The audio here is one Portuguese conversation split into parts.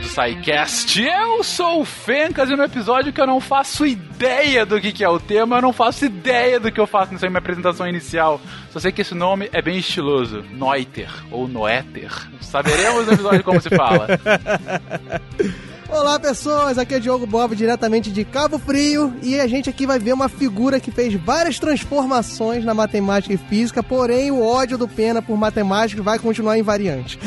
do SciCast. Eu sou o Fencas e no episódio que eu não faço ideia do que, que é o tema, eu não faço ideia do que eu faço nessa minha apresentação inicial. Só sei que esse nome é bem estiloso. Noiter ou Noéter. Saberemos no episódio como se fala. Olá pessoas, aqui é Diogo Bob diretamente de Cabo Frio e a gente aqui vai ver uma figura que fez várias transformações na matemática e física, porém o ódio do Pena por matemática vai continuar invariante.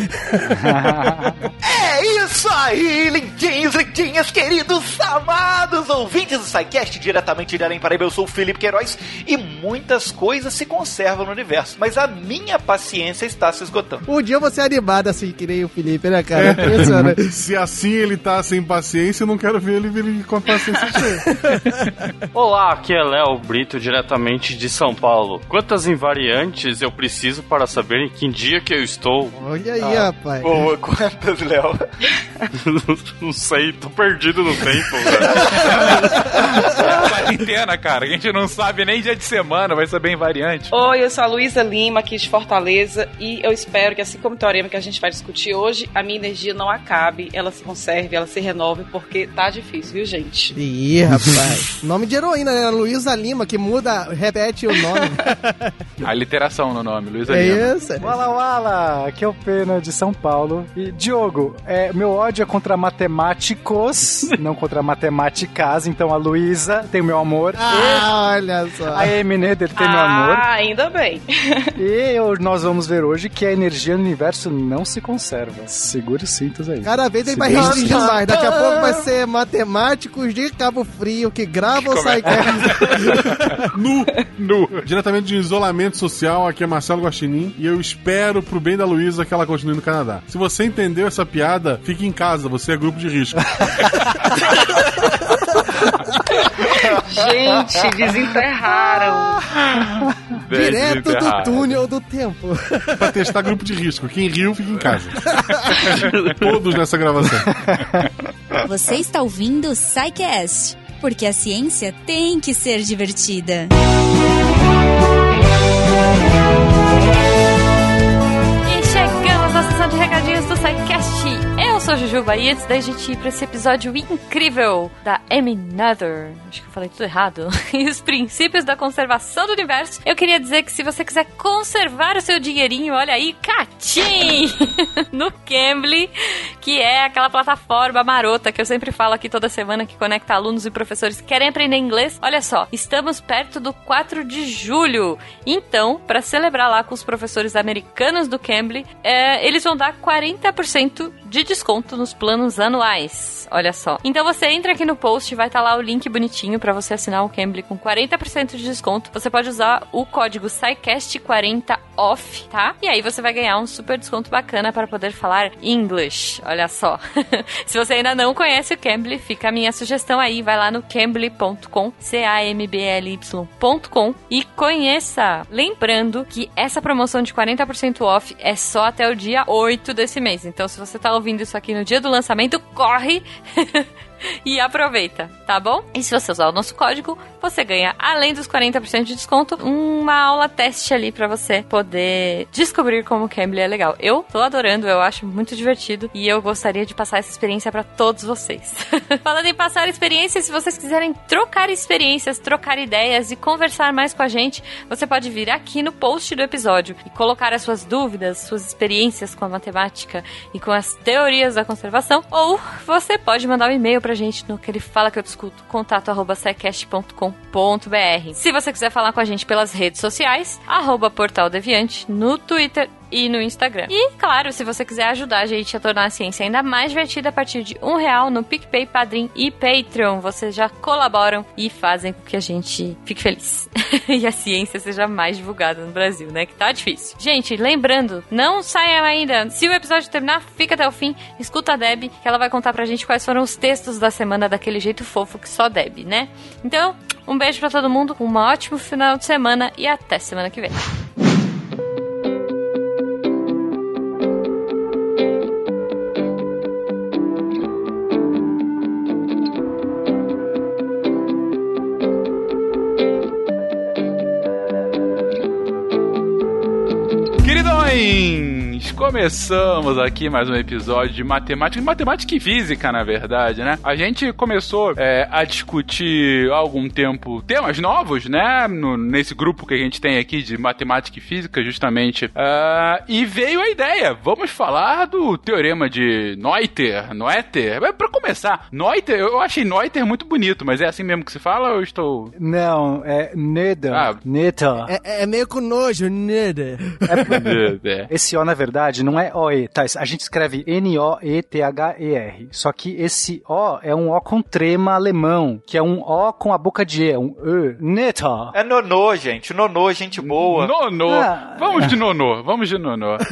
é isso aí, lindinhos, lindinhas, queridos, amados ouvintes do SciCast, diretamente de Além Paraíba, eu sou o Felipe Queiroz e muitas coisas se conservam no universo, mas a minha paciência está se esgotando. Um dia você é animado assim, que nem o Felipe, né cara? É. Se assim ele tá sem paciência, eu não quero ver ele, ele com a paciência cheia. Olá, aqui é Léo Brito, diretamente de São Paulo. Quantas invariantes eu preciso para saber em que dia que eu estou? Olha aí, ah, rapaz. Boa, quantas, Léo? não sei, tô perdido no tempo, velho. quarentena, cara. A gente não sabe nem dia de semana, vai ser bem variante. Oi, eu sou a Luísa Lima, aqui de Fortaleza, e eu espero que, assim como o teorema que a gente vai discutir hoje, a minha energia não acabe, ela se conserve, ela se renove, porque tá difícil, viu, gente? Ih, rapaz. nome de heroína, né? Luísa Lima, que muda, repete o nome. A literação no nome, Luísa é Lima. Isso. Wala Wala, aqui é o Pena de São Paulo. E, Diogo, é, meu ódio é contra matemáticos, não contra matemáticas, então a Luísa tem o meu amor. Ah, e olha só. A Emineda, ele tem ah, meu amor. Ah, ainda bem. E eu, nós vamos ver hoje que a energia no universo não se conserva. Segure os cintos aí. Cada vez tem mais restringir mais. Daqui a pouco vai ser matemáticos de Cabo Frio que gravam o SciCast. nu, nu. Diretamente de isolamento social, aqui é Marcelo Guaxinim e eu espero pro bem da Luísa que ela continue no Canadá. Se você entendeu essa piada, fique em casa, você é grupo de risco. Gente, desenterraram. Direto do túnel do tempo. pra testar grupo de risco. Quem riu, fica em casa. Todos nessa gravação. Você está ouvindo o SciCast, porque a ciência tem que ser divertida. E sou Jujuba e antes da gente ir para esse episódio incrível da Eminother, acho que eu falei tudo errado, e os princípios da conservação do universo, eu queria dizer que se você quiser conservar o seu dinheirinho, olha aí, catim! no Cambly, que é aquela plataforma marota que eu sempre falo aqui toda semana que conecta alunos e professores que querem aprender inglês. Olha só, estamos perto do 4 de julho. Então, para celebrar lá com os professores americanos do Cambly, é, eles vão dar 40% de desconto nos planos anuais. Olha só. Então você entra aqui no post, vai estar tá lá o link bonitinho para você assinar o Cambly com 40% de desconto. Você pode usar o código SciCast40OFF, tá? E aí você vai ganhar um super desconto bacana para poder falar English. Olha só. Se você ainda não conhece o Cambly, fica a minha sugestão aí, vai lá no cambly.com, C A M B L Y.com e conheça. Lembrando que essa promoção de 40% off é só até o dia 8 desse mês. Então se você tá ouvindo isso aqui no dia do lançamento, corre e aproveita, tá bom? E se você usar o nosso código, você ganha, além dos 40% de desconto, uma aula teste ali para você poder descobrir como o Cambly é legal. Eu tô adorando, eu acho muito divertido e eu gostaria de passar essa experiência para todos vocês. Falando em passar experiência, se vocês quiserem trocar experiências, trocar ideias e conversar mais com a gente, você pode vir aqui no post do episódio e colocar as suas dúvidas, suas experiências com a matemática e com as teorias da conservação, ou você pode mandar um e-mail pra gente no que ele fala que eu discuto, contato arroba se você quiser falar com a gente pelas redes sociais, arroba Portal Deviante, no Twitter e no Instagram. E, claro, se você quiser ajudar a gente a tornar a ciência ainda mais divertida a partir de um real no PicPay, Padrim e Patreon, vocês já colaboram e fazem com que a gente fique feliz. e a ciência seja mais divulgada no Brasil, né? Que tá difícil. Gente, lembrando, não saiam ainda. Se o episódio terminar, fica até o fim, escuta a Deb, que ela vai contar pra gente quais foram os textos da semana daquele jeito fofo que só Deb, né? Então, um beijo para todo mundo, um ótimo final de semana e até semana que vem. Começamos aqui mais um episódio de matemática, matemática e física, na verdade, né? A gente começou é, a discutir há algum tempo temas novos, né? No- nesse grupo que a gente tem aqui de matemática e física, justamente. Ah, e veio a ideia, vamos falar do teorema de Noether, Noether. É, Pra começar, Noether, eu achei Noether muito bonito, mas é assim mesmo que se fala ou eu estou... Não, é Neda. Ah. Neta. É, é meio com nojo, nada. É. Esse O, na verdade, não é OE, tá? A gente escreve N-O-E-T-H-E-R. Só que esse O é um O com trema alemão, que é um O com a boca de E, é um E. Neta. É nonô, gente. Nonô, gente boa. Nonô. Ah. Vamos de nonô. Vamos de nonô.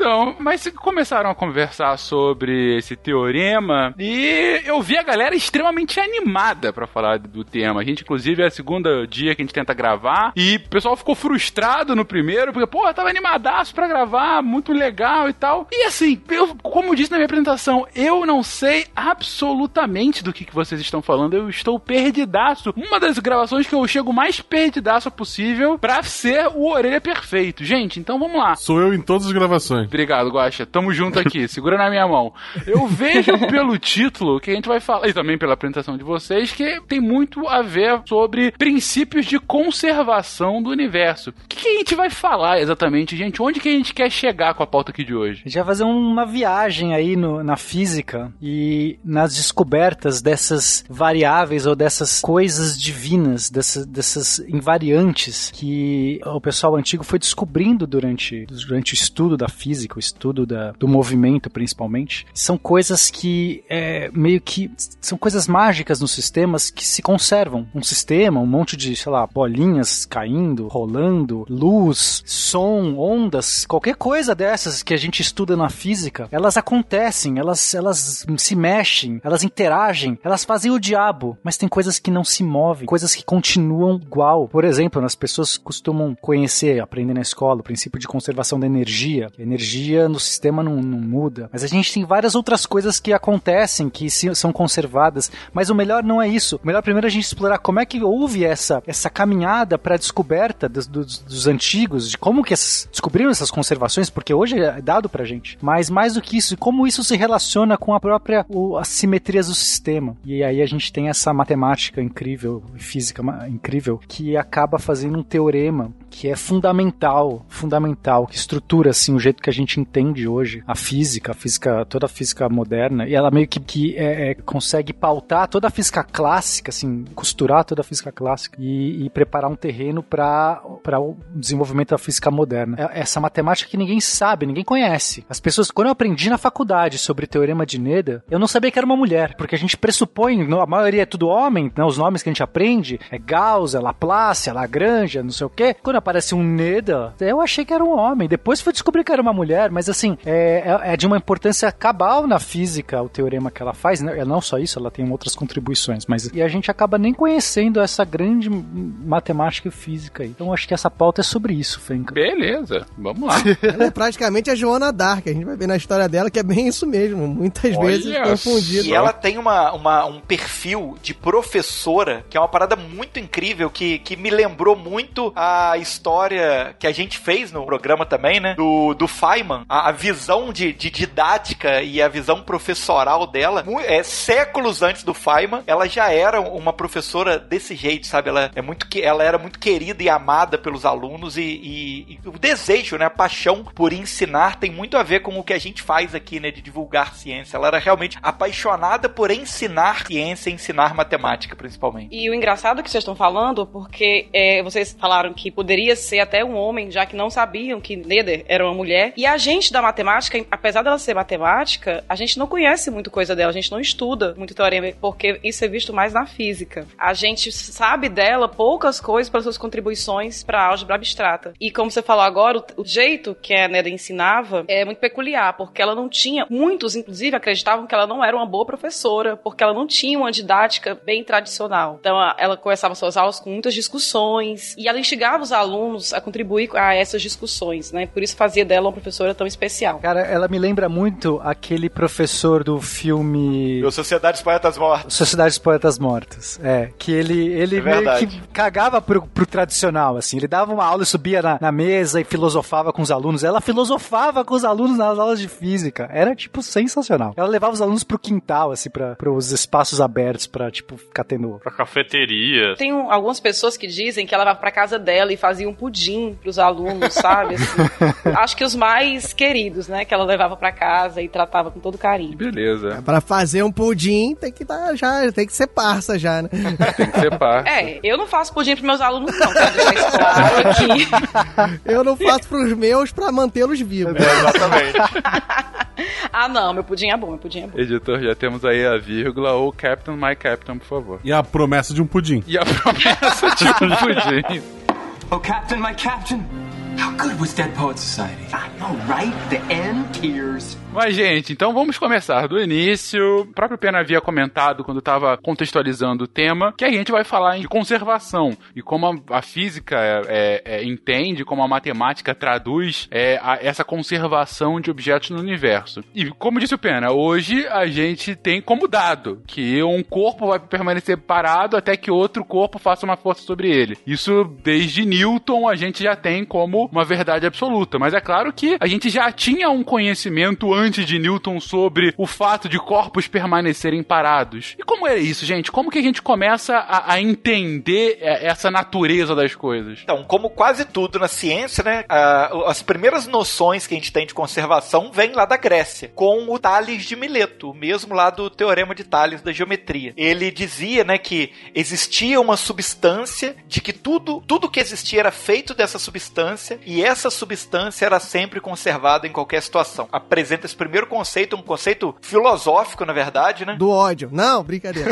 então, mas começaram a conversar sobre esse teorema e eu vi a galera extremamente animada pra falar do tema. A gente, inclusive, é a segunda dia que a gente tenta gravar e o pessoal ficou frustrado no primeiro, porque, pô, tava animadaço pra gravar, muito legal e tal. E assim, eu, como disse na minha apresentação, eu não sei absolutamente do que, que vocês estão falando. Eu estou perdidaço. Uma das gravações que eu chego mais perdidaço possível pra ser o Orelha Perfeito. Gente, então vamos lá. Sou eu em todas as gravações. Obrigado, Guaxa. Tamo junto aqui. Segura na minha mão. Eu vejo pelo título que a gente vai falar, e também pela apresentação de vocês, que tem muito a ver sobre princípios de conservação do universo. O que, que a gente vai falar exatamente, gente? Onde que a gente quer chegar com a pauta aqui de hoje? A gente vai fazer uma viagem aí no- na física e nas descobertas dessas variáveis ou dessas coisas divinas, dessas, dessas invariantes que o pessoal antigo foi descobrindo durante, durante o estudo da física, o estudo da- do movimento principalmente. São coisas que é, meio que são coisas mágicas nos sistemas que se conservam. Um sistema, um monte de, sei lá, bolinhas caindo, rolando, luz, som, ondas, qualquer coisa dessas que a gente estuda na física, elas acontecem, elas, elas se mexem, elas interagem, elas fazem o diabo, mas tem coisas que não se movem, coisas que continuam igual. Por exemplo, as pessoas costumam conhecer, aprender na escola, o princípio de conservação da energia. A energia no sistema não, não muda, mas a gente tem várias outras coisas que acontecem, que se- são conservadas, mas o melhor não é isso. O melhor primeiro é a gente explorar como é que houve essa, essa caminhada para a descoberta dos, dos- dos antigos, de como que essas, descobriram essas conservações, porque hoje é dado pra gente. Mas mais do que isso, como isso se relaciona com a própria o, as simetrias do sistema. E aí a gente tem essa matemática incrível, física incrível, que acaba fazendo um teorema que é fundamental, fundamental, que estrutura assim o jeito que a gente entende hoje a física, a física, toda a física moderna, e ela meio que, que é, é, consegue pautar toda a física clássica, assim, costurar toda a física clássica e, e preparar um terreno para o desenvolvimento da física moderna. É essa matemática que ninguém sabe, ninguém conhece. As pessoas, quando eu aprendi na faculdade sobre o teorema de Neda, eu não sabia que era uma mulher, porque a gente pressupõe, a maioria é tudo homem, né, os nomes que a gente aprende é Gauss, é Laplace, é Lagrange, não sei o quê. Quando aparece um Neda, eu achei que era um homem. Depois fui descobrir que era uma mulher, mas assim, é, é- é de uma importância cabal na física o teorema que ela faz. Né? Não só isso, ela tem outras contribuições, mas e a gente acaba nem conhecendo essa grande matemática e física aí. Então acho que essa pauta é sobre isso, Fenka. Beleza, vamos lá. Ela é praticamente a Joana Dark. A gente vai ver na história dela que é bem isso mesmo. Muitas Olha vezes confundido. E ela tem uma, uma- um perfil de professora, que é uma parada muito incrível, que, que me lembrou muito a história que a gente fez no programa também, né? Do, do Feynman. A, a visão de, de didática e a visão professoral dela, é, séculos antes do Feynman, ela já era uma professora desse jeito, sabe? Ela, é muito, ela era muito querida e amada pelos alunos e, e- e o desejo, né? A paixão por ensinar tem muito a ver com o que a gente faz aqui, né? De divulgar ciência. Ela era realmente apaixonada por ensinar ciência, ensinar matemática, principalmente. E o engraçado que vocês estão falando, porque é, vocês falaram que poderia ser até um homem, já que não sabiam que Neder era uma mulher. E a gente da matemática, apesar dela ser matemática, a gente não conhece muito coisa dela, a gente não estuda muito teorema, porque isso é visto mais na física. A gente sabe dela poucas coisas pelas suas contribuições para a álgebra abstrata. E como você falou agora, o, jeito que a Neder ensinava é muito peculiar, porque ela não tinha, muitos inclusive acreditavam que ela não era uma boa professora, porque ela não tinha uma didática bem tradicional. Então ela começava suas aulas com muitas discussões e ela instigava os alunos alunos a contribuir a essas discussões, né? Por isso fazia dela uma professora tão especial. Cara, ela me lembra muito aquele professor do filme Sociedade dos Poetas Mortos. Sociedade dos Poetas Mortos. É, que ele, ele É meio que cagava pro, pro tradicional, assim. Ele dava uma aula e subia na, na mesa e filosofava com os alunos. Ela filosofava com os alunos nas aulas de física. Era, tipo, sensacional. Ela levava os alunos pro quintal, assim, pra, pros espaços abertos pra, tipo, ficar tendo... Pra cafeteria. Tem um- algumas pessoas que dizem que ela levava pra casa dela e fazia um pudim pros alunos, sabe? Assim, acho que os mais queridos, né? Que ela levava pra casa e tratava com todo carinho. Beleza. Pra fazer um pudim, tem que tá, já, tem que ser parça já, né? Tem que ser par. É, eu não faço pudim pros meus alunos, não. Quero deixar isso claro aqui. Eu não faço pros meus pra mantê-los vivos. Exatamente. Ah, não, meu pudim é bom, meu pudim é bom. Editor, já temos aí a vírgula ou Captain, my Captain, por favor. E a promessa de um pudim. E a promessa de um pudim. Oh, Captain, my Captain! How good was Dead Poet Society? I Mas, gente, então vamos começar do início. O próprio Pena havia comentado quando estava contextualizando o tema que a gente vai falar de conservação e como a, a física é, é, é, entende, como a matemática traduz é, a- essa conservação de objetos no universo. E como disse o Pena, hoje a gente tem como dado que um corpo vai permanecer parado até que outro corpo faça uma força sobre ele. Isso desde Newton a gente já tem como uma verdade absoluta. Mas é claro que a gente já tinha um conhecimento antes de Newton sobre o fato de corpos permanecerem parados. E como é isso, gente? Como que a gente começa a, a entender é, essa natureza das coisas? Então, como quase tudo na ciência, né, as primeiras noções que a gente tem de conservação vêm lá da Grécia, com o Tales de Mileto, mesmo lá do Teorema de Tales da geometria. Ele dizia, né, que existia uma substância de que tudo, tudo que existia era feito dessa substância e essa substância era sempre conservada em qualquer situação. Apresenta esse primeiro conceito, um conceito filosófico, na verdade, né? Do ódio. Não, brincadeira.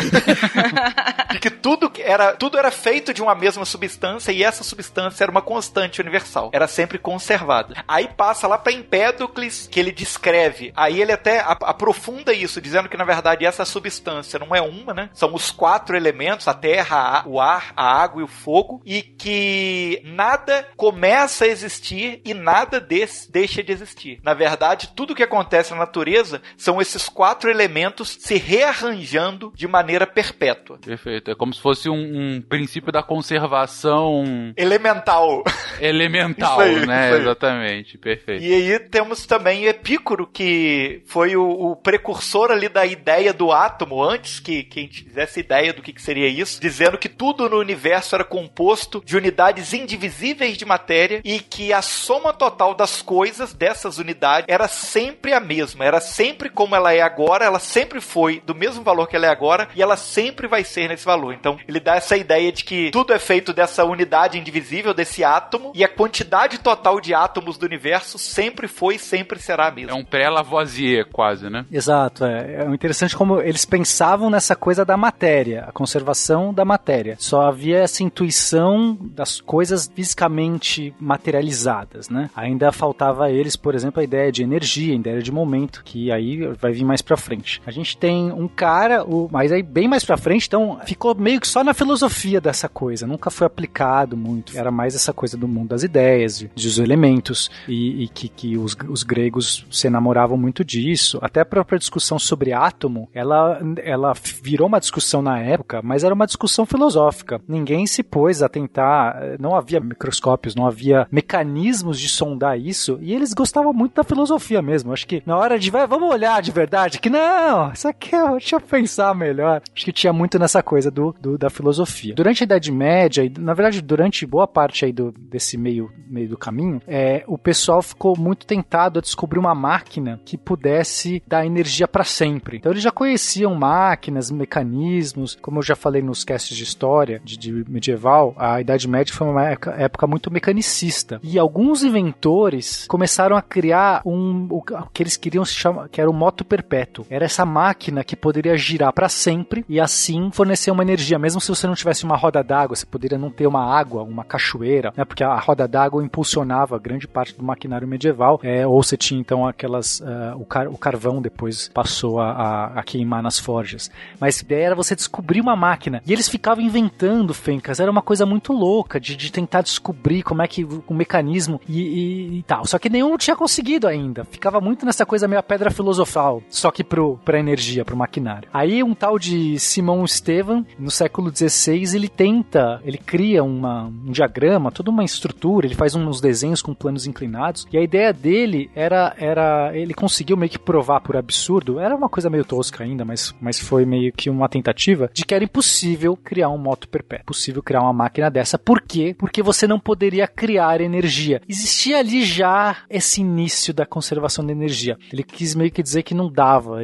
de que tudo que era tudo era feito de uma mesma substância e essa substância era uma constante universal, era sempre conservada. Aí passa lá para Empédocles que ele descreve. Aí ele até ap- aprofunda isso, dizendo que na verdade essa substância não é uma, né? São os quatro elementos: a terra, o ar, a água e o fogo, e que nada começa a existir e nada des- deixa de existir. Na verdade, tudo que acontece na natureza são esses quatro elementos se rearranjando de maneira perpétua. Perfeito. É como se fosse um, um princípio da conservação Elemental. elemental, aí, né? Exatamente. Perfeito. E aí temos também Epicuro, que foi o, o precursor ali da ideia do átomo, antes que, que a gente fizesse ideia do que, que seria isso, dizendo que tudo no universo era composto de unidades indivisíveis de matéria e que a soma total das coisas dessas unidades era sempre a mesma, era sempre como ela é agora, ela sempre foi do mesmo valor que ela é agora e ela sempre vai ser nesse valor. Então ele dá essa ideia de que tudo é feito dessa unidade indivisível, desse átomo, e a quantidade total de átomos do universo sempre foi e sempre será a mesma. É um pré-Lavoisier, quase, né? Exato, é, é interessante como eles pensavam nessa coisa da matéria, a conservação da matéria. Só havia essa intuição das coisas fisicamente materializadas, né? Ainda faltava a eles, por exemplo, a ideia de energia, a ideia de momento, que aí vai vir mais pra frente. A gente tem um cara, o, mas aí bem mais pra frente, então ficou meio que só na filosofia dessa coisa, nunca foi aplicado muito. Era mais essa coisa do mundo das ideias, de- dos elementos, e, e que, que os, os gregos se enamoravam muito disso. Até a própria discussão sobre átomo, ela, ela virou uma discussão na época, mas era uma discussão filosófica. Ninguém se pôs a tentar, não havia microscópios, não havia mecanismos de sondar isso, e eles gostavam muito da filosofia mesmo. Acho que na hora de, vai, vamos olhar de verdade, que não, isso aqui é, deixa eu pensar melhor. Acho que tinha muito nessa coisa do, do- da filosofia. Durante a Idade Média, e na verdade durante boa parte aí do, desse meio, meio do caminho, é, o pessoal ficou muito tentado a descobrir uma máquina que pudesse dar energia para sempre. Então eles já conheciam máquinas, mecanismos, como eu já falei nos casts de história de, de medieval, a Idade Média foi uma época, época muito mecanicista. E alguns inventores começaram a criar um, o, que eles queriam se chamar, que era o moto perpétuo. Era essa máquina que poderia girar para sempre e assim fornecer uma energia, mesmo se você não tivesse uma roda d'água, você poderia não ter uma água, uma cachoeira, né? Porque a roda d'água impulsionava grande parte do maquinário medieval, é, ou você tinha então aquelas uh, o, car o, carvão depois passou a, a, a, queimar nas forjas. Mas a ideia era você descobrir uma máquina e eles ficavam inventando fencas, era uma coisa muito louca de, de tentar descobrir como é que o mecanismo e, e, e, tal. Só que nenhum tinha conseguido ainda. Ficava muito nessa coisa meio a pedra filosofal, só que pro, pra energia, pro maquinário. Aí um tal de Simão Estevam, no século XVI, ele tenta, ele cria uma, um diagrama, toda uma estrutura, ele faz uns desenhos com planos inclinados, e a ideia dele era, era ele conseguiu meio que provar por absurdo, era uma coisa meio tosca ainda, mas, mas foi meio que uma tentativa de que era impossível criar um moto perpétuo, possível criar uma máquina dessa. Por quê? Porque você não poderia criar energia. Existia ali já esse início da conservação da energia. Ele quis meio que dizer que não dava,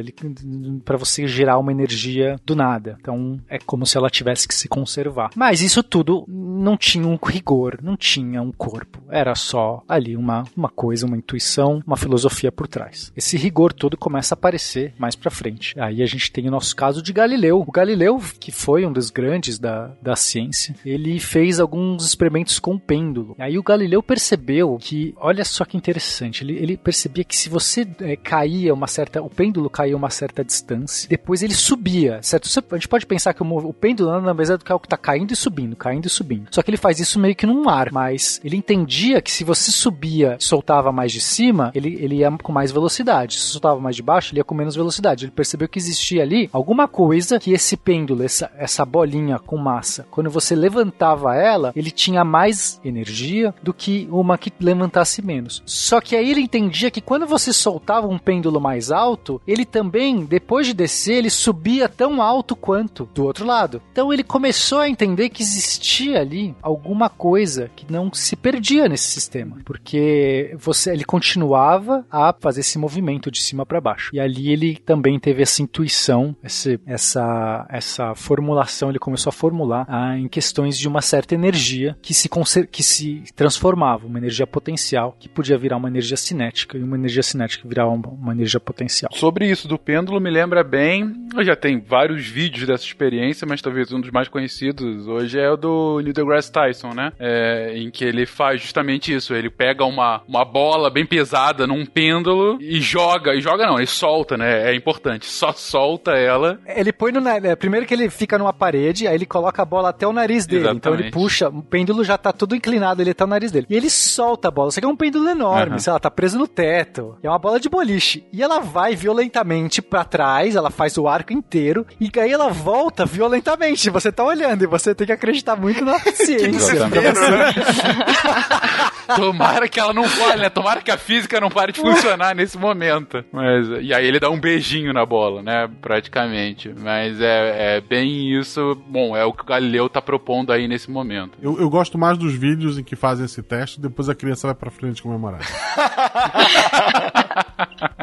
para você gerar uma energia do nada. Então é como se ela tivesse que se conservar. Mas isso tudo não tinha um rigor, não tinha um corpo. Era só ali uma, uma coisa, uma intuição, uma filosofia por trás. Esse rigor todo começa a aparecer mais para frente. Aí a gente tem o nosso caso de Galileu. O Galileu, que foi um dos grandes da, da ciência, ele fez alguns experimentos com o pêndulo. Aí o Galileu percebeu que, olha só que interessante, ele, ele percebia que se você é, caía uma certa, o pêndulo caía uma certa distância, depois ele subia, certo? A gente pode pensar que o, o pêndulo nada mais é do algo que tá caindo e subindo, caindo e subindo. Só que ele faz isso meio que num ar, mas ele entendia que se você subia e soltava mais de cima, ele, ele ia com mais velocidade. Se soltava mais de baixo, ele ia com menos velocidade. Ele percebeu que existia ali alguma coisa que esse pêndulo, essa, essa bolinha com massa, quando você levantava ela, ele tinha mais energia do que uma que levantasse menos. Só que aí ele entendia que quando você soltava um pêndulo mais alto, ele também, depois de descer, ele subia tão alto quanto do outro lado. Então ele começou a entender que existia ali alguma coisa que não se perdia nesse sistema, porque você ele continuava a fazer esse movimento de cima para baixo. E ali ele também teve essa intuição, esse, essa essa formulação, ele começou a formular ah, em questões de uma certa energia que se que se transformava, uma energia potencial que podia virar uma energia cinética e uma energia cinética virar uma, uma energia potencial. Sobre isso do pêndulo me lembra bem, eu já tenho vários vídeos dessa experiência, mas talvez um dos mais conhecidos hoje é o do Neil deGrasse Tyson, né? É, em que ele faz justamente isso, ele pega uma, uma bola bem pesada num pêndulo e joga, e joga não, ele solta, né? É importante, só solta ela. Ele põe no é, primeiro que ele fica numa parede, aí ele coloca a bola até o nariz dele, Exatamente. então ele puxa, o pêndulo já tá tudo inclinado, ele tá o nariz dele. E ele solta a bola, só que é um pêndulo enorme, uhum. sei lá, tá preso no teto. É uma bola de boliche. E ela vai violentamente para trás, ela faz o arco inteiro, e aí ela volta violentamente. Você tá olhando e você tem que acreditar muito na ciência. Tomara que ela não fale, né? Tomara que a física não pare de funcionar nesse momento. Mas, e aí ele dá um beijinho na bola, né? Praticamente. Mas é, é bem isso. Bom, é o que o Galileu tá propondo aí nesse momento. Eu, eu gosto mais dos vídeos em que fazem esse teste, depois a criança vai pra frente comemorar.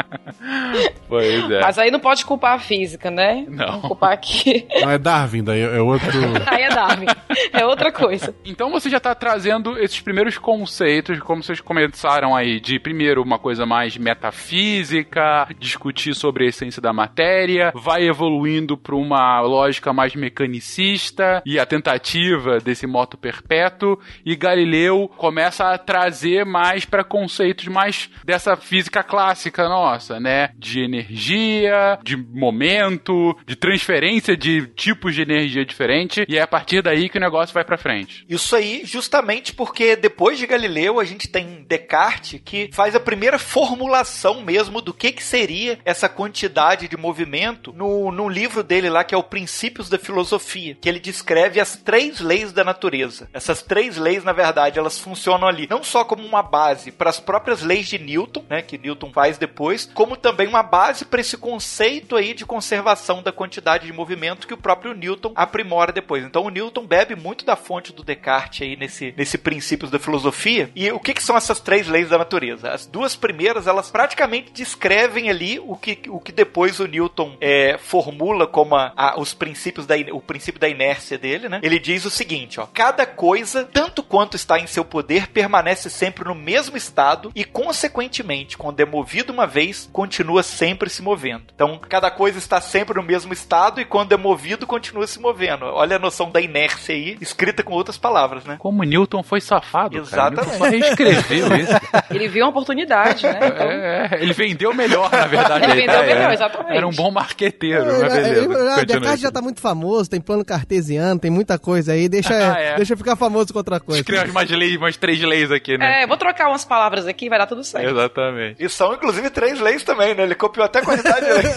pois é. Mas aí não pode culpar a física, né? Não. Vamos culpar aqui. Não, é Darwin, daí é outro. aí é Darwin. É outra coisa. Então você já tá trazendo esses primeiros conceitos, como vocês começaram aí, de primeiro uma coisa mais metafísica, discutir sobre a essência da matéria, vai evoluindo para uma lógica mais mecanicista e a tentativa desse moto perpétuo, e Galileu começa a trazer mais para conceitos mais dessa física clássica nossa, né? De energia, de momento, de transferência de tipos de energia diferente, e é a partir daí que o negócio vai para frente. Isso aí, justamente porque depois de Galileu a gente tem Descartes que faz a primeira formulação mesmo do que, que seria essa quantidade de movimento no, no livro dele lá que é o Princípios da Filosofia, que ele descreve as três leis da natureza. Essas três leis, na verdade, elas funcionam ali não só como uma base para as próprias leis de Newton, né, que Newton faz depois, como também uma base para esse conceito aí de conservação da quantidade de movimento que o próprio Newton aprimora depois. Então o Newton bebe muito da fonte do Descartes aí nesse, nesse princípios da filosofia. E o que, que são essas três leis da natureza? As duas primeiras, elas praticamente descrevem ali o que, o que depois o Newton é, formula como a, a, os princípios da, o princípio da inércia dele, né? Ele diz o seguinte, ó, cada coisa, tanto quanto está em seu poder, permanece sempre no mesmo estado e, consequentemente, quando é movido uma vez, continua sempre se movendo. Então, cada coisa está sempre no mesmo estado e quando é movido, continua se movendo. Olha a noção da inércia aí, escrita com outras palavras, né? Como Newton foi safado, Exatamente. cara. Newton só reescreveu isso. Ele viu uma oportunidade, né? Então, É, é, ele vendeu melhor, na verdade. Ele vendeu melhor, exatamente. Era um bom marqueteiro, É, mas é, beleza. é, Descartes já tá muito famoso, tem plano cartesiano, tem muita coisa aí. Deixa, Ah, é. deixa eu ficar famoso com outra coisa. Criamos umas leis, umas três leis aqui, né? é, vou trocar umas palavras aqui, vai dar tudo certo. Exatamente. E são, inclusive, três leis também, né? Ele copiou até a quantidade de leis.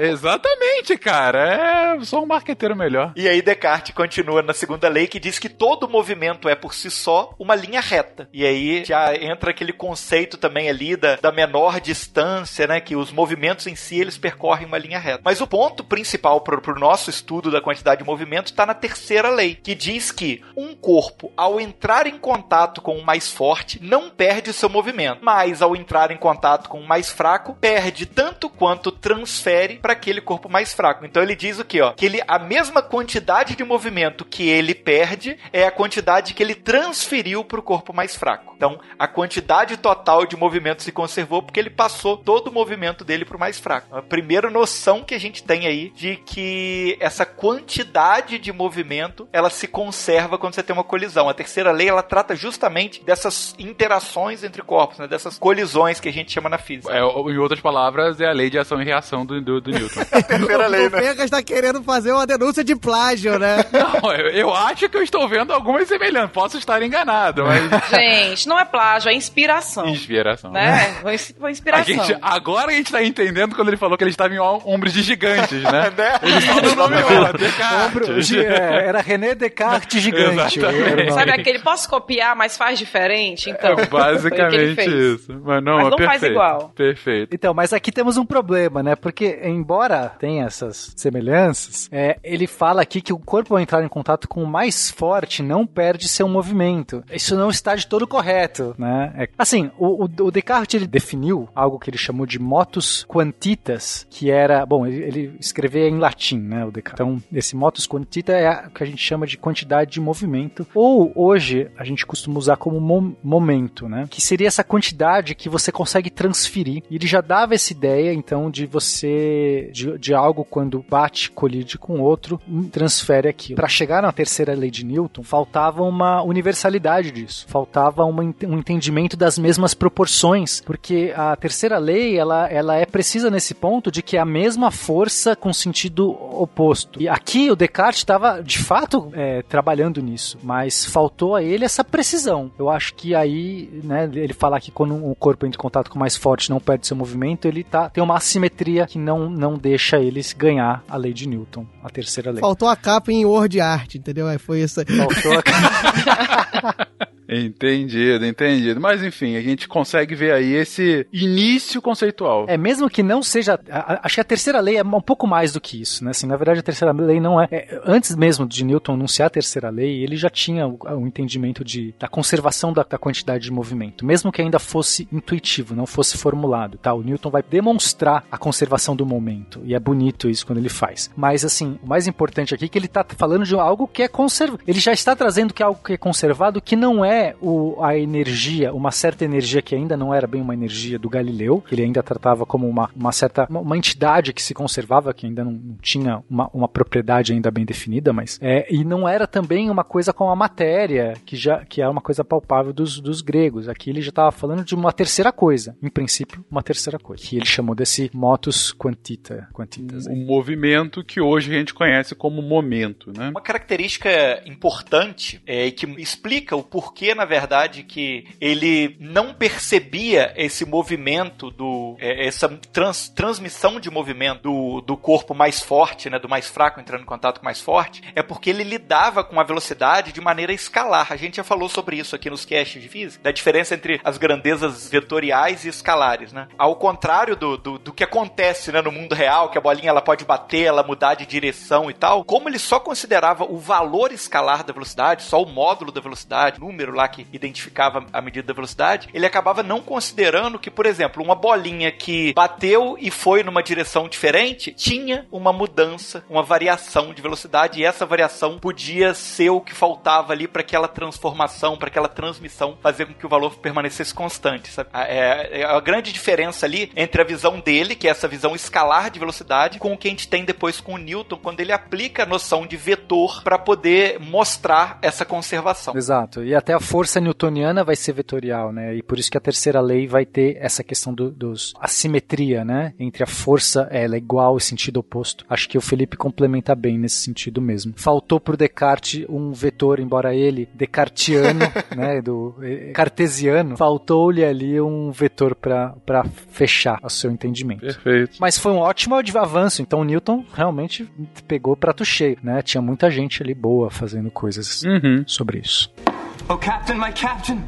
Exatamente, cara. É só um marqueteiro melhor. E aí Descartes continua na segunda lei que diz que todo movimento é por si só uma linha reta. E aí já entra aquele conceito também ali da, da menor distância, né? Que os movimentos em si eles percorrem uma linha reta. Mas o ponto principal para o nosso estudo da quantidade de movimento está na terceira lei, que diz que um corpo, ao entrar em contato com o mais forte, não perde seu movimento, mas ao entrar em contato com o mais fraco, perde tanto quanto transfere para aquele corpo mais fraco. Então ele diz o que, ó? Que ele a mesma quantidade de movimento que ele perde é a quantidade que ele transferiu para o corpo mais fraco. Então a quantidade total de movimento se conservou porque ele passou todo o movimento dele para o mais fraco. A primeira noção que a gente tem aí de que essa quantidade de movimento ela se conserva quando você tem uma colisão. A terceira lei ela trata justamente dessas interações entre corpos, né? dessas colisões que a gente chama na física. É, em outras palavras, é a lei de ação e reação do, do, do Newton. terceira lei, O né? Fencas tá querendo fazer uma denúncia de plágio, né? Não, eu, eu acho que eu estou vendo algumas semelhanças. Posso estar enganado, mas. Gente, não é plágio, é inspiração. Inspiração. Né? Foi ins- foi A inspiração. gente, agora a gente tá entendendo quando ele falou que ele estava em om- ombros de gigantes, né? Né? Ele Descartes. Gi- é, era René Descartes gigante. O. Sabe aquele, posso copiar, mas faz diferente? Então, É basicamente isso. Mas não, Mas é não faz perfeito. igual. Perfeito. Então, mas aqui temos um problema, né? Porque, embora tenha essas semelhanças, é, ele fala aqui que o corpo, ao entrar em contato com o mais forte, não perde seu movimento. Isso não está de todo correto, né? É- assim, o, o- o Descartes, ele definiu algo que ele chamou de motus quantitas, que era... Bom, ele, ele escrevia em latim, né, o Descartes. Então, esse motus quantita é o que a gente chama de quantidade de movimento, ou hoje a gente costuma usar como mom- momento, né? Que seria essa quantidade que você consegue transferir. E ele já dava essa ideia, então, de você. de, de algo quando bate, colide com outro, transfere aquilo. Para chegar na terceira lei de Newton, faltava uma universalidade disso. Faltava uma um entendimento das mesmas proporções. Porque a terceira lei, ela, ela é precisa nesse ponto de que é a mesma força com sentido oposto. E aqui o Descartes estava, de fato, é, trabalhando nisso. Mas faltou a ele essa precisão. Eu acho que aí, né, ele fala que quando o corpo entra em contato com o mais forte não perde seu movimento, ele tá, tem uma assimetria que não, não deixa eles ganhar a lei de Newton, a terceira lei. Faltou a capa em Word Art, entendeu? Aí foi isso aí. Faltou a... Entendido, entendido. Mas enfim, a gente consegue ver aí esse início conceitual. É, mesmo que não seja. Acho que a terceira lei é um pouco mais do que isso, né? Assim, na verdade, a terceira lei não é. é, antes mesmo de Newton anunciar a terceira lei, ele já tinha o, o entendimento de, da conservação da, da quantidade de movimento, mesmo que ainda fosse intuitivo, não fosse formulado. Tá? O Newton vai demonstrar a conservação do momento. E é bonito isso quando ele faz. Mas, assim, o mais importante aqui é que ele está falando de algo que é conservado. Ele já está trazendo que é algo que é conservado, que não é o, a energia, uma certa energia que ainda não era bem uma energia do Galileu, que ele ainda tratava como uma, uma certa uma, uma entidade que se conservava, que ainda não, não tinha uma, uma propriedade ainda bem definida, mas é, e não era também uma coisa com a matéria, que já que é uma coisa palpável dos, dos gregos. Aqui ele já estava falando de uma terceira coisa, em princípio, uma terceira coisa, que ele chamou desse motus quantita, quantitas. Um movimento que hoje a gente conhece como momento, né? Uma característica importante é, que explica o porquê, na verdade, que ele não percebia esse movimento do é, essa trans- transmissão de movimento do, do corpo mais forte, né, do mais fraco entrando em contato com o mais forte, é porque ele lidava com a velocidade de maneira escalar. A gente já falou sobre isso aqui nos casts de física, da diferença entre as grandezas vetoriais e escalares, né? Ao contrário do, do, do que acontece né, no mundo real, que a bolinha ela pode bater, ela mudar de direção e tal, como ele só considerava o valor escalar da velocidade, só o módulo da velocidade, número lá que identificava a medida da velocidade, ele acabava não considerando que, por exemplo, uma bolinha que bateu e foi numa direção diferente tinha uma mudança, uma variação de velocidade, e essa variação podia ser o que faltava ali para aquela transformação, para aquela transmissão, fazer com que o valor permanecesse constante. Sabe? É, é a grande diferença ali entre a visão dele, que é essa visão escalar de velocidade, com o que a gente tem depois com o Newton, quando ele aplica a noção de vetor para poder mostrar essa conservação. Exato. E até a força newtoniana vai ser vetorial, né? E por isso que a terceira lei vai ter essa questão do, dos assimetria, né? Entre a força, ela é igual e sentido oposto. Acho que o Felipe complementa bem nesse sentido mesmo. Faltou pro Descartes um vetor, embora ele descartiano, né, do cartesiano, faltou-lhe ali um vetor para fechar o seu entendimento. Perfeito. Mas foi um ótimo avanço, então Newton realmente pegou prato cheio, né? Tinha muita gente ali boa fazendo coisas Uhum. sobre isso. Oh, Captain, my Captain!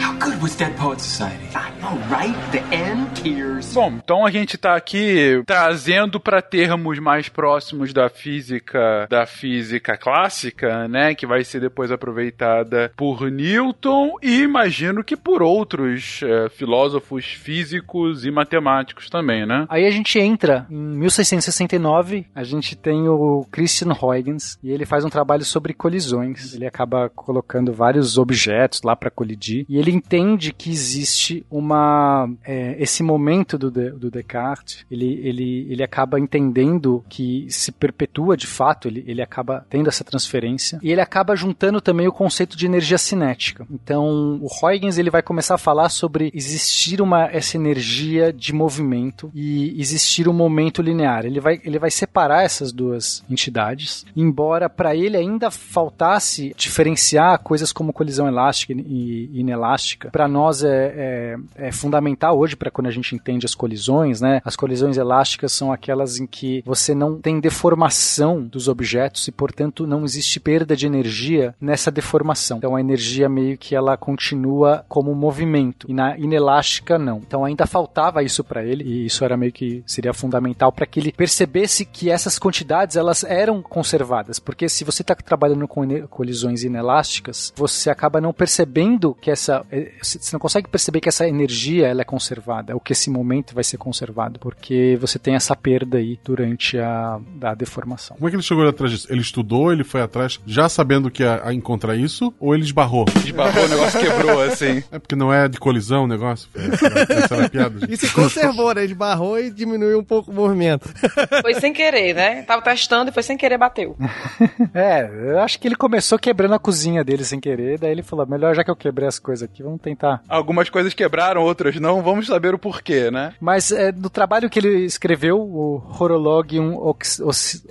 How good was Dead Poets Society? I know, right? The end tears. Bom, então a gente tá aqui trazendo para termos mais próximos da física, da física clássica, né, que vai ser depois aproveitada por Newton e imagino que por outros eh, filósofos físicos e matemáticos também, né? Aí a gente entra em 1669, a gente tem o Christian Huygens e ele faz um trabalho sobre colisões. Ele acaba colocando vários objetos lá para colidir e ele entende que existe uma é, esse momento do, do Descartes. Ele, ele, ele acaba entendendo que se perpetua de fato. Ele, ele acaba tendo essa transferência e ele acaba juntando também o conceito de energia cinética. Então o Huygens ele vai começar a falar sobre existir uma essa energia de movimento e existir um momento linear. Ele vai, ele vai separar essas duas entidades, embora para ele ainda faltasse diferenciar coisas como colisão elástica e inelástica. Para nós é, é, é, fundamental hoje para quando a gente entende as colisões, né? As colisões elásticas são aquelas em que você não tem deformação dos objetos e, portanto, não existe perda de energia nessa deformação. Então a energia meio que ela continua como movimento e na inelástica não. Então ainda faltava isso para ele e isso era meio que seria fundamental para que ele percebesse que essas quantidades elas eram conservadas, porque se você está trabalhando com colisões inelásticas, você acaba não percebendo que essa você não consegue perceber que essa energia ela é conservada, ou que esse momento vai ser conservado, porque você tem essa perda aí durante a, a deformação. Como é que ele chegou atrás disso? Ele estudou, ele foi atrás já sabendo que ia encontrar isso, ou ele esbarrou? Esbarrou, o negócio quebrou assim. É porque não é de colisão o negócio. Essa era, essa era a piada. E se conservou, né? Esbarrou e diminuiu um pouco o movimento. Foi sem querer, né? Tava testando e foi sem querer bateu. é, eu acho que ele começou quebrando a cozinha dele sem querer, daí ele falou: melhor já que eu quebrei as coisas aqui, vamos tentar. Algumas coisas quebraram, outras não, vamos saber o porquê, né? Mas é, no trabalho que ele escreveu, o Horologium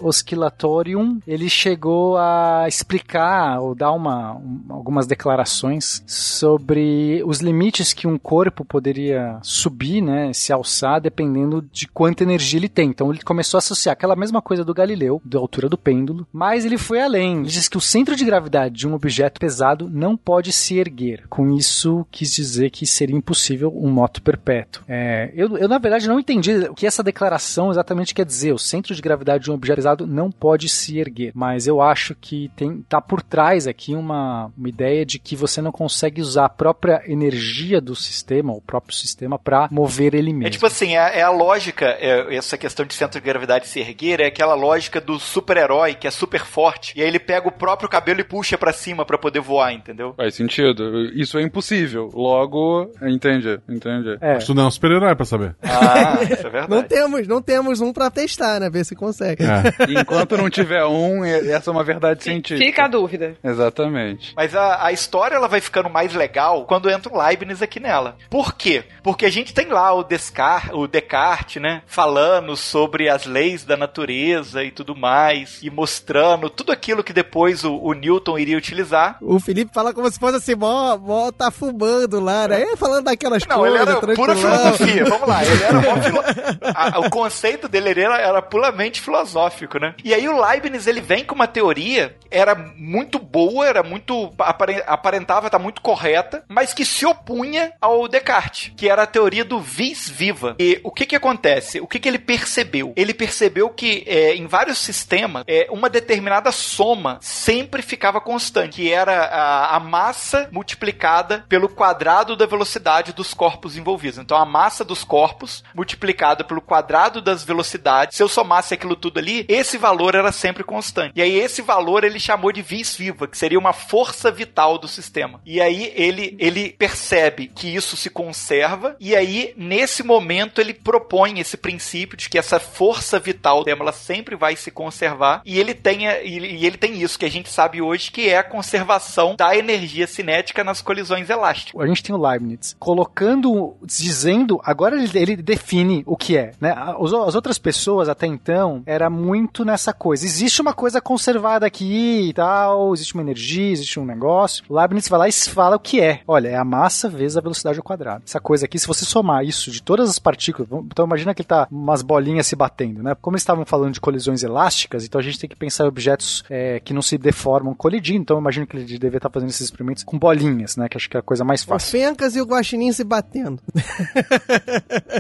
Oscillatorium, ele chegou a explicar ou dar uma, um, algumas declarações sobre os limites que um corpo poderia subir, né, se alçar, dependendo de quanta energia ele tem. Então ele começou a associar aquela mesma coisa do Galileu, da altura do pêndulo, mas ele foi além. Ele diz que o centro de gravidade de um objeto pesado não pode se erguer. Com isso, quis dizer que seria impossível um moto perpétuo. É, eu, eu, na verdade, não entendi o que essa declaração exatamente quer dizer. O centro de gravidade de um objeto pesado não pode se erguer. Mas eu acho que tem, tá por trás aqui uma, uma ideia de que você não consegue usar a própria energia do sistema, o próprio sistema, para mover ele mesmo. É tipo assim, é, é a lógica, é, essa questão de centro de gravidade se erguer, é aquela lógica do super-herói que é super forte, e aí ele pega o próprio cabelo e puxa para cima para poder voar, entendeu? Faz sentido. Isso é impossível. Logo, entende, entende. É. Mas tu não é um super-herói pra saber. Ah, isso é verdade. Não temos, não temos um pra testar, né? Ver se consegue. É. Enquanto não tiver um, essa é uma verdade científica. Fica a dúvida. Exatamente. Mas a, a história ela vai ficando mais legal quando entra o Leibniz aqui nela. Por quê? Porque a gente tem lá o Descartes, o Descartes, né, falando sobre as leis da natureza e tudo mais, e mostrando tudo aquilo que depois o, o Newton iria utilizar. O Felipe fala como se fosse assim, mó, mó tá fumando lá, né? Ele falando daquelas Não, coisas, ele era pura filosofia. Vamos lá, ele era mó filo... a- O conceito dele era, era puramente filosófico, né? E aí o Leibniz ele vem com uma teoria era muito boa, era muito apare- aparentava estar muito correta, mas que se opunha ao Descartes, que era a teoria do vis viva. E o que que acontece? O que que ele percebeu? Ele percebeu que é, em vários sistemas é, uma determinada soma sempre ficava constante, que era a, a massa multiplicada pelo quadrado da velocidade dos corpos envolvidos. Então a massa dos corpos multiplicada pelo quadrado das velocidades, se eu somasse aquilo tudo ali, esse valor era sempre constante. E aí esse valor ele chamou de vis viva, que seria uma força vital do sistema. E aí ele, ele percebe que isso se conserva, e aí nesse momento ele propõe esse princípio de que essa força vital dela ela sempre vai se conservar, e ele tem, e ele tem isso que a gente sabe hoje, que é a conservação da energia cinética nas colisões elásticas. A gente tem o Leibniz colocando, dizendo, agora ele, ele define o que é, né? As, as outras pessoas até então era muito nessa coisa. Existe uma coisa conservada aqui e tal, existe uma energia, existe um negócio. O Leibniz vai lá e fala o que é. Olha, é a massa vezes a velocidade ao quadrado. Essa coisa aqui, se você somar isso de todas as partículas, então imagina que ele tá umas bolinhas se batendo, né? Como eles estavam falando de colisões elásticas, então a gente tem que pensar em objetos é, que não se deformam colidindo. Então eu imagino que ele devia estar fazendo esses experimentos com bolinhas, né? Que acho que é a coisa mais O fácil. Fencas e o Guaxinim se batendo.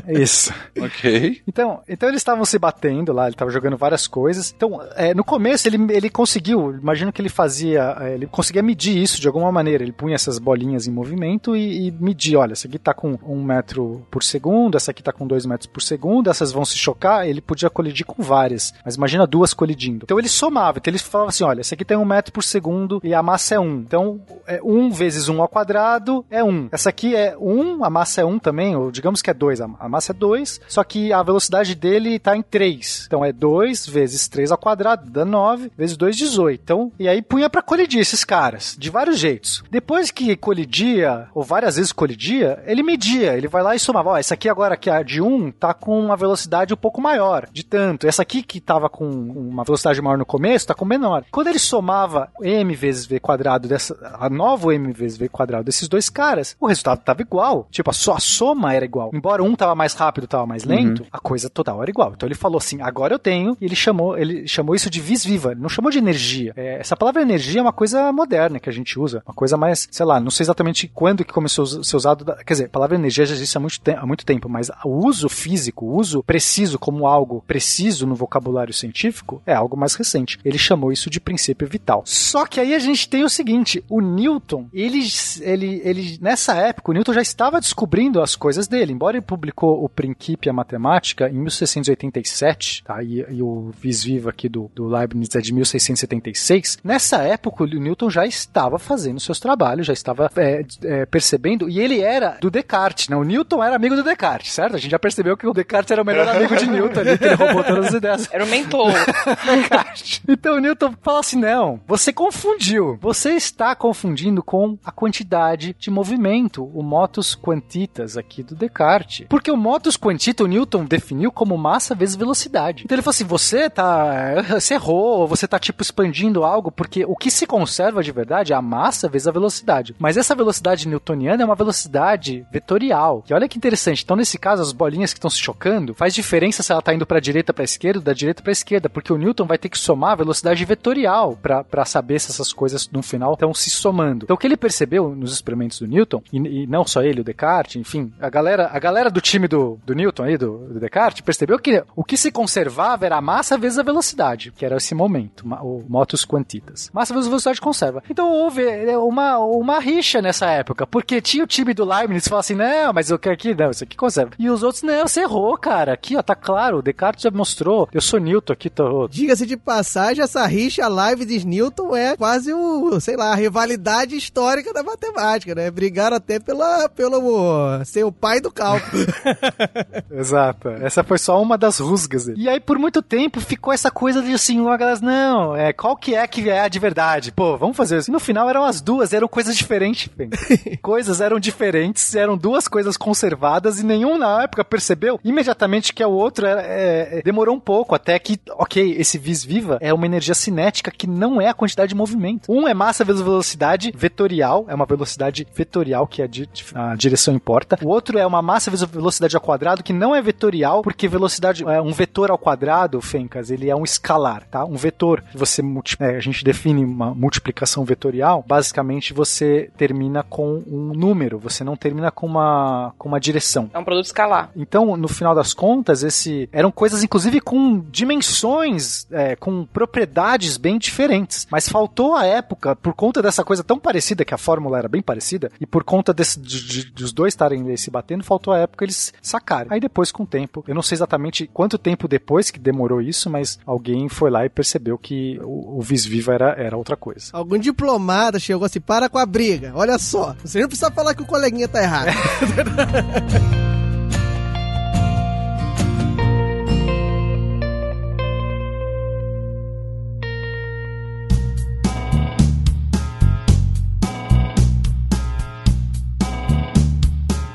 Isso. Ok. Então, então eles estavam se batendo lá, ele estava jogando várias coisas. Então, é, no começo ele, ele conseguiu, imagino que ele fazia, é, ele conseguia medir isso de alguma maneira. Ele punha essas bolinhas em movimento e, e media, olha, essa aqui tá com um metro por segundo, essa aqui tá com dois metros por segundo, essas vão se chocar, ele podia colidir com várias. Mas imagina duas colidindo. Então ele somava, então ele falava assim, olha, essa aqui tem um metro por segundo e a massa é um. Então, é um vezes um ao quadrado é um. Essa aqui é um, a massa é um também, ou digamos que é dois, a a massa é dois, só que a velocidade dele tá em três. Então é dois vezes três ao quadrado, dá nove, vezes dois, 18. Então, e aí punha pra colidir esses caras, de vários jeitos. Depois que colidia, ou várias vezes colidia, ele media, ele vai lá e somava, ó, essa aqui agora que é a de um tá com uma velocidade um pouco maior, de tanto. Essa aqui que tava com uma velocidade maior no começo, tá com menor. Quando ele somava m vezes v quadrado dessa, a nova m vezes v quadrado desses dois caras, o resultado tava igual. Tipo, a sua soma era igual. Embora um tava mais rápido, tava mais lento, a coisa total era igual. Então ele falou assim, agora eu tenho, e ele chamou, ele chamou isso de vis viva, ele não chamou de energia. É, essa palavra energia é uma coisa moderna que a gente usa, uma coisa mais, sei lá, não sei exatamente quando que começou a ser usado, da- quer dizer, a palavra energia já existe há muito, te- há muito tempo, mas o uso físico, o uso preciso como algo preciso no vocabulário científico é algo mais recente. Ele chamou isso de princípio vital. Só que aí a gente tem o seguinte, o Newton, ele, ele, ele nessa época, o Newton já estava descobrindo as coisas dele, embora ele publicou o Principia Matemática em 1687, tá? E, e o vis viva aqui do, do Leibniz é de 1676. Nessa época, o Newton já estava fazendo seus trabalhos, já estava é, é, percebendo, e ele era do Descartes, né? O Newton era amigo do Descartes, certo? A gente já percebeu que o Descartes era o melhor amigo de Newton ali, que ele roubou todas as ideias. Era o mentor. Descartes. Então o Newton fala assim: não, você confundiu. Você está confundindo com a quantidade de movimento, o motus quantitas aqui do Descartes. Porque o motus quantita o Newton definiu como massa vezes velocidade. Então ele falou assim: você tá. Você errou, você tá tipo expandindo algo, porque o que se conserva de verdade é a massa vezes a velocidade. Mas essa velocidade newtoniana é uma velocidade vetorial. E olha que interessante. Então, nesse caso, as bolinhas que estão se chocando, faz diferença se ela tá indo pra direita pra esquerda, da direita pra esquerda, porque o Newton vai ter que somar a velocidade vetorial pra saber se essas coisas no final estão se somando. Então, o que ele percebeu nos experimentos do Newton, e, e não só ele, o Descartes, enfim, a galera, a galera do time do, do Newton aí, do, do Descartes, percebeu que o que se conservava era a massa vezes a velocidade, que era esse momento, o motus quantitas. Massa vezes velocidade conserva. Então houve é, uma, uma rixa nessa época, porque tinha o time do Leibniz que assim, não, mas eu quero aqui, não, isso aqui conserva. E os outros, não, você errou, cara. Aqui, ó, tá claro, o Descartes já mostrou. Eu sou Newton aqui, tô... Diga-se de passagem, essa rixa live de Newton é quase o, sei lá, a rivalidade histórica da matemática, né? Brigaram até pela, pelo ser o pai do cálculo. Exato. Essa foi só uma das rusgas dele. E aí, por muito tempo, ficou essa coisa de assim, uma galera, não, é, qual que é que é a de verdade? Pô, vamos fazer isso. E no final eram as duas, eram coisas diferentes, coisas eram diferentes, eram duas coisas conservadas e nenhum na época percebeu imediatamente que o outro era, é, é, demorou um pouco até que, ok, esse vis viva é uma energia cinética que não é a quantidade de movimento. Um é massa vezes velocidade vetorial, é uma velocidade vetorial que a, di- a direção importa. O outro é uma massa vezes velocidade ao quadrado que não é vetorial, porque velocidade é um vetor ao quadrado, Fencas, ele é um escalar, tá? Um vetor você né, a gente define uma multiplicação vetorial, basicamente você termina com um número, você não termina com uma, com uma direção. É um produto escalar. Então, no final das contas, esse eram coisas, inclusive, com dimensões, é, com propriedades bem diferentes. Mas faltou a época, por conta dessa coisa tão parecida, que a fórmula era bem parecida, e por conta desse, de, de, dos dois estarem se batendo, faltou a época eles sacarem. Aí depois, com o tempo, eu não sei exatamente quanto tempo depois que demorou isso, mas alguém foi lá e percebeu que o, o Visviva era, era outra coisa. Algum diplomata chegou assim, para com a briga. Olha só, você não precisa falar que o coleguinha tá errado.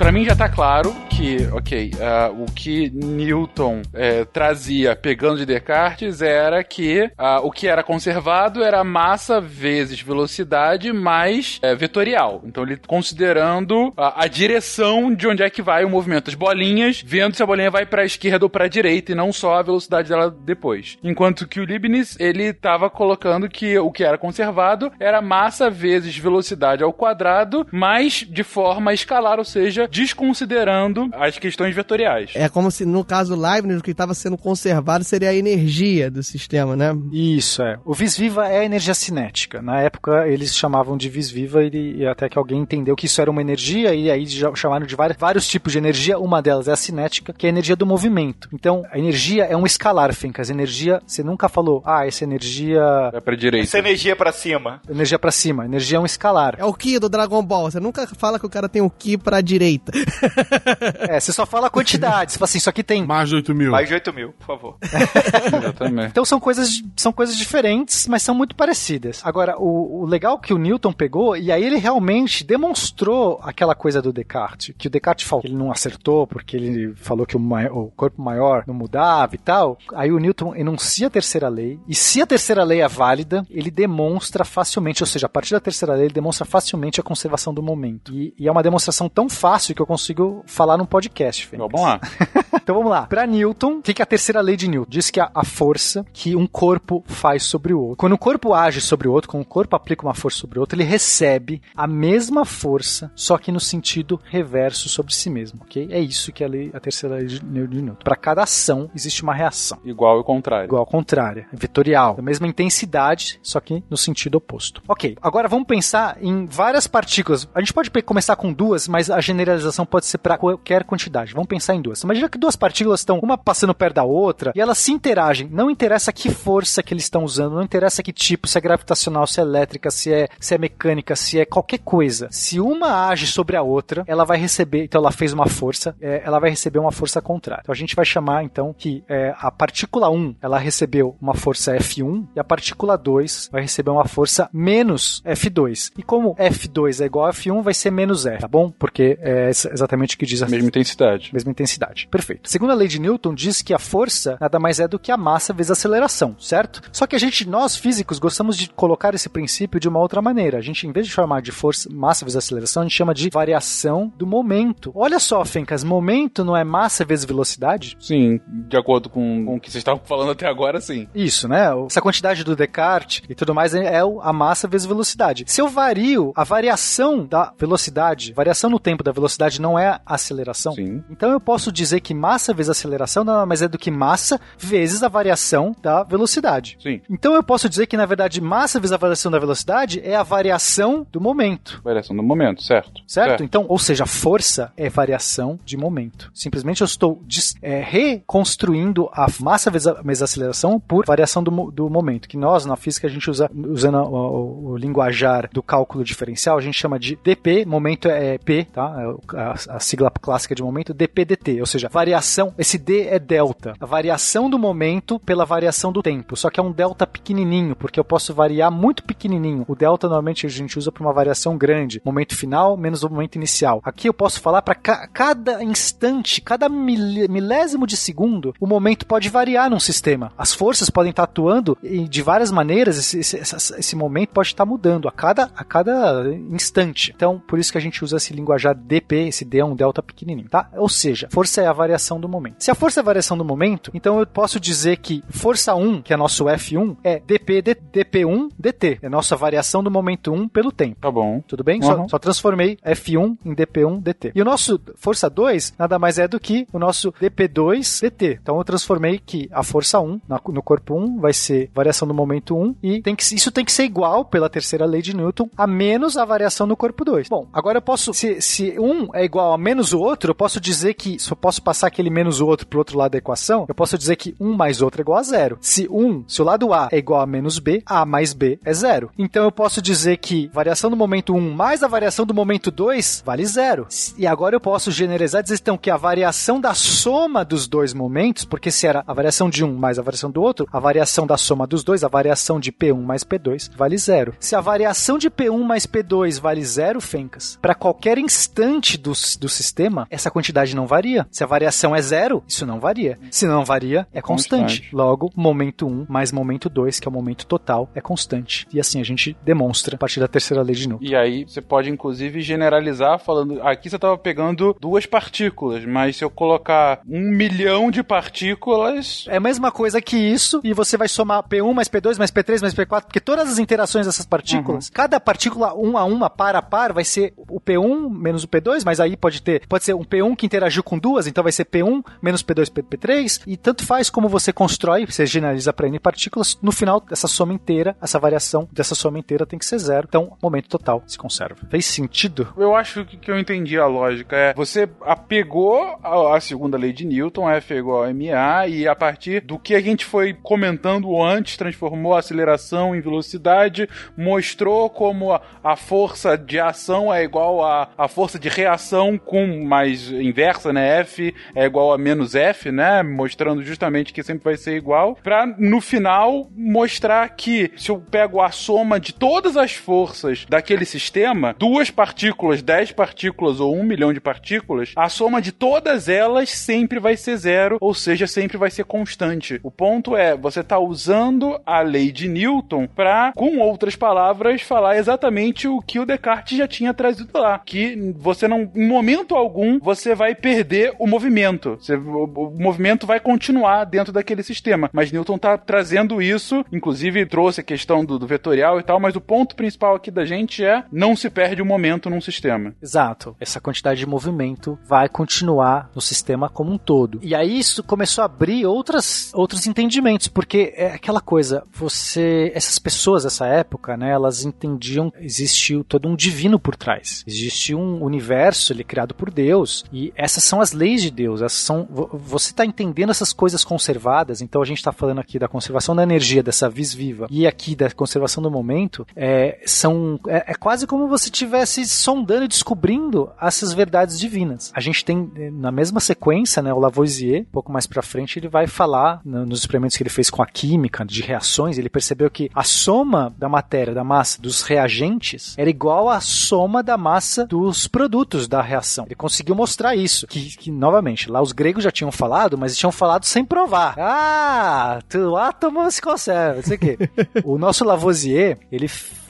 Pra mim já tá claro que, ok, uh, o que Newton eh, trazia pegando de Descartes era que uh, o que era conservado era massa vezes velocidade mais eh, vetorial. Então ele considerando a, a direção de onde é que vai o movimento, as bolinhas, vendo se a bolinha vai para a esquerda ou para a direita e não só a velocidade dela depois. Enquanto que o Leibniz ele estava colocando que o que era conservado era massa vezes velocidade ao quadrado, mas de forma escalar, ou seja, desconsiderando as questões vetoriais. É como se, no caso do Leibniz, o que estava sendo conservado seria a energia do sistema, né? Isso, é. O vis-viva é a energia cinética. Na época, eles chamavam de vis-viva e, e até que alguém entendeu que isso era uma energia e aí já chamaram de vários, vários tipos de energia. Uma delas é a cinética, que é a energia do movimento. Então, a energia é um escalar, Fencas. Energia, você nunca falou, ah, essa energia... É pra direita. Essa energia pra cima. Energia pra cima. Energia é um escalar. É o Ki do Dragon Ball. Você nunca fala que o cara tem o Ki pra direita. É, você só fala a quantidade. Você fala assim, isso aqui tem. Mais de 8 mil. Mais de 8 mil, por favor. Exatamente. Então são coisas, são coisas diferentes, mas são muito parecidas. Agora, o, o legal que o Newton pegou, e aí ele realmente demonstrou aquela coisa do Descartes, que o Descartes falou que ele não acertou, porque ele falou que o, mai- o corpo maior não mudava e tal. Aí o Newton enuncia a terceira lei, e se a terceira lei é válida, ele demonstra facilmente, ou seja, a partir da terceira lei, ele demonstra facilmente a conservação do momento. E, e é uma demonstração tão fácil que eu consigo falar num podcast, Fênix. Vamos lá. Então vamos lá. Pra Newton, o que, é a terceira lei de Newton? Diz que a, a força que um corpo faz sobre o outro. Quando o corpo age sobre o outro, quando o corpo aplica uma força sobre o outro, ele recebe a mesma força, só que no sentido reverso sobre si mesmo, ok? É isso que é a, lei, a terceira lei de Newton. Para cada ação, existe uma reação. Igual e o contrário. Igual ao contrário, é vetorial, da mesma intensidade, só que no sentido oposto. Ok, agora vamos pensar em várias partículas. A gente pode começar com duas, mas a generalização pode ser para qualquer quantidade. Vamos pensar em duas. Imagina que duas partículas estão uma passando perto da outra e elas se interagem. Não interessa que força que eles estão usando, não interessa que tipo, se é gravitacional, se é elétrica, se é, se é mecânica, se é qualquer coisa. Se uma age sobre a outra, ela vai receber. Então ela fez uma força, é, ela vai receber uma força contrária. Então a gente vai chamar então que é, a partícula 1 ela recebeu uma força F1 e a partícula 2 vai receber uma força menos F2. E como F2 é igual a F1, vai ser menos F, tá bom? Porque é ex- exatamente o que diz a Mesma intensidade. mesma intensidade. Perfeito. Segundo a lei de Newton, diz que a força nada mais é do que a massa vezes a aceleração, certo? Só que a gente, nós físicos, gostamos de colocar esse princípio de uma outra maneira. A gente, em vez de chamar de força, massa vezes aceleração, a gente chama de variação do momento. Olha só, Fencas, momento não é massa vezes velocidade? Sim, de acordo com, com o que vocês estavam falando até agora, sim. Isso, né? Essa quantidade do Descartes e tudo mais é é o- a massa vezes velocidade. Se eu vario a variação da velocidade, variação no tempo da velocidade não é aceleração, Sim. então eu posso dizer que massa vezes aceleração nada mais é do que massa vezes a variação da velocidade. Sim. Então eu posso dizer que na verdade massa vezes a variação da velocidade é a variação do momento. Variação do momento, certo. Certo? Então, ou seja, força é variação de momento. Simplesmente eu estou é, reconstruindo a massa vezes a, vezes a aceleração por variação do, do momento. Que nós, na física, a gente usa, usando o, o- o linguajar do cálculo diferencial, a gente chama de dp, momento é P, tá? A, a sigla clássica de momento, dp-dt. Ou seja, variação, esse D é delta. A variação do momento pela variação do tempo. Só que é um delta pequenininho, porque eu posso variar muito pequenininho. O delta normalmente a gente usa para uma variação grande. Momento final menos o momento inicial. Aqui eu posso falar para cada instante, cada mil- milésimo de segundo, o momento pode variar num sistema. As forças podem estar atuando e de várias maneiras. Esse, esse- essa- esse momento pode estar mudando a cada, a cada instante. Então, por isso que a gente usa esse linguajar DP D, esse D é um delta pequenininho, tá? Ou seja, força é a variação do momento. Se a força é a variação do momento, então eu posso dizer que força 1, que é nosso F1, é dp d, dp1 dt. É nossa variação do momento 1 pelo tempo. Tá bom. Tudo bem? Uhum. Só, só transformei F1 em dp1 dt. E o nosso força 2 nada mais é do que o nosso dp2 dt. Então eu transformei que a força 1 na- no corpo 1 vai ser variação do momento 1 e tem que, isso tem que ser igual pela terceira lei de Newton a menos a variação no corpo 2. Bom, agora eu posso se, se é igual a menos o outro, eu posso dizer que se eu posso passar aquele menos o outro pro outro lado da equação, eu posso dizer que 1 mais outro é igual a zero. Se 1, se o lado A é igual a menos B, A mais B é zero. Então eu posso dizer que variação do momento 1 mais a variação do momento 2 vale zero. E agora eu posso generalizar e dizer então que a variação da soma dos dois momentos, porque se era a variação de um mais a variação do outro, a variação da soma dos dois, a variação de P1 mais P2 vale zero. Se a variação de P1 mais P2 vale zero, Fencas, para qualquer instante do, do sistema, essa quantidade não varia. Se a variação é zero, isso não varia. Se não varia, é constante. Constante. Logo, momento 1 mais momento 2, que é o momento total, é constante. E assim a gente demonstra a partir da terceira lei de Newton. E aí você pode inclusive generalizar falando. Aqui você estava pegando duas partículas, mas se eu colocar um milhão de partículas. É a mesma coisa que isso, e você vai somar P1 mais P2 mais P3 mais P4, porque todas as interações dessas partículas, cada partícula uma a uma, par a par, vai ser o P1 menos o P2, mas aí pode ter, pode ser um P1 que interagiu com duas, então vai ser P1 menos P2 P- P3, e tanto faz como você constrói, você generaliza para N partículas, no final dessa soma inteira, essa variação dessa soma inteira tem que ser zero, então momento total se conserva. Fez sentido? Eu acho que que eu entendi a lógica. É, você apegou a, a segunda lei de Newton, F é igual a ma, e a partir do que a gente foi comentando antes, transformou a aceleração em velocidade, mostrou como a, a força de ação é igual a, a força de reação com mais inversa, né? F é igual a menos F, né? Mostrando justamente que sempre vai ser igual, pra no final mostrar que se eu pego a soma de todas as forças daquele sistema, duas partículas, dez partículas ou um milhão de partículas, a soma de todas elas sempre vai ser zero, ou seja, sempre vai ser constante. O ponto é, você está usando a lei de Newton para, com outras palavras, falar exatamente o que o Descartes já tinha trazido lá, que você não, em momento algum, você vai perder o movimento. Você- o, o movimento vai continuar dentro daquele sistema. Mas Newton está trazendo isso, inclusive trouxe a questão do, do vetorial e tal, mas o ponto principal aqui da gente é não se perde o momento num sistema. Exato. Essa quantidade de movimento vai continuar no sistema como um todo. E aí isso começou a abrir outras, outros entendimentos, porque é aquela coisa, você, essas pessoas dessa época, né, elas entendiam existiu todo um divino por trás. Existe um universo ele criado por Deus e essas são as leis de Deus. Essas são vo- você está entendendo essas coisas conservadas. Então a gente está falando aqui da conservação da energia dessa vis viva e aqui da conservação do momento. É, são é, é quase como você estivesse sondando e descobrindo essas verdades divinas. A gente tem eh, na mesma sequência, né, o Lavoisier, um pouco mais para frente, ele vai falar no- nos experimentos que ele fez com a química de reações, ele percebeu que a soma da matéria, da massa dos reagentes era igual à soma da massa dos produtos da reação. Ele conseguiu mostrar isso, que, que novamente, lá os gregos já tinham falado, mas tinham falado sem provar. Ah, tu átomo se conserva, não sei o quê. o nosso Lavoisier, ele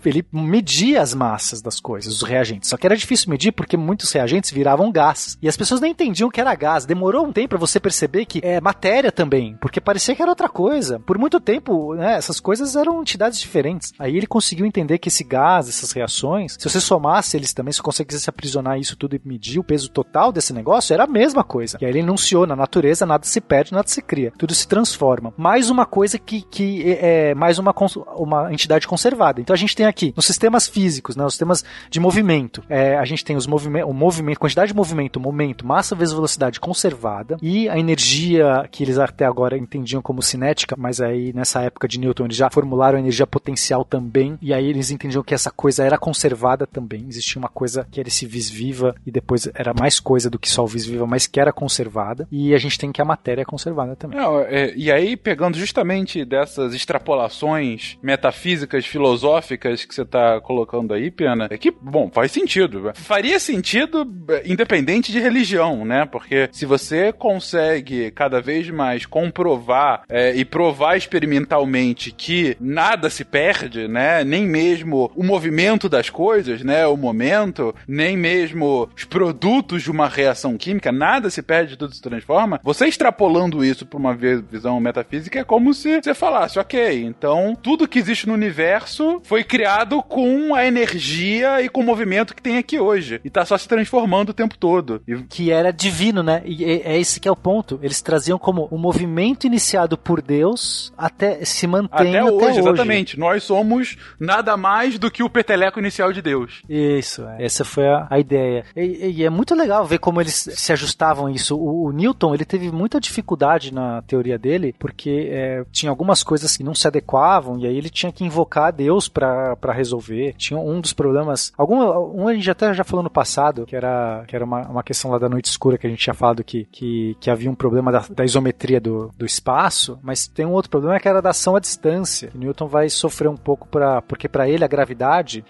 ele media as massas das coisas, os reagentes. Só que era difícil medir porque muitos reagentes viravam gás. E as pessoas nem entendiam que era gás. Demorou um tempo para você perceber que é matéria também, porque parecia que era outra coisa. Por muito tempo, né, essas coisas eram entidades diferentes. Aí ele conseguiu entender que esse gás, essas reações, se você somasse eles também, se conseguisse aprisionar isso tudo e medir o peso total desse negócio, era a mesma coisa. E aí ele enunciou, na natureza nada se perde, nada se cria. Tudo se transforma. Mais uma coisa que, que é é mais uma, uma entidade conservada. Então a gente tem aqui, nos sistemas físicos, né, nos sistemas de movimento, é, a gente tem os movimentos, o movimento, quantidade de movimento, momento, massa vezes velocidade conservada e a energia que eles até agora entendiam como cinética, mas aí nessa época de Newton eles já formularam a energia potencial também e aí eles entendiam que essa coisa era conservada também. Existia uma coisa que era esse vis viva e depois era mais coisa do que só o vis viva, mas que era conservada e a gente tem que a matéria é conservada também. Não, é, e aí, pegando justamente dessas extrapolações metafísicas, filosóficas que você tá colocando aí, Pena, é que, bom, faz sentido. Faria sentido eh, independente de religião, né? Porque se você consegue cada vez mais comprovar é, e provar experimentalmente que nada se perde, né? Nem mesmo o movimento das coisas, né? O momento, nem mesmo os produtos de uma reação química, nada se perde, tudo se transforma. Você extrapolando isso para uma vi- visão metafísica é como se você falasse, ok, então tudo que existe no universo foi criado com a energia e com o movimento que tem aqui hoje. E tá só se transformando o tempo todo. E que era divino, né? E é, é esse que é o ponto. Eles traziam como o movimento iniciado por Deus até se mantém até, até, hoje, exatamente. Nós somos nada mais do que o peteleco inicial de Deus. Isso, é. essa foi a, a ideia. E, e é muito legal ver como eles se ajustavam a isso. O, o Newton, ele teve muita dificuldade na teoria dele, porque é, tinha algumas coisas que não se adequavam, e aí ele tinha que invocar Deus para resolver. Tinha um dos problemas, algum, um a gente até já falou no passado, que era, que era uma, uma questão lá da noite escura, que a gente tinha falado que, que, que havia um problema da, da isometria do, do espaço, mas tem um outro problema que era da ação à distância. Newton vai sofrer um pouco para porque para ele a gravidade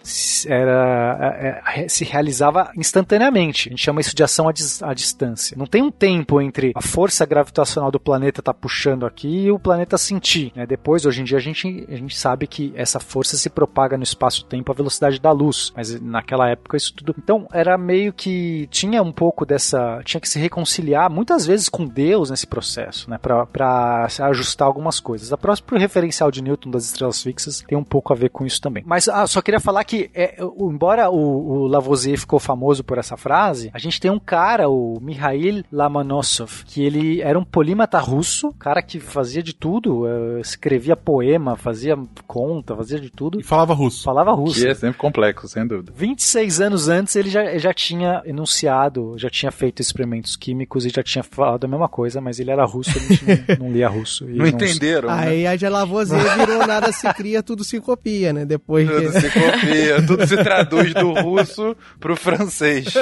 era é, é, se realizava instantaneamente. A gente chama isso de ação à, dis- à distância. Não tem um tempo entre a força gravitacional do planeta tá puxando aqui e o planeta sentir. Né? Depois, hoje em dia, a gente, a gente sabe que essa força se propaga no espaço-tempo à velocidade da luz. Mas naquela época isso tudo. Então era meio que tinha um pouco dessa. Tinha que se reconciliar muitas vezes com Deus nesse processo, né? Pra, pra ajustar algumas coisas. A próprio referencial de Newton das estrelas fixas tem um pouco a ver com isso também. Mas ah, só queria falar que, é, embora o, o Lavoisier ficou famoso por essa frase, a gente tem um cara, o Mikhail Lomonosov, que ele era um polímata russo, cara que fazia de tudo, eh, escrevia poema, fazia conta, fazia de tudo. E falava russo. Falava russo. Que é sempre complexo, sem dúvida. 26 anos antes ele já, já tinha enunciado, já tinha feito experimentos químicos e já tinha falado a mesma coisa, mas ele era russo, a gente não, não lia russo. e Não entenderam, né? Aí a de Lavoisier virou nada se cria, tudo se copia, né? Depois Tudo de... se copia, tudo se traduz do russo pro francês.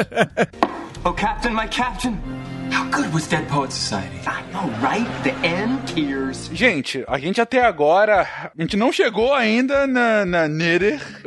Oh, Captain, my Captain! How good was Dead Poets Society? I know, right? The end tears. Gente, a gente até agora, a gente não chegou ainda na, na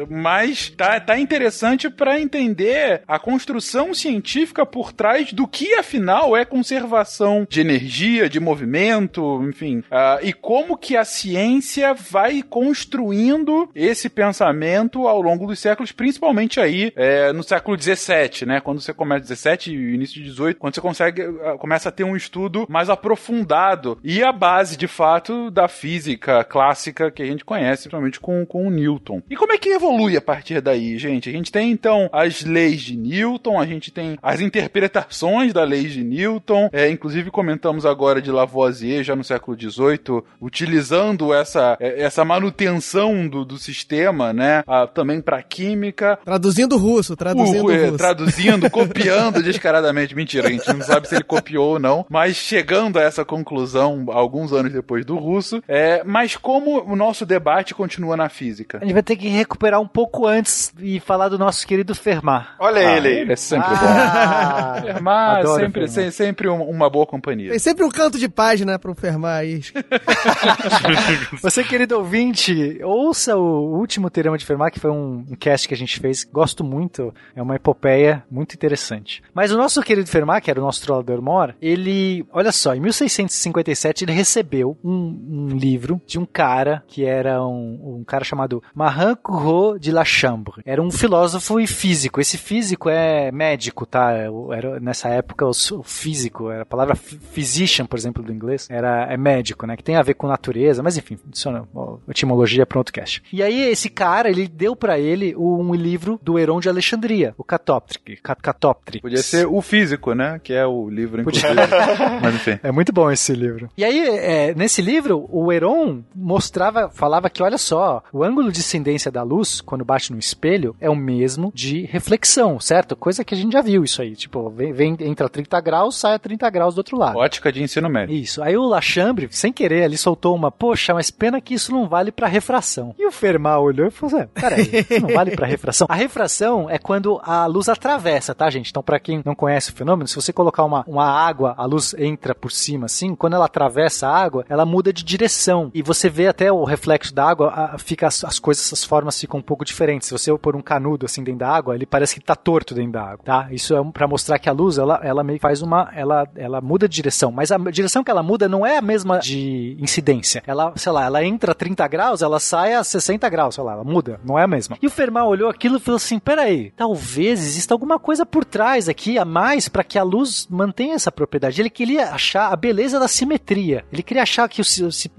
mas tá, tá interessante para entender a construção científica por trás do que afinal é conservação de energia, de movimento, enfim, ah, e como que a ciência vai construindo esse pensamento ao longo dos séculos, principalmente aí é, no século 17, né? Quando você começa 17 e início de 18, quando você consegue começa a ter um estudo mais aprofundado e a base de fato da física clássica que a gente conhece, principalmente com, com o Newton. E como é que evolui a partir daí, gente? A gente tem então as leis de Newton, a gente tem as interpretações da lei de Newton, é, inclusive comentamos agora de Lavoisier já no século XVIII, utilizando essa, é, essa manutenção do, do sistema, né? ah, também para química, Traduzindo russo, traduzindo o- é, russo. traduzindo, copiando descaradamente. Mentira, a gente não sabe se ele copiou ou não, mas chegando a essa conclusão alguns anos depois do russo. É, mas como o nosso debate continua na física? A gente vai ter que recuperar um pouco antes e falar do nosso querido Fermat. Olha Ah, ele aí. ele é sempre Ah, bom. Fermat, adoro sempre, Fermat. se- sempre um- uma boa companhia. Tem sempre um canto de página pro Fermar aí. Você, querido ouvinte, ouça o último Teorema de Fermat, que foi um, um cast que a gente fez. Gosto muito. É uma epopeia muito interessante. Mas o nosso querido Fermat, que era o nosso trollador mor, ele, olha só, em 1657 ele recebeu um, um livro de um cara que era um, um cara chamado Marin Courreau de La Chambre. Era um filósofo e físico. Esse físico é médico, tá? Era, nessa época, o físico, a palavra ph- physician, por exemplo, do inglês, era, é médico, né? Que tem a ver com natureza, mas enfim, isso é uma etimologia para outro cast. E aí, esse cara, ele deu para ele um livro do Heron de Alexandria, o Catóptric. Cat- Catóptric. Podia ser o físico, né? Que é o livro, inclusive. Mas enfim. É muito bom esse livro. E aí, é, nesse livro, o Heron mostrava, falava que, olha só, o ângulo de incidência da luz, quando bate no espelho, é o mesmo de reflexão, certo? Coisa que a gente já viu isso aí. Tipo, vem, vem entra a 30 graus, sai a 30 graus do outro lado. Ótica de ensino médio. Isso. Aí o Lachambre, sem querer, ali soltou uma, poxa, mas pena que isso não vale pra refração. E o Fermat olhou e falou assim, peraí, isso não vale pra refração? A refração é quando a luz atravessa, tá, gente? Então, pra quem não conhece o fenômeno, se você colocar uma, uma água, a luz entra por cima, assim, quando ela atravessa a água, ela muda de direção. E você vê até o reflexo da água, a- fica as, as coisas, as formas ficam um pouco diferentes. Se você pôr um canudo assim dentro da água, ele parece que tá torto dentro da água, tá? Isso é para mostrar que a luz, ela, ela meio que faz uma, ela, ela muda de direção, mas a direção que ela muda não é a mesma de incidência. Ela, sei lá, ela entra a 30 graus, ela sai a 60 graus, sei lá, ela muda, não é a mesma. E o Fermat olhou aquilo e falou assim: peraí, talvez exista alguma coisa por trás aqui a mais para que a luz mantenha essa propriedade. Ele queria achar a beleza da simetria. Ele queria achar que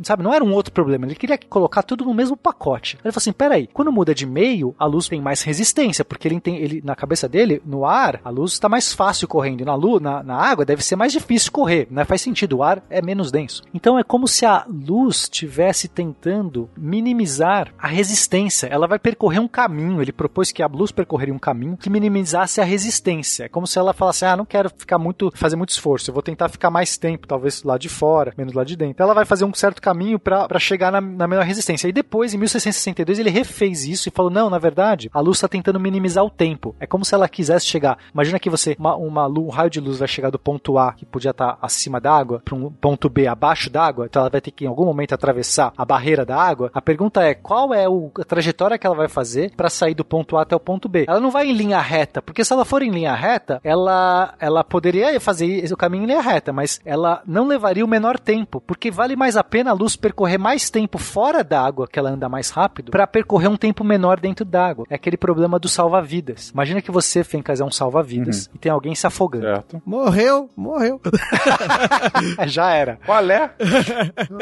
sabe, não era um outro problema, ele queria colocar tudo no mesmo pacote. Ele falou assim: peraí, quando muda de meio, a luz tem mais resistência, porque ele tem ele na cabeça dele, no ar, a luz está mais fácil correndo, na luz, na, na água deve ser mais difícil correr, né? Faz sentido, o ar é menos denso. Então é como se a luz estivesse tentando minimizar a resistência. Ela vai percorrer um caminho, ele propôs que a luz percorreria um caminho que minimizasse a resistência. É como se ela falasse: "Ah, não quero ficar muito fazer muito esforço, eu vou tentar ficar mais tempo, talvez lá de fora, menos lá de dentro". Ela vai fazer um certo caminho para chegar na, na menor resistência. E depois, em 1662, ele refez isso e falou: "Não, na verdade, a luz está tentando minimizar o tempo. É como se ela quisesse chegar. Imagina que você uma, uma um raio de luz vai chegar do ponto A, que podia estar acima da água, para um ponto B abaixo da água, então ela vai ter que em algum momento atravessar a barreira da água. A pergunta é: qual é o- a trajetória que ela vai fazer para sair do ponto A até o ponto B? Ela não vai em linha reta, porque se ela for em linha reta, ela ela poderia fazer o caminho em linha reta, mas ela não levaria o menor tempo, porque vale mais a pena a luz percorrer mais tempo fora da água, que ela anda mais rápido, para percorrer um tempo menor dentro da água. É aquele problema do salva-vidas. Imagina que você, Fencas, é um salva-vidas e tem alguém se afogando. Certo. Morreu, morreu. Já era. Qual é?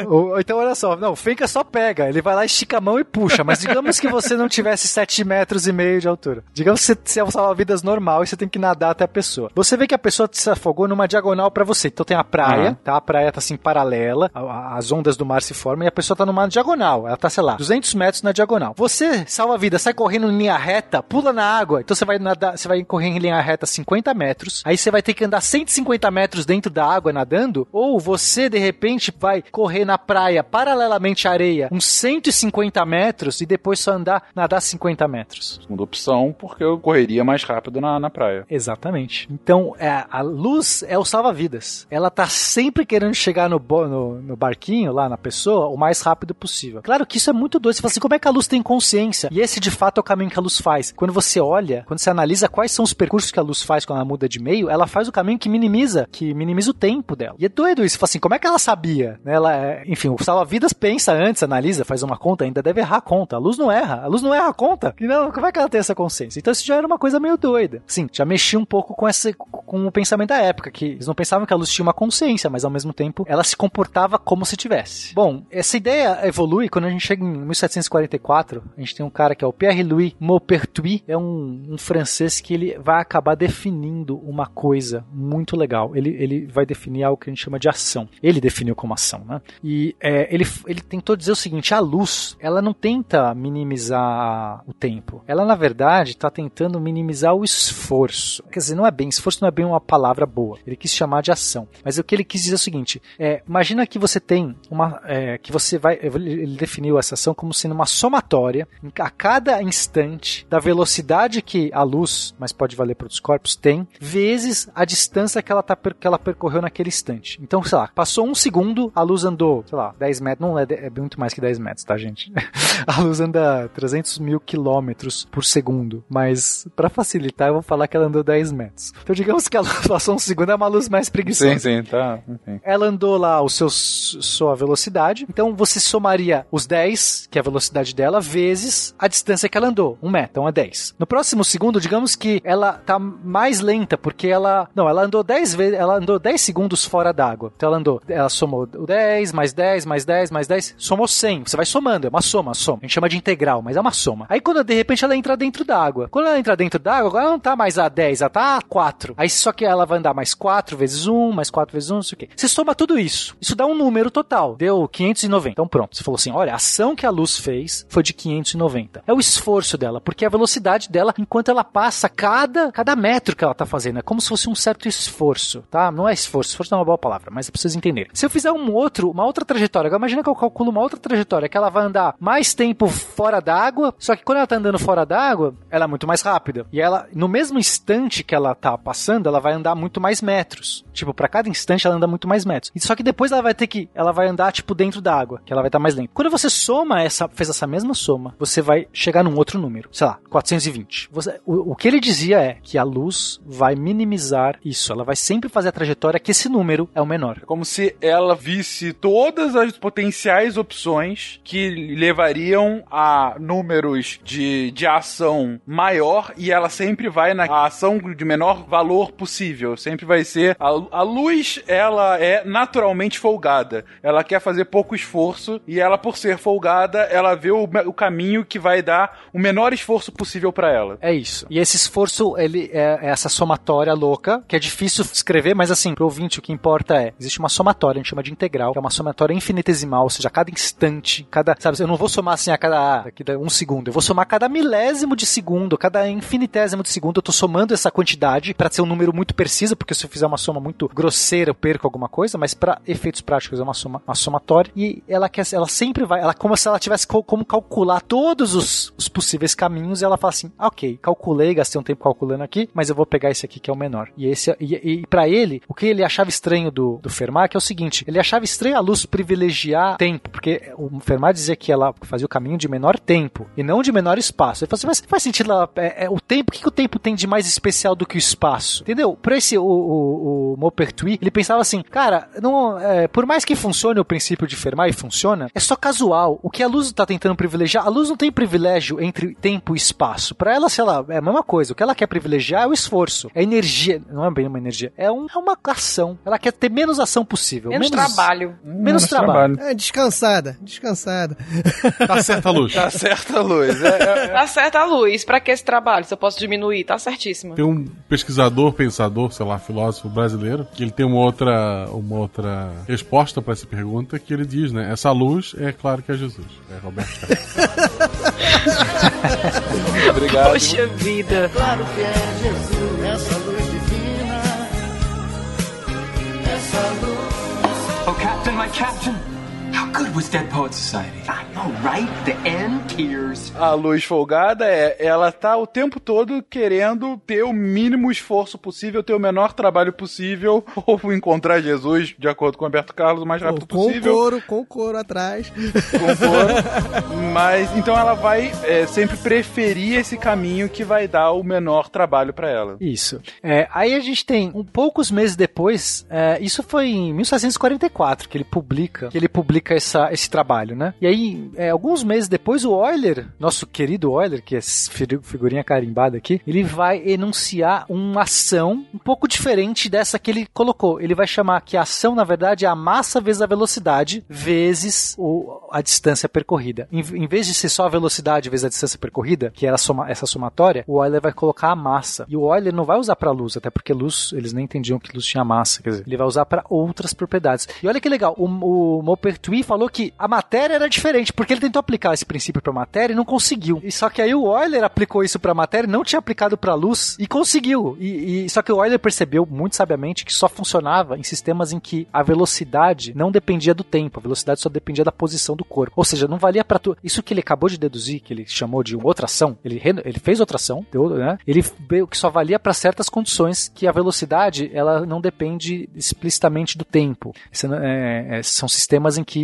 Ou- então, olha só, não, o Fencas só pega, ele vai lá, estica a mão e puxa, mas digamos que você não tivesse 7 metros e meio de altura. Digamos que você, você é um salva-vidas normal e você tem que nadar até a pessoa. Você vê que a pessoa se afogou numa diagonal pra você. Então tem a praia, Aham. tá? A praia tá assim paralela, a- a- as ondas do mar se formam e a pessoa tá numa diagonal. Ela tá, sei lá, 200 metros na diagonal. Você, salva-vida, sai correndo em linha reta, pula na água. Então você vai nadar, você vai correr em linha reta 50 metros. Aí você vai ter que andar 150 metros dentro da água nadando. Ou você, de repente, vai correr na praia paralelamente à areia uns 150 metros e depois só andar, nadar 50 metros. Segunda opção, porque eu correria mais rápido na, na praia. Exatamente. Então, é, a luz é o salva-vidas. Ela tá sempre querendo chegar no, no, no barquinho, lá na pessoa, o mais rápido possível. Claro que isso é muito doido. Você fala assim, como é que a luz tem consciência? E esse, de fato, é o caminho que a luz faz. Quando você olha, quando você analisa quais são os percursos que a luz faz quando ela muda de meio, ela faz o caminho que minimiza, que minimiza o tempo dela. E é doido isso. Você fala assim, como é que ela sabia? Né, Ela, é- enfim, o salva-vidas pensa antes, analisa, faz uma conta, ainda deve errar a conta. A luz não erra. A luz não erra a conta. E não, como é que ela tem essa consciência? Então isso já era uma coisa meio doida. Sim, já mexia um pouco com esse com o pensamento da época, que eles não pensavam que a luz tinha uma consciência, mas ao mesmo tempo ela se comportava como se tivesse. Bom, essa ideia evolui quando a gente chega em 1744. A gente tem um cara que é o Pierre-Louis Maupertuis, é um, um francês que ele vai acabar definindo uma coisa muito legal. Ele, ele vai definir algo que a gente chama de ação. Ele definiu como ação, né? E é, ele, ele tentou dizer o seguinte: a luz, ela não tenta minimizar o tempo. Ela, na verdade, está tentando minimizar o esforço. Quer dizer, não é bem, esforço não é bem uma palavra boa. Ele quis chamar de ação. Mas o que ele quis dizer é o seguinte: é, imagina que você tem uma. é, que você vai. Ele definiu essa ação como sendo uma somatória a cada instante da velocidade que a luz, mas pode valer para outros corpos, tem, vezes a distância que ela, tá, que ela percorreu naquele instante. Então, sei lá, passou um segundo, a luz andou, sei lá, 10 metros. Não é, é muito mais que 10 metros, tá, gente? a luz anda 300 mil quilômetros por segundo. Mas, para facilitar, eu vou falar que ela andou 10 metros. Então, digamos que a luz passou um segundo, é uma luz mais preguiçosa. Sim, sim, tá. Enfim. Ela andou lá o seu, sua velocidade. Então você somaria os 10, que é a velocidade dela, vezes a distância que ela andou. Um metro, então é 10. No próximo segundo, digamos que ela tá mais lenta, porque ela. Não, ela andou 10 vezes. Ela andou 10 segundos fora d'água. Então ela andou. Ela somou o 10, mais 10, mais 10, mais 10. Somou 100. Você vai somando, é uma soma, soma. A gente chama de integral, mas é uma soma. Aí quando de repente ela entra dentro da água. Quando ela entra dentro da água, agora ela não tá mais a 10, ela tá a 4. Aí só que ela vai andar mais 4 vezes 1, mais 4 vezes 1, não sei o quê. Você soma tudo isso. Isso dá um número total. Deu 590. Então pronto. Você falou assim: olha, a ação que a luz fez foi de 590. É o esforço dela, porque é a velocidade dela enquanto ela passa cada, cada metro que ela tá fazendo. É como se fosse um certo esforço, tá? Não é esforço, esforço não é uma boa palavra, mas é pra vocês entenderem. Se eu fizer um outro, uma outra trajetória, agora imagina que eu calculo uma outra trajetória, que ela vai andar mais tempo fora d'água, só que quando ela tá andando fora d'água, ela é muito mais rápida. E ela, no mesmo instante que ela tá passando, ela vai andar muito mais metros. Tipo, para cada instante ela anda muito mais metros. E só que depois ela vai ter que, ela vai andar tipo dentro da água, que ela vai estar mais lenta. Quando você soma essa, fez essa mesma soma, você vai chegar num outro número, sei lá, 420. Você, o, o que ele dizia é que a luz vai minimizar isso, ela vai sempre fazer a trajetória que esse número é o menor. É como se ela visse todas as potenciais opções que levariam a números de, de ação maior e ela sempre vai na ação de menor valor possível. Sempre vai ser. A, a luz, ela é naturalmente folgada. Ela quer fazer pouco esforço e ela, por ser folgada, ela vê o, o caminho que vai dar o menor esforço possível para ela. É isso. E esse esforço, ele é, é essa somatória louca, que é difícil escrever, mas assim, pro ouvinte, o que importa é: existe uma somatória, a gente chama de integral, que é uma somatória infinitesimal, ou seja, a cada instante, cada. Sabe, eu não vou somar assim a cada. Daqui um segundo, eu vou somar cada milésimo de segundo, cada infinitésimo de segundo, eu tô somando essa quantidade para ser um número muito preciso, porque se eu fizer uma soma muito grosseira, eu perco alguma coisa, mas para efeitos práticos é uma soma uma somatória e ela quer ela sempre vai, ela como se ela tivesse como calcular todos os, os possíveis caminhos e ela fala assim: ah, "OK, calculei, gastei um tempo calculando aqui, mas eu vou pegar esse aqui que é o menor". E esse e, e para ele, o que ele achava estranho do, do Fermat é o seguinte, ele achava estranho a luz privilegiar tempo, porque o Fermat dizia que ela fazia o caminho de menor tempo e não de menor espaço. Ele falou assim, mas faz sentido ela, é, é, o tempo, o que, que o tempo tem de mais especial do que o espaço? Entendeu? Para esse, o, o, o Maupertuis, ele pensava assim, cara, não, é, por mais que funcione o princípio de Fermat e funciona, é só casual. O que a luz está tentando privilegiar, a luz não tem privilégio entre tempo e espaço. Para ela, sei lá, é a mesma coisa. O que ela quer privilegiar é o esforço, é a energia, não é bem uma energia, é, um, é uma ação. Ela quer ter menos ação possível. Menos, menos trabalho. Menos, menos trabalho. trabalho. É, descansada, descansada. Tá certa a luz. Tá certa a luz. É, é, tá certa a luz. Pra que esse trabalho? Se eu posso diminuir, tá certíssimo. Tem um pesquisador, pensador, sei lá, filósofo brasileiro, que ele tem uma outra, uma outra resposta para essa pergunta, que ele diz, né? Essa luz é claro que é Jesus. É Roberto. Obrigado. Poxa vida. Claro que é Jesus, essa luz divina. Essa luz. Oh, Captain, my Captain! How good was Dead Poets Society? I know, right? The end tears. A luz folgada é, ela tá o tempo todo querendo ter o mínimo esforço possível, ter o menor trabalho possível, ou encontrar Jesus, de acordo com o Alberto Carlos, o mais rápido com possível. Com couro, com couro atrás. Com couro. Mas, então ela vai é, sempre preferir esse caminho que vai dar o menor trabalho para ela. Isso. É, aí a gente tem, um poucos meses depois, é, isso foi em 1744 que ele publica, que ele publica essa, esse trabalho, né? E aí, é, alguns meses depois, o Euler, nosso querido Euler, que é figurinha carimbada aqui, ele vai enunciar uma ação um pouco diferente dessa que ele colocou. Ele vai chamar que a ação, na verdade, é a massa vezes a velocidade vezes o, a distância percorrida. Em, em, vez de ser só a velocidade vezes a distância percorrida, que era soma, essa somatória, o Euler vai colocar a massa. E o Euler não vai usar para luz, até porque luz, eles nem entendiam que luz tinha massa. Quer dizer, ele vai usar para outras propriedades. E olha que legal, o, o Maupertuis falou que a matéria era diferente, porque ele tentou aplicar esse princípio para matéria e não conseguiu. E só que aí o Euler aplicou isso para matéria, não tinha aplicado para luz e conseguiu. E, e, só que o Euler percebeu muito sabiamente que só funcionava em sistemas em que a velocidade não dependia do tempo, a velocidade só dependia da posição do corpo. Ou seja, não valia para tudo. Isso que ele acabou de deduzir, que ele chamou de outra ação, ele, ele fez outra ação, deu, né? Ele veio que só valia para certas condições que a velocidade ela não depende explicitamente do tempo. É, é, são sistemas em que,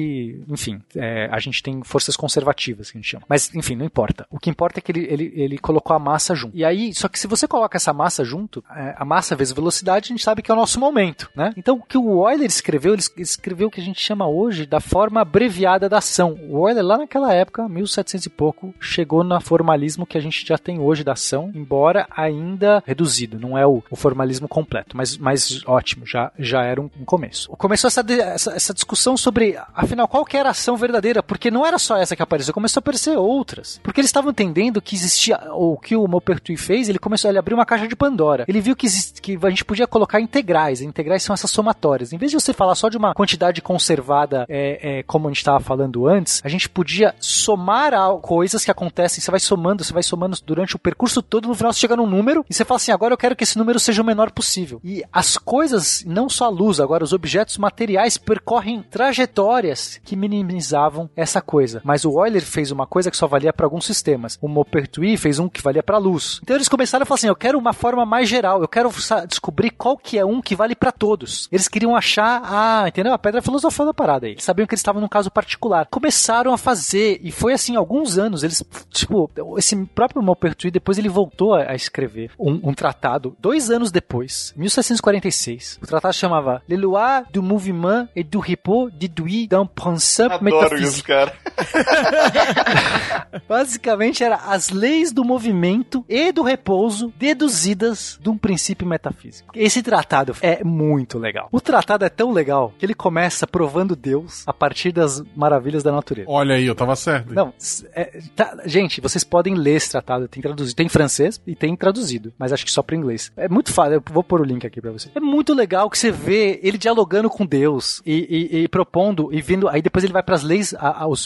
enfim, é, a gente tem forças conservativas que a gente chama. Mas, enfim, não importa. O que importa é que ele, ele, ele colocou a massa junto. E aí, só que se você coloca essa massa junto, é, a massa vezes velocidade, a gente sabe que é o nosso momento, né? Então, o que o Euler escreveu, ele escreveu o que a gente chama hoje da forma abreviada da ação. O Euler, lá naquela época, 1700 e pouco, chegou no formalismo que a gente já tem hoje da ação, embora ainda reduzido. Não é o, o formalismo completo, mas, mas ótimo, já, já era um, um começo. Começou essa, essa, essa discussão sobre, afinal, qual que era a ação verdadeira, porque não era só essa que apareceu, começou a aparecer outras. Porque eles estavam entendendo que existia, ou que o Maupertuis fez, ele começou, ele abriu uma caixa de Pandora. Ele viu que, existe, que a gente podia colocar integrais. Integrais são essas somatórias. Em vez de você falar só de uma quantidade conservada, é, é, como a gente estava falando antes, a gente podia somar coisas que acontecem. Você vai somando, você vai somando durante o percurso todo, no final você chega num número e você fala assim: agora eu quero que esse número seja o menor possível. E as coisas, não só a luz, agora os objetos materiais percorrem trajetórias que minimizavam essa coisa. Mas o Euler fez uma coisa que só valia para alguns sistemas. O Maupertuis fez um que valia para luz. Então eles começaram a falar assim: eu quero uma forma mais geral, eu quero descobrir qual que é um que vale para todos. Eles queriam achar, ah, entendeu? A pedra filosofal da parada aí. Eles sabiam que eles estavam num caso particular. Começaram a fazer, e foi assim, alguns anos, eles, tipo, esse próprio Maupertuis, depois ele voltou a, a escrever um, um tratado, dois anos depois, 1746. O tratado chamava Les lois du mouvement et du repos déduits d'un principe Adoro métaphysique. isso, cara. Basicamente era as leis do movimento e do repouso deduzidas de um princípio metafísico. Esse tratado é muito legal. O tratado é tão legal que ele começa provando Deus a partir das maravilhas da natureza. Olha aí, eu tava certo. Não, é, tá- gente, vocês podem ler esse tratado, tem traduzido, tem em francês e tem traduzido, mas acho que só para inglês. É muito fácil, eu vou pôr o link aqui para você. É muito legal que você vê ele dialogando com Deus e, e- e propondo e vindo, aí depois ele vai para as leis,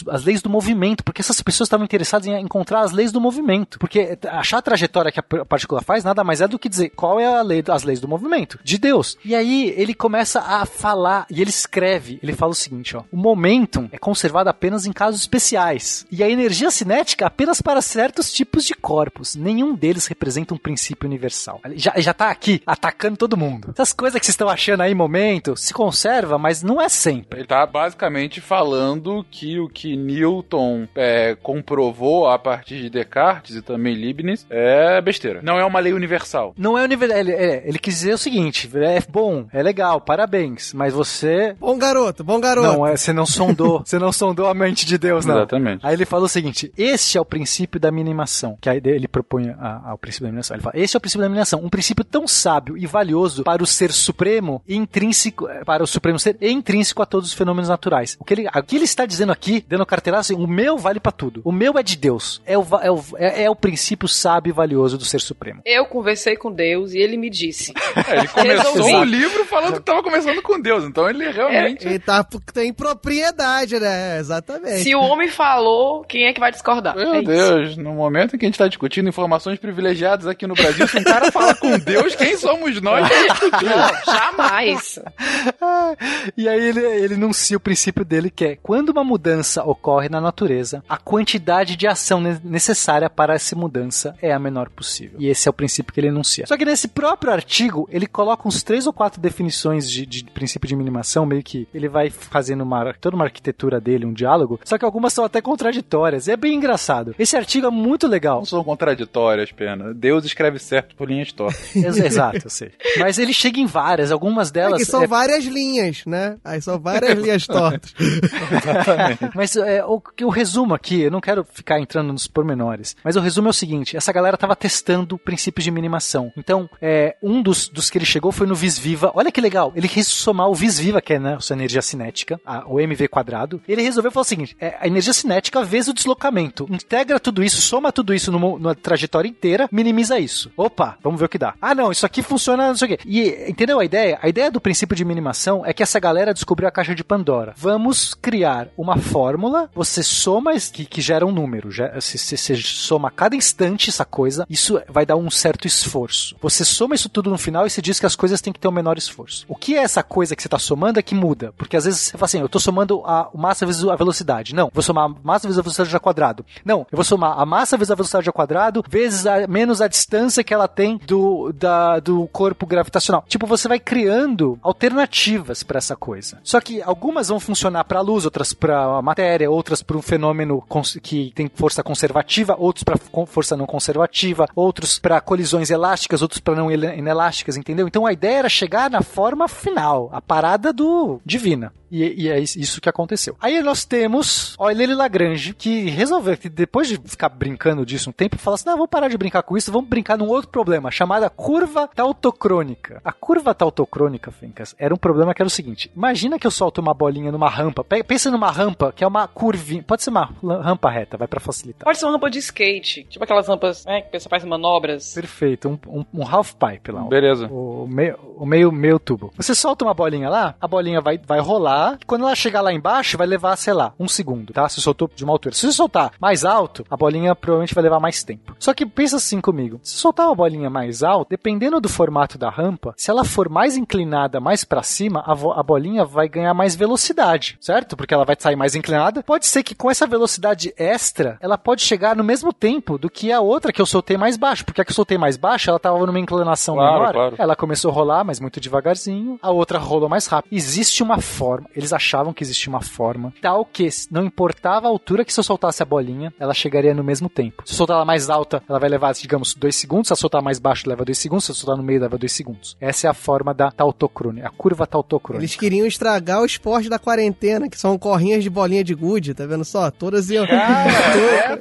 as leis do movimento, porque essas pessoas estavam interessadas em encontrar as leis do movimento, porque achar a trajetória que a partícula faz nada mais é do que dizer qual é a lei, as leis do movimento de Deus. E aí ele começa a falar e ele escreve, ele fala o seguinte, ó: o momentum é conservado apenas em casos especiais e a energia cinética apenas para certos tipos de corpos. Nenhum deles representa um princípio universal. Já, já tá aqui atacando todo mundo. Essas coisas que vocês estão achando aí, momento, se conserva, mas não é sempre. Ele tá basicamente falando que o que Newton é, comprovou a partir de Descartes e também Leibniz é besteira. Não é uma lei universal. Não é universal. Ele, é, ele quis dizer o seguinte: é bom, é legal, parabéns, mas você. Bom garoto, bom garoto. Não, é, você não sondou, você não sondou a mente de Deus, não. Exatamente. Aí ele fala o seguinte: este é o princípio da minimação. Que aí ele propõe a- ao princípio da minimação. Ele fala: este é o princípio da minimação, um princípio tão sábio e valioso para o ser supremo e intrínseco, eh, para o supremo ser intrínseco a todos os fenômenos naturais. O que ele, o que ele está dizendo aqui, dando carteiraço, assim, o meu vale para tudo. O meu é de Deus. É o, é o, é, é o princípio sábio e valioso do ser supremo. Eu conversei com Deus e ele me disse. É, ele começou o livro falando que tava conversando com Deus, então ele realmente. Ele tá, tem propriedade, né? Exatamente. Se o homem falou, quem é que vai discordar? Meu É isso. Deus, no momento em que a gente tá discutindo informações privilegiadas aqui no Brasil, se um cara fala com Deus, quem somos nós? Não, jamais. E aí ele, ele enuncia o princípio dele que é quando uma mudança ocorre na natureza, a quantidade de ação ne- necessária para essa mudança é a menor possível. E esse é o princípio que ele enuncia. Só que nesse próprio artigo, ele coloca uns três ou quatro definições de, de princípio de minimação, meio que ele vai fazendo uma, toda uma arquitetura dele, um diálogo, só que algumas são até contraditórias. E é bem engraçado. Esse artigo é muito legal. Não são contraditórias, pena. Deus escreve certo por linhas tortas. Ex- Exato, eu sei. Mas ele chega em várias, algumas É delas. que são é- várias linhas, né? Aí são várias linhas tortas. Mas é, o, resumo aqui, eu não quero ficar entrando nos pormenores, mas o resumo é o seguinte: essa galera tava testando princípios de minimação. Então, é, um dos, dos que ele chegou foi no Vis Viva. Olha que legal, ele quis somar o Vis Viva, que é né, a sua energia cinética, a- o MV quadrado. Ele resolveu falar o seguinte: é, a energia cinética vezes o deslocamento. Integra tudo isso, soma tudo isso numa, numa trajetória inteira, minimiza isso. Opa, vamos ver o que dá. Ah, não, isso aqui funciona, não sei o quê. E entendeu a ideia? A ideia do princípio de minimação é que essa galera descobriu a caixa de Pandora. Vamos criar uma fórmula, você soma que, que gera um número. você soma a cada instante essa coisa, isso vai dar um certo esforço. Você soma isso tudo no final e se diz que as coisas têm que ter o menor esforço. O que é essa coisa que você está somando é que muda. Porque às vezes você fala assim, eu estou somando a massa vezes a velocidade. Não, vou somar a massa vezes a velocidade ao quadrado. Não, eu vou somar a massa vezes a velocidade ao quadrado vezes a, menos a distância que ela tem do, da, do corpo gravitacional. Tipo, você vai criando alternativas para essa coisa. Só que algumas vão funcionar para a luz, outras para a matéria, outras para um fenômeno que tem força conservativa, outros para força não conservativa, outros para colisões elásticas, outros para não inelásticas, entendeu? Então a ideia era chegar na forma final, a parada do divina. E, e é is- isso que aconteceu. Aí nós temos Euler Lagrange, que resolveu, que depois de ficar brincando disso um tempo, fala assim: não, vamos parar de brincar com isso, vamos brincar num outro problema, chamada curva tautocrônica. A curva tautocrônica, Fencas, era um problema que era o seguinte: imagina que eu solto uma bolinha numa rampa, pe- pensa numa rampa que é uma curvinha, pode ser uma rampa reta, vai pra facilitar. Pode ser uma rampa de skate. Tipo aquelas rampas né, que a pessoa faz manobras. Perfeito, um, um, um half pipe lá. Beleza. O meio, o meio, meio tubo. Você solta uma bolinha lá, a bolinha vai, vai rolar. Quando ela chegar lá embaixo, vai levar, sei lá, um segundo, tá? Se soltou de uma altura. Se você soltar mais alto, a bolinha provavelmente vai levar mais tempo. Só que pensa assim comigo: se soltar uma bolinha mais alta, dependendo do formato da rampa, se ela for mais inclinada, mais pra cima, a, a bolinha vai ganhar mais velocidade. Velocidade, certo? Porque ela vai sair mais inclinada. Pode ser que com essa velocidade extra, ela pode chegar no mesmo tempo do que a outra que eu soltei mais baixo. Porque a que eu soltei mais baixo, ela tava numa inclinação Claro, menor. claro. Ela começou a rolar, mas muito devagarzinho. A outra rolou mais rápido. Existe uma forma, eles achavam que existia uma forma tal que não importava a altura que se eu soltasse a bolinha, ela chegaria no mesmo tempo. Se eu soltar ela mais alta, ela vai levar, digamos, dois segundos. Se eu soltar mais baixo, leva dois segundos. Se eu soltar no meio, leva dois segundos. Essa é a forma da tautocrone, a curva tautocrone. Eles queriam estragar o esporte da quarentena, que são corrinhas de bolinha de gude, tá vendo só? Todas iam. É,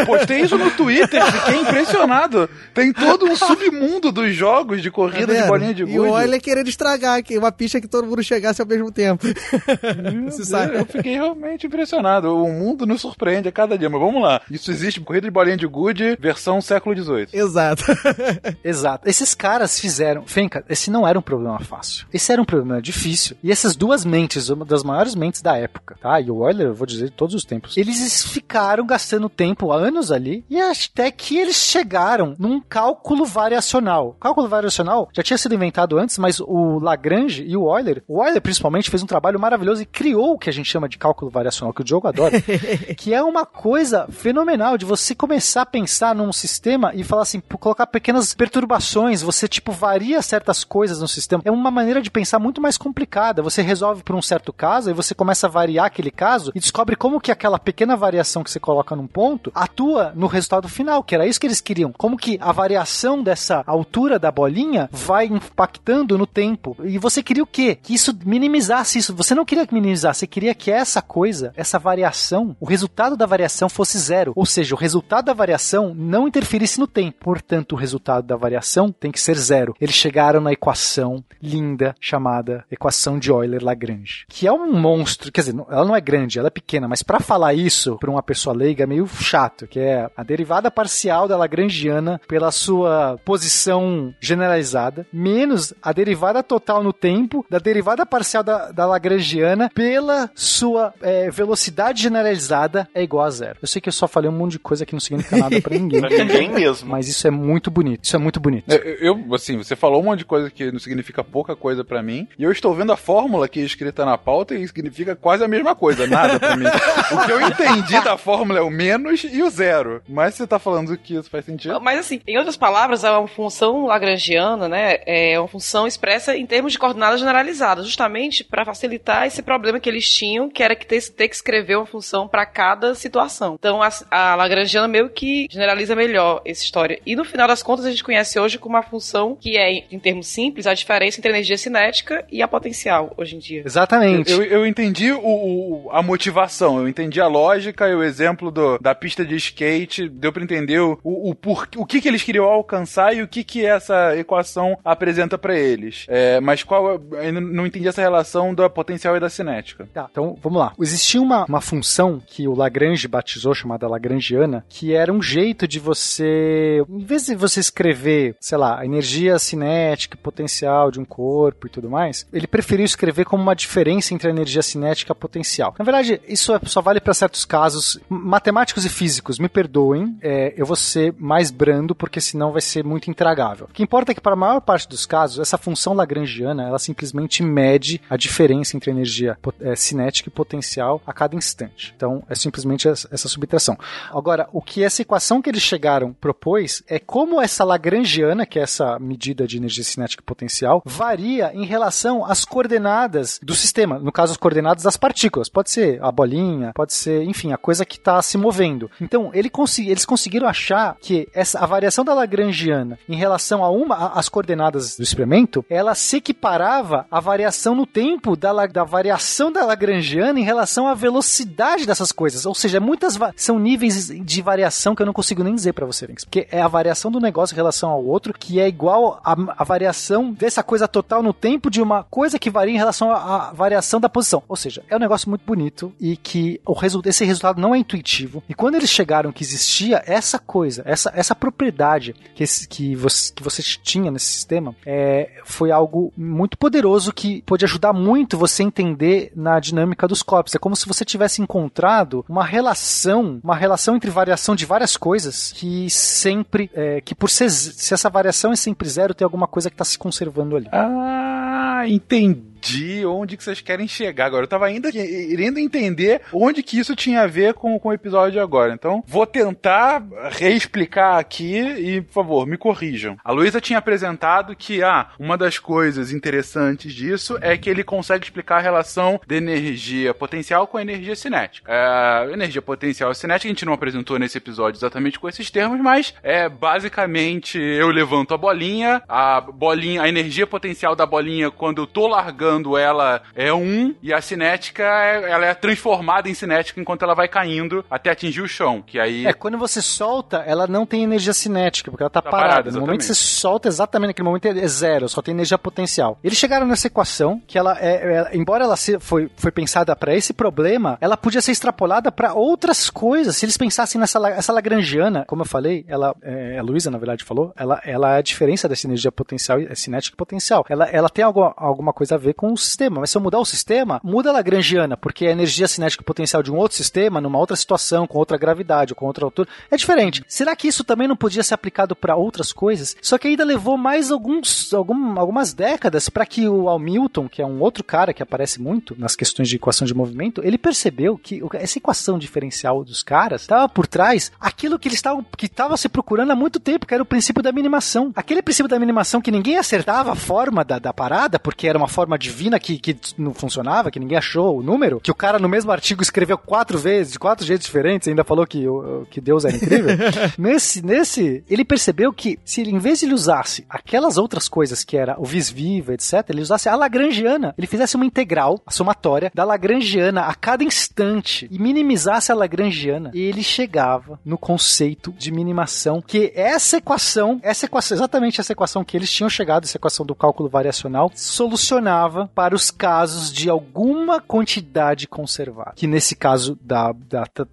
eu postei isso no Twitter, fiquei impressionado. Tem todo um submundo dos jogos de Tá corrida de vendo? bolinha de E o gude. Euler querendo estragar aqui, uma pista que todo mundo chegasse ao mesmo tempo. Você sabe? Eu fiquei realmente impressionado. O mundo nos surpreende a cada dia. Mas vamos lá. Isso existe corrida de bolinha de gude, versão século XVIII. Exato. Exato. Esses caras fizeram. Fenka, esse não era um problema fácil. Esse era um problema difícil. E essas duas mentes, uma das maiores mentes da época, tá? E o Euler, eu vou dizer, de todos os tempos. Eles ficaram gastando tempo, anos ali, e até que eles chegaram num cálculo variacional. O cálculo variacional já tinha sido inventado antes, mas o Lagrange e o Euler, o Euler principalmente fez um trabalho maravilhoso e criou o que a gente chama de cálculo variacional, que o Diogo adora, que é uma coisa fenomenal de você começar a pensar num sistema e falar assim, colocar pequenas perturbações, você tipo varia certas coisas no sistema. É uma maneira de pensar muito mais complicada. Você resolve por um certo caso e você começa a variar aquele caso e descobre como que aquela pequena variação que você coloca num ponto atua no resultado final, que era isso que eles queriam. Como que a variação dessa altura da bolinha vai impactando no tempo. E você queria o quê? Que isso minimizasse isso. Você não queria que minimizasse, você queria que essa coisa, essa variação, o resultado da variação fosse zero. Ou seja, o resultado da variação não interferisse no tempo. Portanto, o resultado da variação tem que ser zero. Eles chegaram na equação linda chamada equação de Euler-Lagrange, que é um monstro, quer dizer, ela não é grande, ela é pequena, mas para falar isso para uma pessoa leiga é meio chato, que é a derivada parcial da Lagrangiana pela sua posição generalizada, menos a derivada total no tempo da derivada parcial da, da Lagrangiana pela sua é, velocidade generalizada é igual a zero. Eu sei que eu só falei um monte de coisa que não significa nada para ninguém. Pra ninguém mesmo. Mas isso é muito bonito. Isso é muito bonito. É, Eu, assim, você falou um monte de coisa que não significa pouca coisa pra mim, e eu estou vendo a fórmula aqui escrita na pauta significa quase a mesma coisa, nada pra mim. O que eu entendi da fórmula é o menos e o zero. Mas você tá falando que isso faz sentido? Mas assim, em outras palavras, é uma função lagrangiana, né? É uma função expressa em termos de coordenadas generalizadas, justamente para facilitar esse problema que eles tinham, que era que ter, ter que escrever uma função para cada situação. Então a, a lagrangiana meio que generaliza melhor essa história. E no final das contas a gente conhece hoje como uma função que é, em termos simples, a diferença entre a energia cinética e a potencial hoje em dia. Exatamente. Eu, eu entendi o, o- a motivação, eu entendi a lógica e o exemplo do- da pista de skate, deu pra entender o, o, por, o que, que eles queriam alcançar e o que, que essa equação apresenta pra eles. É, mas qual, eu não entendi essa relação da potencial e da cinética. Tá, então vamos lá. Existia uma, uma função que o Lagrange batizou, chamada Lagrangiana, que era um jeito de você, em vez de você escrever, sei lá, a energia cinética, potencial de um corpo e tudo mais, ele preferiu escrever como uma diferença entre a energia cinética potencial. Na verdade, isso é- só vale para certos casos. Matemáticos e físicos, me perdoem, é, eu vou ser mais brando porque senão vai ser muito intragável. O que importa é que para a maior parte dos casos, essa função lagrangiana, ela simplesmente mede a diferença entre energia é, cinética e potencial a cada instante. Então, é simplesmente essa essa subtração. Agora, o que essa equação que eles chegaram propôs é como essa lagrangiana, que é essa medida de energia cinética e potencial, varia em relação às coordenadas do sistema. No caso, as coordenadas das partículas. Pode ser a bolinha, pode ser, enfim, a coisa que está se movendo. Então, ele consi- eles conseguiram achar que essa, a variação da lagrangiana em relação a uma a- as coordenadas do experimento, ela se equiparava à variação no tempo da, da variação da lagrangiana em relação à velocidade dessas coisas. Ou seja, muitas são níveis de variação que eu não consigo nem dizer para você, Vinx, porque é a variação do negócio em relação ao outro que é igual a variação dessa coisa total no tempo de uma coisa que varia em relação à, à variação da posição. Ou seja, é um negócio muito bonito e que o resu esse resultado não é intuitivo. E quando eles chegaram que existia essa coisa, essa, essa propriedade que, esse- que, você, que você tinha nesse sistema, é, foi algo muito poderoso que pode ajudar muito você a entender na dinâmica dos corpos. É como se você tivesse encontrado uma relação, uma relação entre variação de várias coisas que sempre, é, que por ser, se essa variação é sempre zero, tem alguma coisa que está se conservando ali. Ah, entendi entendi onde que vocês querem chegar agora. Eu tava ainda querendo entender onde que isso tinha a ver com, com o episódio de agora. Então, vou tentar reexplicar aqui e, por favor, me corrijam. A Luísa tinha apresentado que, ah, uma das coisas interessantes disso é que ele consegue explicar a relação de energia potencial com energia cinética. É, energia potencial cinética a gente não apresentou nesse episódio exatamente com esses termos, mas é basicamente eu levanto a bolinha, a bolinha, a energia potencial da bolinha quando eu tô largando ela é 1 e a cinética é, ela é transformada em cinética enquanto ela vai caindo até atingir o chão, que aí É, quando você solta, ela não tem energia cinética, porque ela tá, Tá parada. parada, no momento que você solta, exatamente naquele momento é zero, só tem energia potencial. Eles chegaram nessa equação que ela é, é- embora ela se- foi, foi pensada para esse problema, ela podia ser extrapolada para outras coisas. Se eles pensassem nessa essa lagrangiana, como eu falei, ela é, a Luísa na verdade falou, ela, ela é a diferença dessa energia potencial, é cinética e potencial. Ela, ela tem algo, alguma coisa a ver com o sistema, mas se eu mudar o sistema, muda a lagrangiana, porque a energia cinética potencial de um outro sistema, numa outra situação, com outra gravidade, ou com outra altura, é diferente. Será que isso também não podia ser aplicado para outras coisas? Só que ainda levou mais alguns, algum- algumas décadas para que o Hamilton, que é um outro cara que aparece muito nas questões de equação de movimento, ele percebeu que essa equação diferencial dos caras estava por trás aquilo que eles estavam que estava se procurando há muito tempo, que era o princípio da minimação. Aquele princípio da minimação que ninguém acertava a forma da, da parada, porque era uma forma divina que, que não funcionava, que ninguém achou o número, que o cara no mesmo artigo escreveu quatro vezes, de quatro jeitos diferentes, ainda falou que, que Deus era incrível. nesse, nesse, ele percebeu que se ele, em vez de ele usasse aquelas outras coisas que era o vis viva, etc., ele usasse a Lagrangiana, ele fizesse uma integral, a somatória, da Lagrangiana a cada instante e minimizasse a Lagrangiana, e ele chegava no conceito de minimação, que essa equação, essa equação, exatamente essa equação que eles tinham chegado, essa equação do cálculo variacional, solucionava para os casos de alguma quantidade conservada. Que nesse caso da, da, da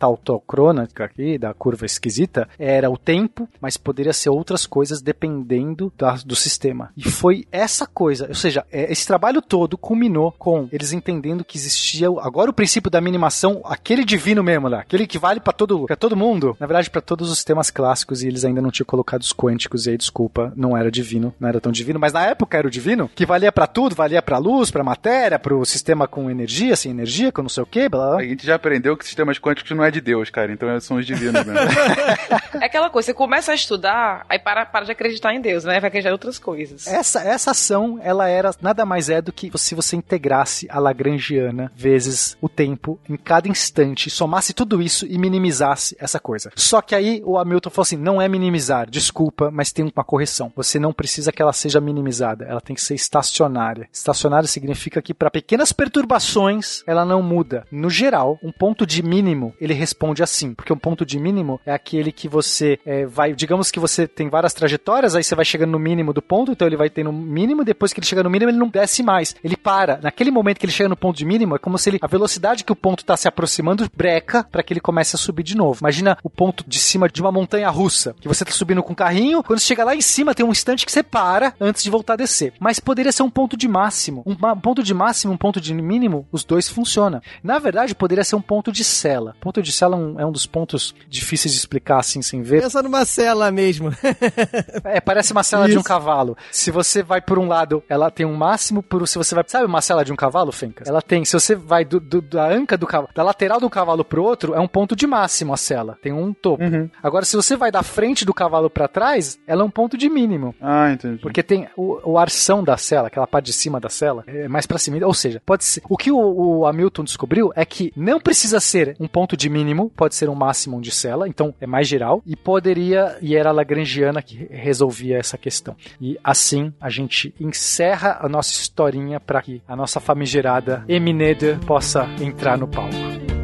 aqui, da curva esquisita, era o tempo, mas poderia ser outras coisas dependendo da- do sistema. E foi essa coisa, ou seja, é, esse trabalho todo culminou com eles entendendo que existia agora o princípio da minimação, aquele divino mesmo lá, aquele que vale para todo, todo mundo, na verdade para todos os sistemas clássicos e eles ainda não tinham colocado os quânticos e aí desculpa, não era divino, não era tão divino, mas na época era o divino, que valia para tudo, valia para luz, para matéria, para o sistema com energia, sem energia, com não sei o que, blá, blá. A gente já aprendeu que sistemas quânticos não é de Deus, cara, então são os divinos mesmo. É aquela coisa, você começa a estudar, aí para, para de acreditar em Deus, né? Vai acreditar em outras coisas. Essa, essa ação, ela era nada mais é do que se você integrasse a Lagrangiana vezes o tempo em cada instante, somasse tudo isso e minimizasse essa coisa. Só que aí o Hamilton falou assim: não é minimizar, desculpa, mas tem uma correção. Você não precisa que ela seja minimizada, ela tem que ser estacionária. Estacionária significa que para pequenas perturbações ela não muda. No geral, um ponto de mínimo ele responde assim, porque um ponto de mínimo é aquele que você é, vai, digamos que você tem várias trajetórias, aí você vai chegando no mínimo do ponto, então ele vai ter no mínimo, depois que ele chega no mínimo ele não desce mais, ele para. Naquele momento que ele chega no ponto de mínimo, é como se ele, a velocidade que o ponto está se aproximando breca para que ele comece a subir de novo. Imagina o ponto de cima de uma montanha russa, que você tá subindo com o carrinho, quando você chega lá em cima tem um instante que você para antes de voltar a descer. Mas poderia ser um ponto de máximo. Um ma- ponto de máximo, um ponto de mínimo, os dois funcionam. Na verdade, poderia ser um ponto de cela. Ponto de cela é um, é um dos pontos difíceis de explicar assim sem ver. Pensa numa cela mesmo. É, parece uma cela de um Isso. cavalo. Se você vai por um lado, ela tem um máximo, por se você vai, sabe uma cela de um cavalo, Fencas? Ela tem, se você vai do, do- da anca do cavalo, da lateral do cavalo pro outro, é um ponto de máximo a cela, tem um topo. Agora, se você vai da frente do cavalo pra trás, ela é um ponto de mínimo. Ah, entendi. Porque tem o, o arção da cela, aquela parte de cima da cela, é mais pra cima. Ou seja, pode ser. O que o, o Hamilton descobriu é que não precisa ser um ponto de mínimo, pode ser um máximo de cela, então é mais geral, e poderia, e era a Lagrangiana que resolvia essa questão. E assim a gente encerra a nossa historinha para que a nossa famigerada Emineder possa entrar no palco.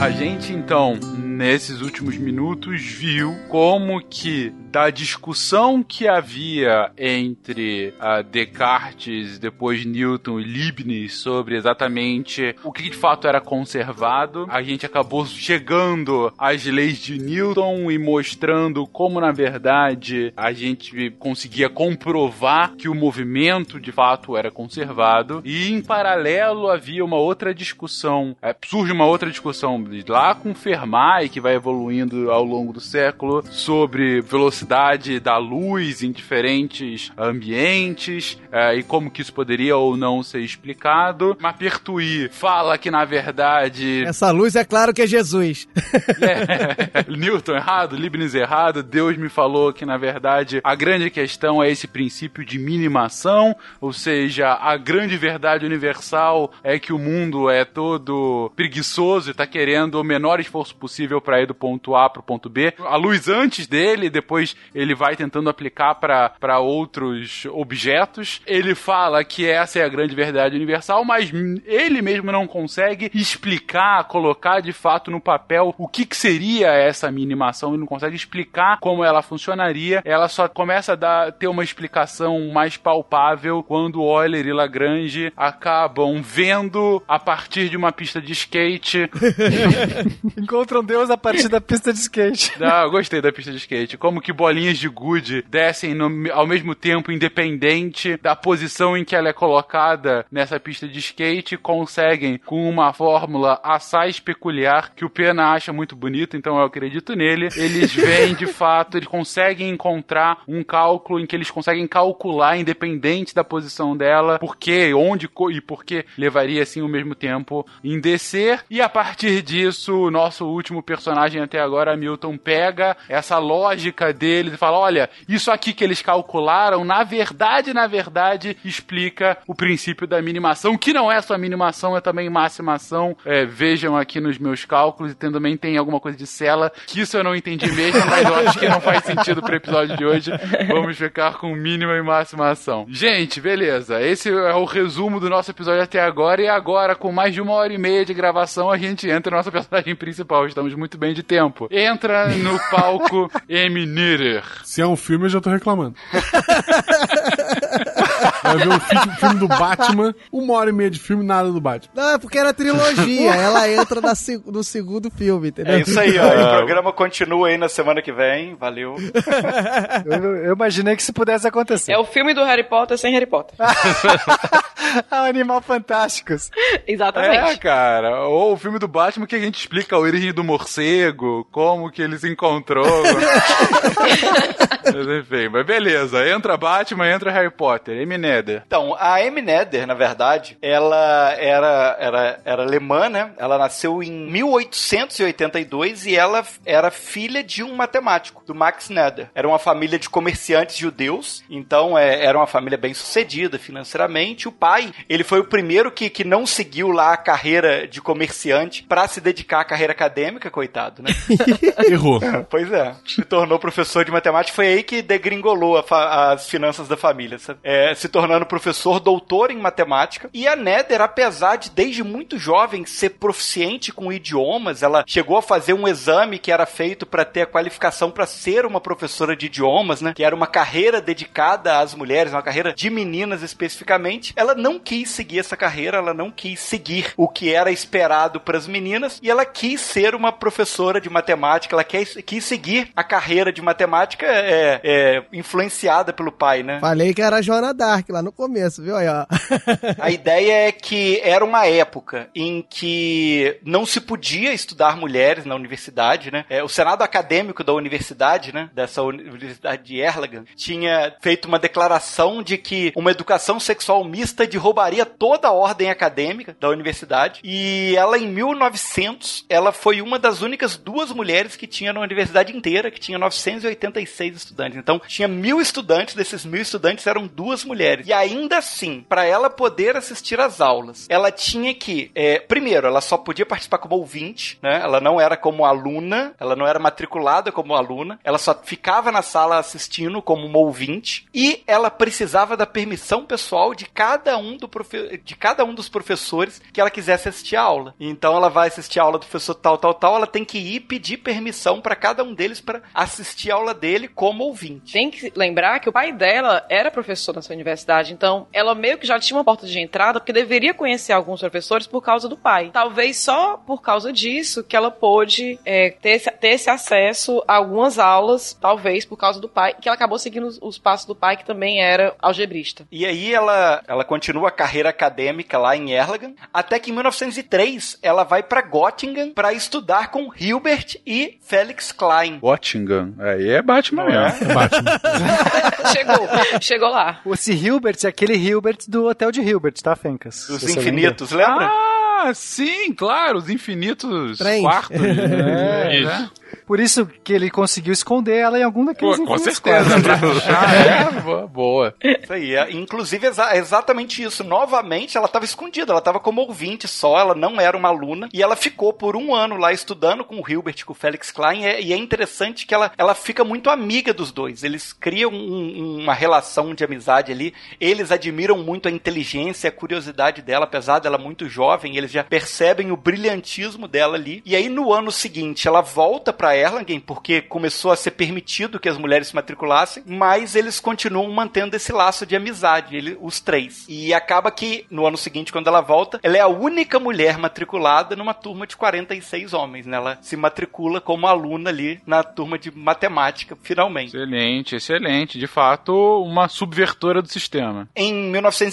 A gente então, nesses últimos minutos, viu como que da discussão que havia entre ah, Descartes, depois Newton e Leibniz sobre exatamente o que de fato era conservado, a gente acabou chegando às leis de Newton e mostrando como na verdade a gente conseguia comprovar que o movimento de fato era conservado. E em paralelo havia uma outra discussão, eh, surge uma outra discussão lá com Fermat, que vai evoluindo ao longo do século, sobre velocidade da luz em diferentes ambientes é, e como que isso poderia ou não ser explicado. Mapertui fala que, na verdade, Essa luz é claro que é Jesus. é, Newton errado, Leibniz errado, Deus me falou que na verdade a grande questão é esse princípio de minimação, ou seja, a grande verdade universal é que o mundo é todo preguiçoso e tá querendo o menor esforço possível para ir do ponto A pro ponto B. A luz antes dele, depois ele vai tentando aplicar para outros objetos. Ele fala que essa é a grande verdade universal, mas ele mesmo não consegue explicar, colocar de fato no papel o que, que seria essa minimação, ele não consegue explicar como ela funcionaria. Ela só começa a dar, ter uma explicação mais palpável quando Euler e Lagrange acabam vendo a partir de uma pista de skate. Encontram Deus a partir da pista de skate. Ah, eu gostei da pista de skate. Como que bolinhas de gude descem no- ao mesmo tempo, independente da posição em que ela é colocada nessa pista de skate, conseguem, com uma fórmula assaz peculiar, que o Pena acha muito bonito, então eu acredito nele, eles veem de fato, eles conseguem encontrar um cálculo em que eles conseguem calcular, independente da posição dela, por que, onde e por que levaria assim o mesmo tempo em descer. E a partir disso, o nosso último personagem até agora, Milton, pega essa lógica deles e fala: olha, isso aqui que eles calcularam, na verdade, na verdade, explica o princípio da minimação, que não é só minimação, é também maximação. É, vejam aqui nos meus cálculos, e também tem alguma coisa de cela, que isso eu não entendi mesmo, mas eu acho que não faz sentido pro episódio de hoje. Vamos ficar com mínima e máxima ação. Gente, beleza. Esse é o resumo do nosso episódio até agora. E agora, com mais de uma hora e meia de gravação, a gente entra no nosso personagem principal. Estamos muito bem de tempo. Entra no palco Nitter. Se é um filme, eu já tô reclamando. Vai ver o fi- filme do Batman, uma hora e meia de filme, nada do Batman. Não, é porque era trilogia. Ela entra na no segundo filme, entendeu? É isso aí, ó. E o programa continua aí na semana que vem. Valeu. Eu, eu imaginei que isso pudesse acontecer. É o filme do Harry Potter sem Harry Potter. Ah, Animal Fantásticos. Exatamente. É, cara. Ou o filme do Batman que a gente explica a origem do morcego, como que ele se encontrou. mas enfim, mas beleza. Entra Batman, entra Harry Potter. Amy Nether. Então, a Amy Nether, na verdade, ela era, era, era alemã, né? Ela nasceu em 1882 e ela era filha de um matemático, do Max Nether. Era uma família de comerciantes judeus, então é, era uma família bem sucedida financeiramente. O pai, ele foi o primeiro que, que não seguiu lá a carreira de comerciante para se dedicar à carreira acadêmica, coitado, né? Errou. Pois é. Se tornou professor de matemática. Foi aí que degringolou a as finanças da família. sabe? É, se tornando professor doutor em matemática. E a Nether, apesar de desde muito jovem ser proficiente com idiomas, ela chegou a fazer um exame que era feito para ter a qualificação para ser uma professora de idiomas, né? Que era uma carreira dedicada às mulheres, uma carreira de meninas especificamente. Ela não quis seguir essa carreira, ela não quis seguir o que era esperado para as meninas e ela quis ser uma professora de matemática, ela quis, quis seguir a carreira de matemática é, é, influenciada pelo pai, né? Falei que era Joana Dark lá no começo, viu? Aí. A ideia é que era uma época em que não se podia estudar mulheres na universidade, né? É, o Senado Acadêmico da universidade, né? Dessa uni- Universidade de Erlangen, tinha feito uma declaração de que uma educação sexual mista derrubaria toda a ordem acadêmica da universidade. E ela, em 1900, ela foi uma das únicas duas mulheres que tinha na universidade inteira, que tinha 986 estudantes. Então, tinha mil estudantes, desses mil estudantes eram duas mulheres. E ainda assim, para ela poder assistir às aulas, ela tinha que, é, primeiro, ela só podia participar como ouvinte, né? Ela não era como aluna, ela não era matriculada como aluna, ela só ficava na sala assistindo como uma ouvinte e ela precisava da permissão pessoal de cada um do profe- de cada um dos professores que ela quisesse assistir a aula. Então ela vai assistir a aula do professor tal, tal, tal, ela tem que ir pedir permissão para cada um deles para assistir a aula dele como ouvinte. Tem que lembrar que o pai dela era professor nessa universidade faculdade. Então, ela meio que já tinha uma porta de entrada, porque deveria conhecer alguns professores por causa do pai. Talvez só por causa disso que ela pôde é, ter, esse, ter esse acesso a algumas aulas, talvez por causa do pai, que ela acabou seguindo os, os passos do pai, que também era algebrista. E aí ela, ela continua a carreira acadêmica lá em Erlangen, até que em 1903 ela vai para Göttingen para estudar com Hilbert e Felix Klein. Göttingen. Aí é Batman é? mesmo. É Batman. chegou, chegou lá. Esse Hilbert é aquele Hilbert do Hotel de Hilbert, tá, Fencas? Lembra? Infinitos, lembra? Ah, sim, claro, os infinitos quartos. É, Isso. né? Por isso que ele conseguiu esconder ela em algum Pô, daqueles com infinitos certeza. pra achar, é, boa, boa. Isso aí, é, inclusive exa- exatamente isso. Novamente, ela estava escondida, ela estava como ouvinte só, ela não era uma aluna, e ela ficou por um ano lá estudando com o Hilbert, com o Felix Klein, e é, e é interessante que ela, ela fica muito amiga dos dois. Eles criam um- uma relação de amizade ali, eles admiram muito a inteligência, a curiosidade dela, apesar dela muito jovem, eles já percebem o brilhantismo dela ali. E aí, no ano seguinte, ela volta para Erlangen, porque começou a ser permitido que as mulheres se matriculassem, mas eles continuam mantendo esse laço de amizade, ele- os três. E acaba que, no ano seguinte, quando ela volta, ela é a única mulher matriculada numa turma de 46 homens, né? Ela se matricula como aluna ali na turma de matemática, finalmente. Excelente, excelente. De fato, uma subvertora do sistema. Em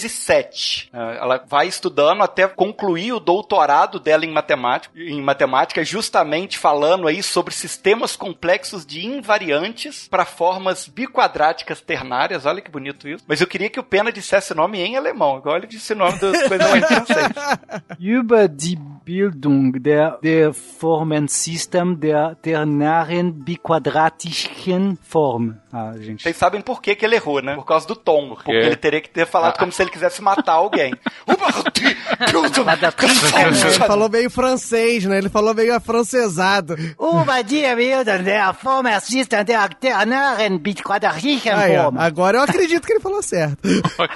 1907, eh, ela vai estudando até concluir o doutorado dela em matemática, em matemática, justamente falando aí sobre sistemas complexos de invariantes para formas biquadráticas ternárias. Olha que bonito isso. Mas eu queria que o Pena dissesse o nome em alemão. Agora ele disse o nome das coisas em francês. Über die Bildung der, der Formensystem der ternaren biquadratischen Form. Ah, gente. Vocês sabem por que, que ele errou, né? Por causa do tom. Porque ele teria que ter falado como se ele quisesse matar alguém. Ele falou meio francês, né? Ele falou meio afrancesado. Formensystem der ternaren biquadratischen Aí, ó, Form. agora eu acredito que ele falou certo.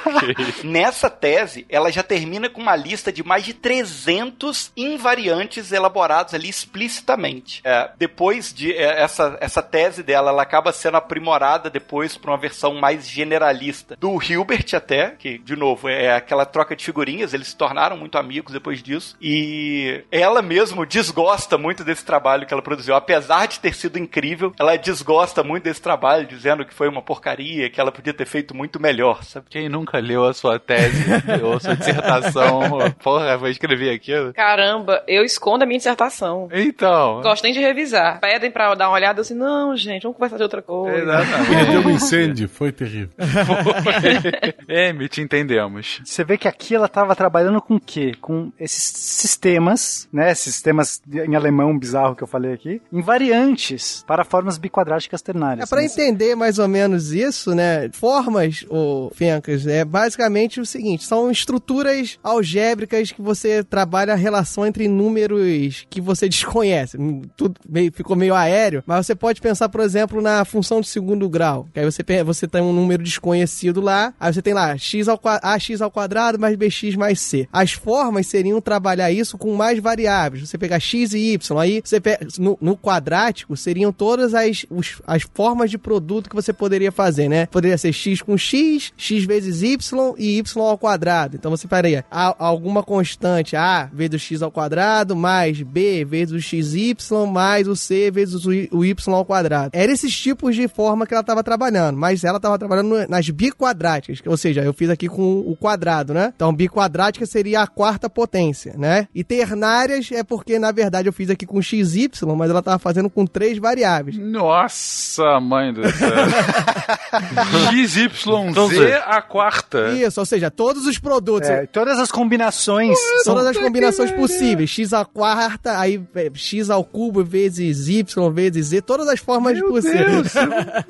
Nessa tese, ela já termina com uma lista de mais de 300 invariantes elaborados ali explicitamente. É, depois de é, essa, essa tese dela, ela acaba sendo aprimorada depois para uma versão mais generalista do Hilbert até, que de novo é aquela troca de figurinhas, eles se tornaram muito amigos depois disso. E ela mesmo desgosta muito desse trabalho que ela produziu, apesar de ter sido incrível, ela desgosta muito desse trabalho, dizendo que foi uma porcaria, que ela podia ter feito muito melhor, sabe? Quem nunca leu a sua tese ou a sua dissertação, porra, vou escrever aquilo. Caramba, eu escondo a minha dissertação. Então. Gosto nem de revisar. Pedem pra eu dar uma olhada, eu assim, não, gente, vamos conversar de outra coisa. Perdeu um incêndio, foi terrível. Amy, te entendemos. Você vê que aqui ela estava trabalhando com o quê? Com esses sistemas, né? Sistemas em alemão bizarro que eu falei aqui, invariantes para formas biquadráticas ternárias. É pra Mas- entender mais ou menos isso, né? Formas, o Fencas, é basicamente o seguinte: são estruturas algébricas que você trabalha a relação entre números que você desconhece. Tudo meio- ficou meio aéreo, mas você pode pensar, por exemplo, na função de segundo grau. Que aí você, você tem um número desconhecido lá, aí você tem lá x ao, ax ao quadrado mais bx mais c. As formas seriam trabalhar isso com mais variáveis. Você pegar x e y, aí você pe- no, no quadrático seriam todas as, os- as formas de produto que você poderia fazer, né? Poderia ser x com x, x vezes y e y ao quadrado. Então você faria alguma constante a vezes x ao quadrado mais b vezes o xy mais o c vezes o y ao quadrado. Era esses tipos de forma que ela estava trabalhando, mas ela estava trabalhando nas biquadráticas, ou seja, eu fiz aqui com o quadrado, né? Então biquadrática seria a quarta potência, né? E ternárias é porque na verdade eu fiz aqui com xy, mas ela estava fazendo com três variáveis. Nossa, mãe do céu. XYZ a quarta. Isso, ou seja, todos os produtos. É, todas as combinações. Todas as combinações possíveis. X à quarta, aí é, x ao cubo vezes y vezes z, todas as formas Meu possíveis. Deus,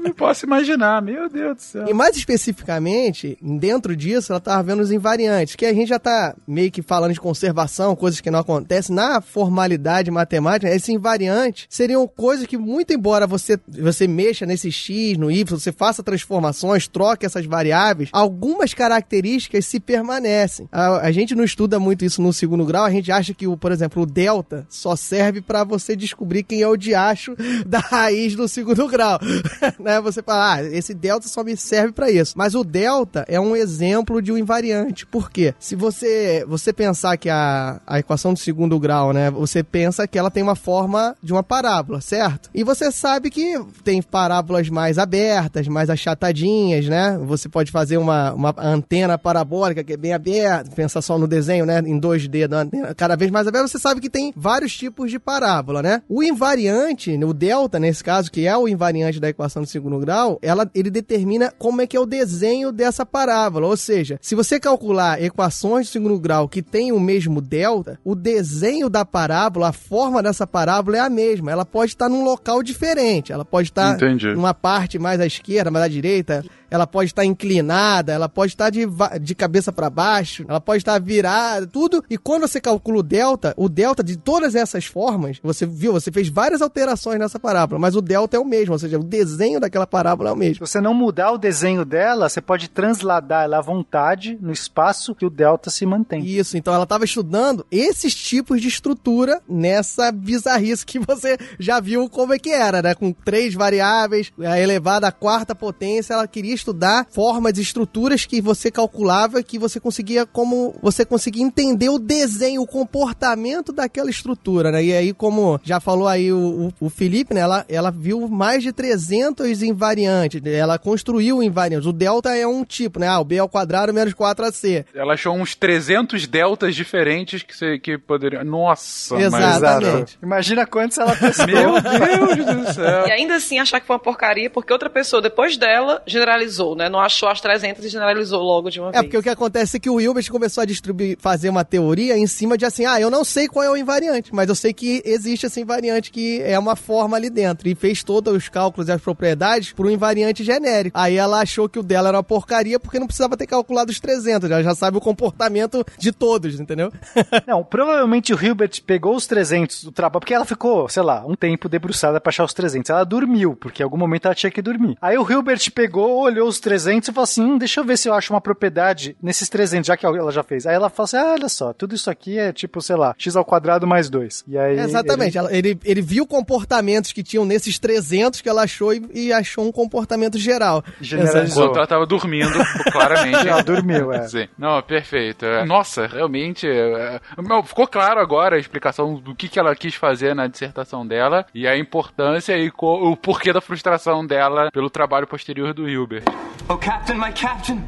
eu posso imaginar, meu Deus do céu. E mais especificamente, dentro disso, ela tava vendo os invariantes, que a gente já tá meio que falando de conservação, coisas que não acontecem. Na formalidade matemática, esses invariantes seriam coisas que, muito embora você, você mexa nesse x, no y, você faça transformações, troque essas variáveis, algumas características se permanecem. A, a gente não estuda muito isso no segundo grau, a gente acha que, o, por exemplo, o delta só serve pra você descobrir quem é o diacho da raiz do segundo grau. né? Você fala, ah, esse delta só me serve pra isso. Mas o delta é um exemplo de um invariante. Por quê? Se você, você pensar que a, a equação do segundo grau, né? Você pensa que ela tem uma forma de uma parábola, certo? E você sabe que tem parábolas mais abertas, mais achatadinhas, né? Você pode fazer uma, uma antena parabólica que é bem aberta, pensa só no desenho, né? Em 2D da antena, cada vez mais aberta, você sabe que tem vários tipos de parábola, né? O invariante, o delta, nesse caso, que é o invariante da equação do segundo grau, ela, ele determina como é que é o desenho dessa parábola. Ou seja, se você calcular equações de segundo grau que têm o mesmo delta, o desenho da parábola, a forma dessa parábola é a mesma. Ela pode estar num local diferente, ela pode estar Entendi. numa parte mais à esquerda, mais à direita, ela pode estar inclinada, ela pode estar de, de cabeça para baixo, ela pode estar virada, tudo. E quando você calcula o delta, o delta de todas essas formas, você viu, você fez várias alterações nessa parábola, mas o delta é o mesmo, ou seja, o desenho daquela parábola é o mesmo. Se você não mudar o desenho dela, você pode transladar ela à vontade no espaço que o delta se mantém. Isso, então ela estava estudando esses tipos de estrutura nessa bizarrice que você já viu como é que era, né? Com três variáveis, a elevada à quarta potência, ela queria estudar formas e estruturas que você calculava, que você conseguia como você conseguia entender o desenho, o comportamento daquela estrutura, né? E aí, como já falou aí o, o, o Felipe, né? Ela, ela viu mais de 300 invariantes, ela construiu invariantes. O delta é um tipo, né? Ah, o b ao quadrado menos 4ac. Ela achou uns 300 deltas diferentes que, você, que poderiam. Nossa, Exatamente. Imagina quantos ela testou. Meu Deus do céu. E ainda assim achar que foi uma porcaria, porque outra pessoa, depois dela, generalizou, né? Não achou as 300 e generalizou logo de uma É, vez. porque o que acontece é que o Hilbert começou a distribuir, fazer uma teoria em cima de assim, ah, eu não sei qual é o invariante, mas eu sei que existe esse invariante que é uma forma ali dentro. E fez todos os cálculos e as propriedades por um invariante genérico. Aí ela achou que o dela era uma porcaria porque não precisava ter calculado os 300, ela já sabe o comportamento de todos, entendeu? Não, provavelmente o Hilbert pegou os 300 do trabalho, porque ela ficou, sei lá, um tempo debruçada pra achar os 300. Ela dormiu, porque em algum momento ela tinha que dormir. Aí o Hilbert pegou, olhou os 300 e falou assim: hum, deixa eu ver se eu acho uma propriedade nesses 300, já que ela já fez. Aí ela falou assim: ah, olha só, tudo isso aqui é tipo, sei lá, x ao quadrado mais 2. E aí. Exatamente. ele- Ele, ele viu comportamentos que tinham nesses 300 que ela achou e, e achou um comportamento geral. Generalizou. Enquanto ela tava dormindo, claramente. Ela dormiu, é. Sim. Não, perfeito. É, Nossa, realmente. é, é, ficou claro agora a explicação do que, que ela quis fazer na dissertação dela e a importância e o porquê da frustração dela pelo trabalho posterior do Hilbert. Oh, Captain, my Captain!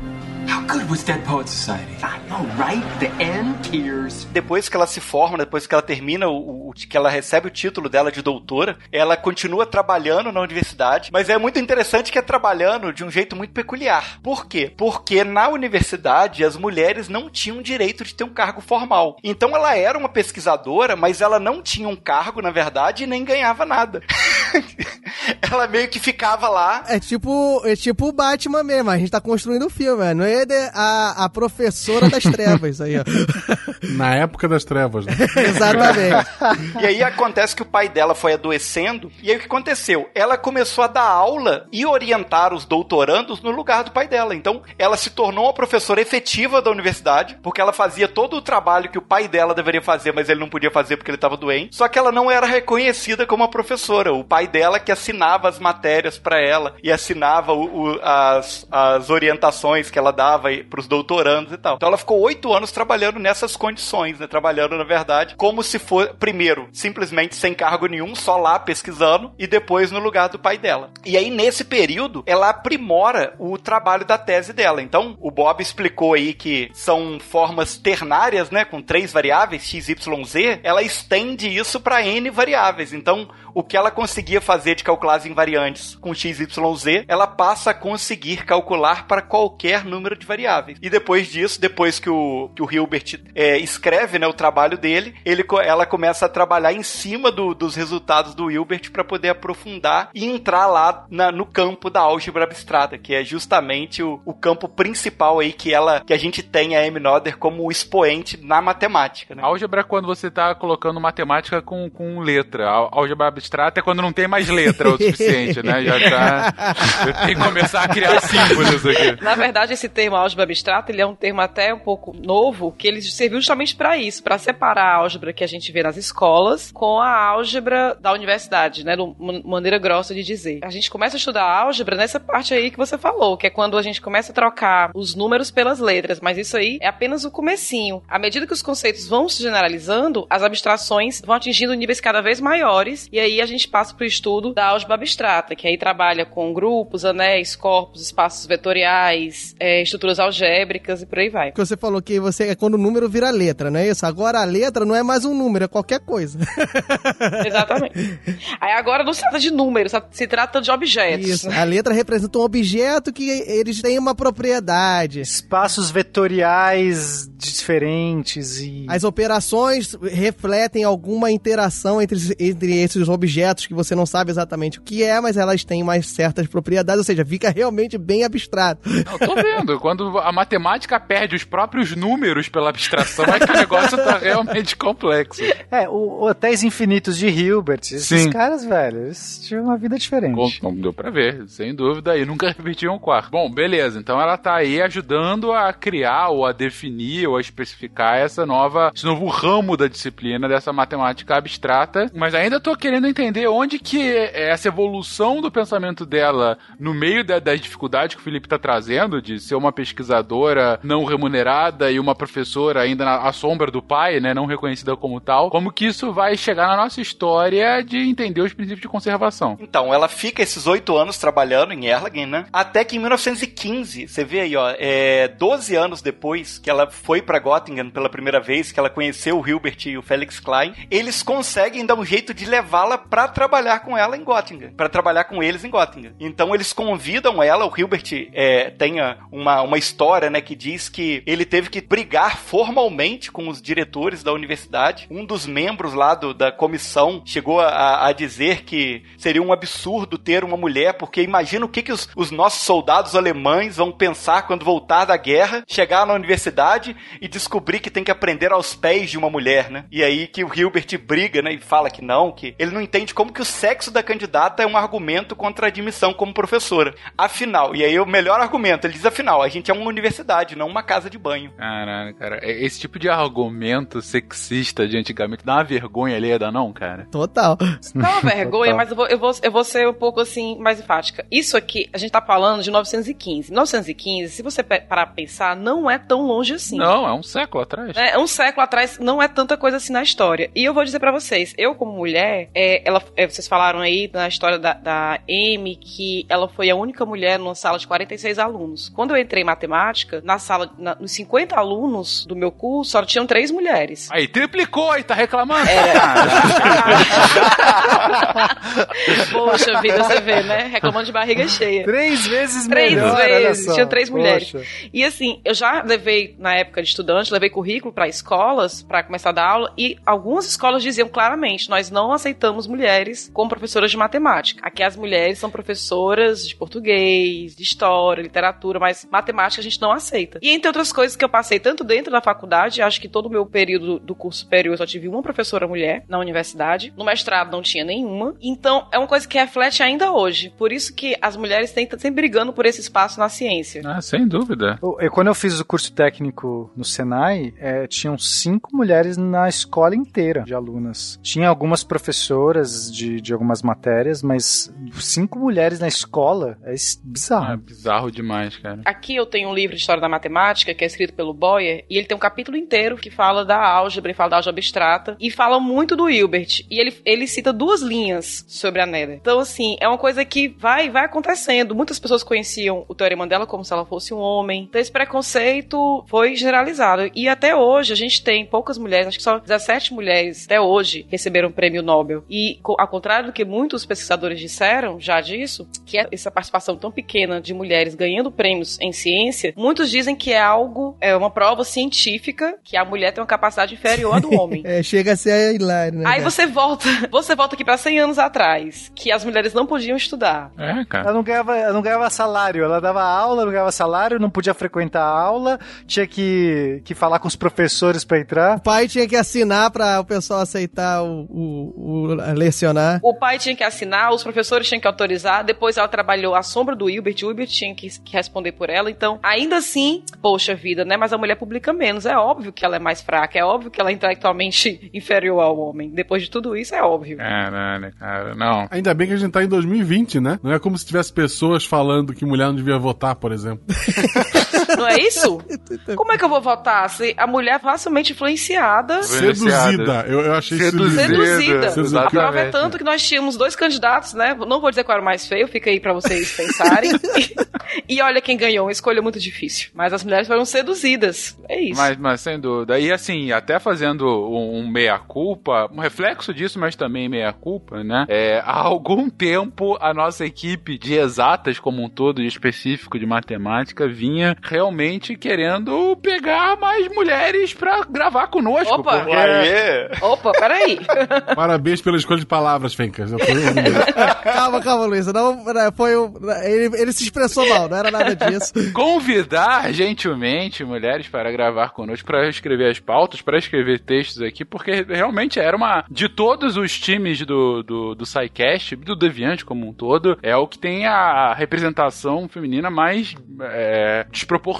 How good was Dead Poets Society? I know, right? The end tears. Depois que ela se forma, depois que ela termina o, o- que ela recebe o título dela de doutora, ela continua trabalhando na universidade, mas é muito interessante que é trabalhando de um jeito muito peculiar. Por quê? Porque na universidade as mulheres não tinham direito de ter um cargo formal. Então ela era uma pesquisadora, mas ela não tinha um cargo, na verdade, e nem ganhava nada. ela meio que ficava lá É tipo, é tipo o Batman mesmo, a gente tá construindo o filme, é A, a professora das trevas aí, ó. Na época das trevas, né? Exatamente. E aí acontece que o pai dela foi adoecendo, e aí o que aconteceu? Ela começou a dar aula e orientar os doutorandos no lugar do pai dela. Então, ela se tornou uma professora efetiva da universidade, porque ela fazia todo o trabalho que o pai dela deveria fazer, mas ele não podia fazer porque ele estava doente. Só que ela não era reconhecida como uma professora. O pai dela que assinava as matérias para ela e assinava o- o- as, as orientações que ela dava para os doutorandos e tal. Então, ela ficou oito anos trabalhando nessas condições, né? Trabalhando, na verdade, como se for, primeiro, simplesmente sem cargo nenhum, só lá pesquisando, e depois no lugar do pai dela. E aí, nesse período, ela aprimora o trabalho da tese dela. Então, o Bob explicou aí que são formas ternárias, né? Com três variáveis, x, y, z. Ela estende isso para n variáveis. Então, o que ela conseguia fazer de calcular as invariantes com x, y, z, ela passa a conseguir calcular para qualquer número de variáveis. E depois disso, depois que o, que o Hilbert é, escreve né, o trabalho dele, ele, ela começa a trabalhar em cima do- dos resultados do Hilbert para poder aprofundar e entrar lá na- no campo da álgebra abstrata, que é justamente o, o campo principal aí que ela que a gente tem a M. Noether como expoente na matemática. Né? Álgebra é quando você tá colocando matemática com, com letra. Álgebra abstrata é quando não tem mais letra o suficiente, né? Já tá. Eu tenho que começar a criar símbolos aqui. Na verdade, esse termo álgebra abstrata, ele é um termo até um pouco novo, que ele serviu justamente para isso, para separar a álgebra que a gente vê nas escolas com a álgebra da universidade, né? De uma maneira grossa de dizer. A gente começa a estudar álgebra nessa parte aí que você falou, que é quando a gente começa a trocar os números pelas letras, mas isso aí é apenas o comecinho. À medida que os conceitos vão se generalizando, as abstrações vão atingindo níveis cada vez maiores, e aí a gente passa para o estudo da álgebra abstrata, que aí trabalha com grupos, anéis, corpos, espaços vetoriais, é, estruturas algébricas e por aí vai. Que você falou que você é quando o número vira letra, não é isso? Agora a letra não é mais um número, é qualquer coisa. Exatamente. Aí agora não se trata de números, se trata de objetos. Isso. A letra representa um objeto que eles têm uma propriedade. Espaços vetoriais diferentes e. As operações refletem alguma interação entre, entre esses objetos que você não sabe exatamente o que é, mas elas têm mais certas propriedades, ou seja, fica realmente bem abstrato. Eu tô vendo, quando a matemática perde os próprios números pela abstração, é que o negócio tá realmente complexo. É, o Hotéis Infinitos de Hilbert, esses Sim. caras, velho, eles tinham uma vida diferente. Como deu pra ver, sem dúvida, e nunca repetiam um quarto. Bom, beleza, então ela tá aí ajudando a criar, ou a definir, ou a especificar essa nova, esse novo ramo da disciplina dessa matemática abstrata, mas ainda tô querendo entender onde que essa evolução do pensamento dela, no meio da- das dificuldades que o Felipe tá trazendo, de ser uma pesquisadora não remunerada e uma professora ainda na à sombra do pai, né, não reconhecida como tal, como que isso vai chegar na nossa história de entender os princípios de conservação. Então, ela fica esses oito anos trabalhando em Erlangen, né? Até que em 1915, você vê aí, ó, é, 12 anos depois que ela foi pra Göttingen pela primeira vez, que ela conheceu o Hilbert e o Felix Klein, eles conseguem dar um jeito de levá-la pra trabalhar com ela em Göttingen, Pra trabalhar com eles em Göttingen. Então, eles convidam ela, o Hilbert é, tem uma, uma história, né, que diz que ele teve que brigar formalmente com os diretores da universidade. Um dos membros lá do- da comissão chegou a, a dizer que seria um absurdo ter uma mulher, porque imagina o que, que os, os nossos soldados alemães vão pensar quando voltar da guerra, chegar na universidade e descobrir que tem que aprender aos pés de uma mulher, né? E aí que o Hilbert briga, né? E fala que não, que ele não entende como que o sexo da candidata é um argumento contra a admissão como professora. Afinal, e aí o melhor argumento, ele diz afinal, a gente é uma universidade, não uma casa de banho. Caralho, cara. Esse tipo de argumento sexista de antigamente dá uma vergonha alheia, dá não, cara? Total. Não é uma vergonha, mas eu vou, eu, vou, eu vou ser um pouco assim, mais enfática. Isso aqui, a gente tá falando de 1915. 1915, se você parar pra pensar, não é tão longe assim. Não, é um século atrás. É, um século atrás não é tanta coisa assim na história. E eu vou dizer pra vocês, eu como mulher, é, ela, é, vocês falaram aí na história da, da Amy que ela foi a única mulher numa sala de 46 alunos. Quando eu entrei em matemática, na sala, na- nos 50 alunos do meu curso, só tinham três mulheres. Aí, triplicou aí, tá reclamando? Poxa vida, você vê, né? Reclamando de barriga cheia. Três vezes Três melhor, olha vezes, só. tinha três mulheres. Poxa. E assim, eu já levei, na época de estudante, levei currículo para escolas, para começar a dar aula, e algumas escolas diziam claramente: nós não aceitamos mulheres como professoras de matemática. Aqui as mulheres são professoras de português, de história, literatura, mas matemática a gente não aceita. E entre outras coisas que eu passei tanto dentro da faculdade, acho que todo o meu período do curso superior eu só tive uma professora mulher na universidade, no mestrado não tinha nenhuma. Então é uma coisa que reflete ainda hoje. Por isso que as mulheres têm sempre brigando por esse espaço na ciência. Ah, sem dúvida. Quando eu fiz o curso técnico no Senai, é, tinham cinco mulheres na escola inteira de alunas. Tinha algumas professoras de, de algumas matérias, mas cinco mulheres na escola é es- É bizarro. bizarro demais, cara. Aqui eu tenho um livro de história da matemática que é escrito pelo Boyer e ele tem um capítulo inteiro que fala da álgebra e fala da álgebra abstrata e fala muito do Hilbert e ele, ele cita duas linhas sobre a Nether. Então assim, é uma coisa que vai vai acontecendo. Muitas pessoas conheciam o teorema dela como se ela fosse um homem. Então esse preconceito foi generalizado e até hoje a gente tem poucas mulheres, acho que só 17 mulheres até hoje receberam o prêmio Nobel. E co- ao contrário do que muitos pesquisadores disseram já disso, que é essa participação tão pequena de mulheres ganhando prêmios em ciência, muitos dizem que é algo, é uma prova científica que a mulher tem uma capacidade inferior à do homem. É, chega a ser hilário, né? Aí cara? você volta, você volta aqui pra 100 anos atrás, que as mulheres não podiam estudar. É, cara. Ela não, ganhava, ela não ganhava salário, ela dava aula, não ganhava salário, não podia frequentar a aula, tinha que, que falar com os professores pra entrar. O pai tinha que assinar pra o pessoal aceitar o, o- o- lecionar. O pai tinha que assinar, os professores tinham que autorizar, depois ela trabalhou à sombra do Hilbert, o Hilbert tinha que, que responder por ela, então, ainda assim, poxa vida, né? Mas a mulher publica menos, é óbvio que ela é mais fraca, é óbvio que ela é intelectualmente inferior ao homem. Depois de tudo isso, é óbvio. Caralho, cara, não. Ainda bem que a gente tá em 2020, né? Não é como se tivesse pessoas falando que mulher não devia votar, por exemplo. Não é isso? Como é que eu vou votar se a mulher é facilmente influenciada? Seduzida. Eu, eu achei Seduzida. Seduzida. A prova é tanto que nós tínhamos dois candidatos, né? Não vou dizer qual era o mais feio, fica aí pra vocês pensarem. e olha quem ganhou, uma escolha muito difícil. Mas as mulheres foram seduzidas. É isso. Mas, mas sem dúvida. E assim, até fazendo um, um meia-culpa, um reflexo disso, mas também meia-culpa, né? É, há algum tempo a nossa equipe de exatas como um todo, de específico de matemática, vinha realmente querendo pegar mais mulheres pra gravar conosco. Opa! porque- Opa, peraí. Parabéns pela escolha de palavras, Fencas. Calma, calma, Luísa. Não, não, foi um, ele, ele se expressou mal, não era nada disso. convidar gentilmente mulheres para gravar conosco, para escrever as pautas, para escrever textos aqui, porque realmente era uma. De todos os times do, do, do SciCast, do Deviante como um todo, é o que tem a representação feminina mais é, desproporcional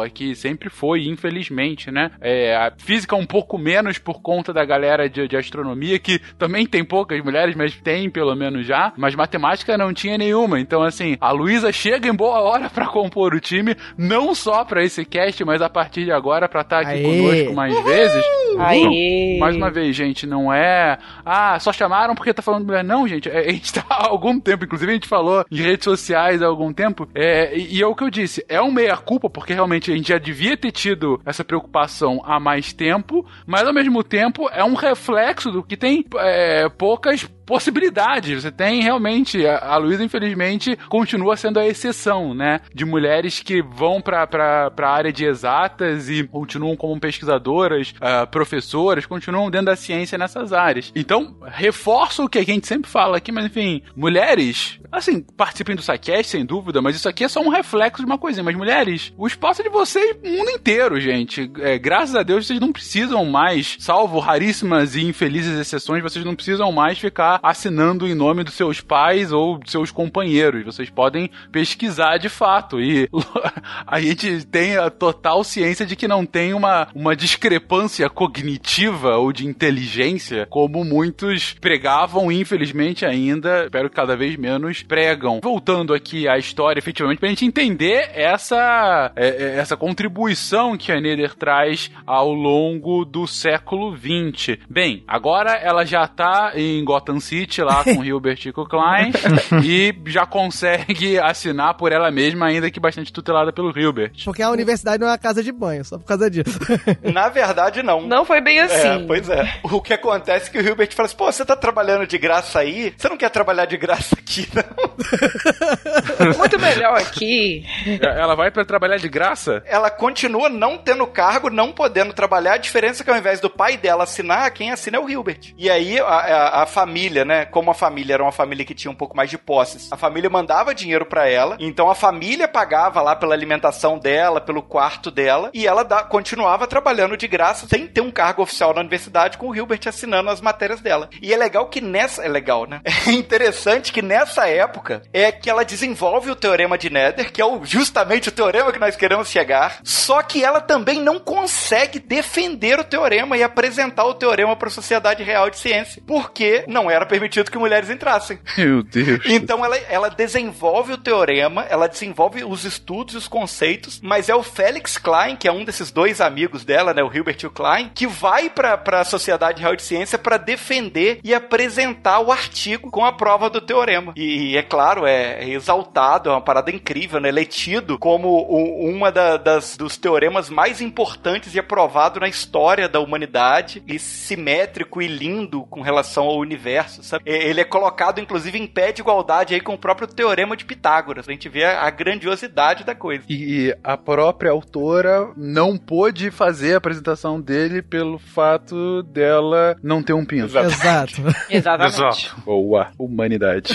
aqui. Sempre foi, infelizmente, né? É, a física um pouco menos por conta da galera de, de astronomia, que também tem poucas mulheres, mas tem pelo menos já. Mas matemática não tinha nenhuma. Então, assim, a Luísa chega em boa hora para compor o time, não só para esse cast, mas a partir de agora para estar aqui Aê. conosco mais vezes. Aê. Mais uma vez, gente, não é. Ah, só chamaram porque tá falando mulher. Não, gente, é, a gente tá há algum tempo, inclusive a gente falou em redes sociais há algum tempo. É, e, e é o que eu disse, é um meia-culpa, porque realmente a gente já devia ter tido essa preocupação há mais tempo, mas ao mesmo tempo é um reflexo do que tem é, poucas possibilidades. Você tem realmente, a, a Luísa, infelizmente, continua sendo a exceção, né? De mulheres que vão pra, pra área de exatas e continuam como pesquisadoras, ah, professoras, continuam dentro da ciência nessas áreas. Então, reforço o que a gente sempre fala aqui, mas enfim, mulheres, assim, participem do SciCast, sem dúvida, mas isso aqui é só um reflexo de uma coisinha. Mas mulheres, o espaço é de vocês o mundo inteiro, gente. É, graças a Deus, vocês não precisam mais, salvo raríssimas e infelizes exceções, vocês não precisam mais ficar assinando em nome dos seus pais ou dos seus companheiros. Vocês podem pesquisar de fato. E a gente tem a total ciência de que não tem uma, uma discrepância cognitiva ou de inteligência como muitos pregavam infelizmente ainda, espero que cada vez menos, pregam. Voltando aqui à história, efetivamente, pra gente entender essa, é, é, essa contribuição que a Nether traz ao longo do século XX. Bem, agora ela já tá em Gotham City, lá com o Hilbert e com o Klein, e já consegue assinar por ela mesma, ainda que bastante tutelada pelo Hilbert. Porque a universidade não é uma casa de banho, só por causa disso. Na verdade, não. Não foi bem assim. É, pois é. O que acontece é que o Hilbert fala assim: pô, você tá trabalhando de graça aí? Você não quer trabalhar de graça aqui, não? Muito melhor aqui. Ela vai pra trabalhar de graça? Ela continua não tendo cargo, não podendo trabalhar. A diferença é que ao invés do pai dela assinar, quem assina é o Hilbert. E aí a, a- a família, né? Como a família era uma família que tinha um pouco mais de posses, a família mandava dinheiro pra ela. Então a família pagava lá pela alimentação dela, pelo quarto dela. E ela da- continuava trabalhando de graça, sem ter um cargo oficial na universidade, com o Hilbert assinando as matérias dela. E é legal que nessa. É legal, né? É interessante que nessa época é que ela desenvolve o teorema de Nether, que é o- justamente o teorema que nós queremos chegar. Só que ela também não consegue defender o teorema e apresentar o teorema para a sociedade real de ciência, porque não era permitido que mulheres entrassem. Meu Deus. Então ela, ela desenvolve o teorema, ela desenvolve os estudos e os conceitos, mas é o Felix Klein, que é um desses dois amigos dela, né, o Hilbert e o Klein, que vai para a Sociedade Real de Ciência para defender e apresentar o artigo com a prova do teorema. E, é claro, é exaltado, é uma parada incrível, né? Ele é tido como uma da- das, dos teoremas mais importantes e aprovado na história da humanidade, e simétrico e lindo com relação ao universo, sabe? E- Ele é colocado, inclusive, em pé de igualdade aí com o próprio teorema de Pitágoras. A gente vê a, a grandiosidade da coisa. E a própria autora não pôde fazer a apresentação dele pelo fato dela não ter um pinto. Exato. Exatamente. Boa, humanidade.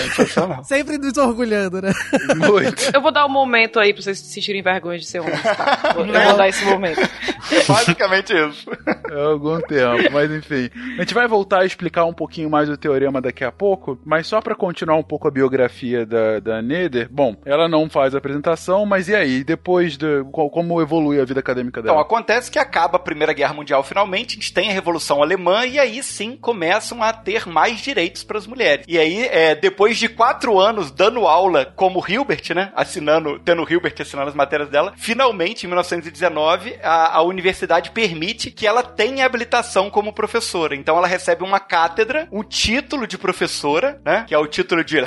Sempre nos orgulhando, né? Muito. Eu vou dar um momento aí pra vocês sentirem vergonha de ser homens, tá? Vou- Eu vou dar esse momento. Basicamente isso. Há algum tempo, mas enfim. A gente vai voltar a explicar um pouquinho mais o teorema teorema daqui a pouco, mas só pra continuar um pouco a biografia da, da Neder, bom, ela não faz a apresentação, mas e aí? Depois de. co- Como evolui a vida acadêmica Então, dela? acontece que acaba a Primeira Guerra Mundial finalmente, a gente tem a Revolução Alemã e aí sim começam a ter mais direitos para as mulheres. E aí, é, depois de quatro anos dando aula como Hilbert, né, assinando, tendo Hilbert assinando as matérias dela, finalmente, em 1919, a, a universidade permite que ela tenha habilitação como professora. Então ela recebe uma cátedra, o título de professora, né, que é o título de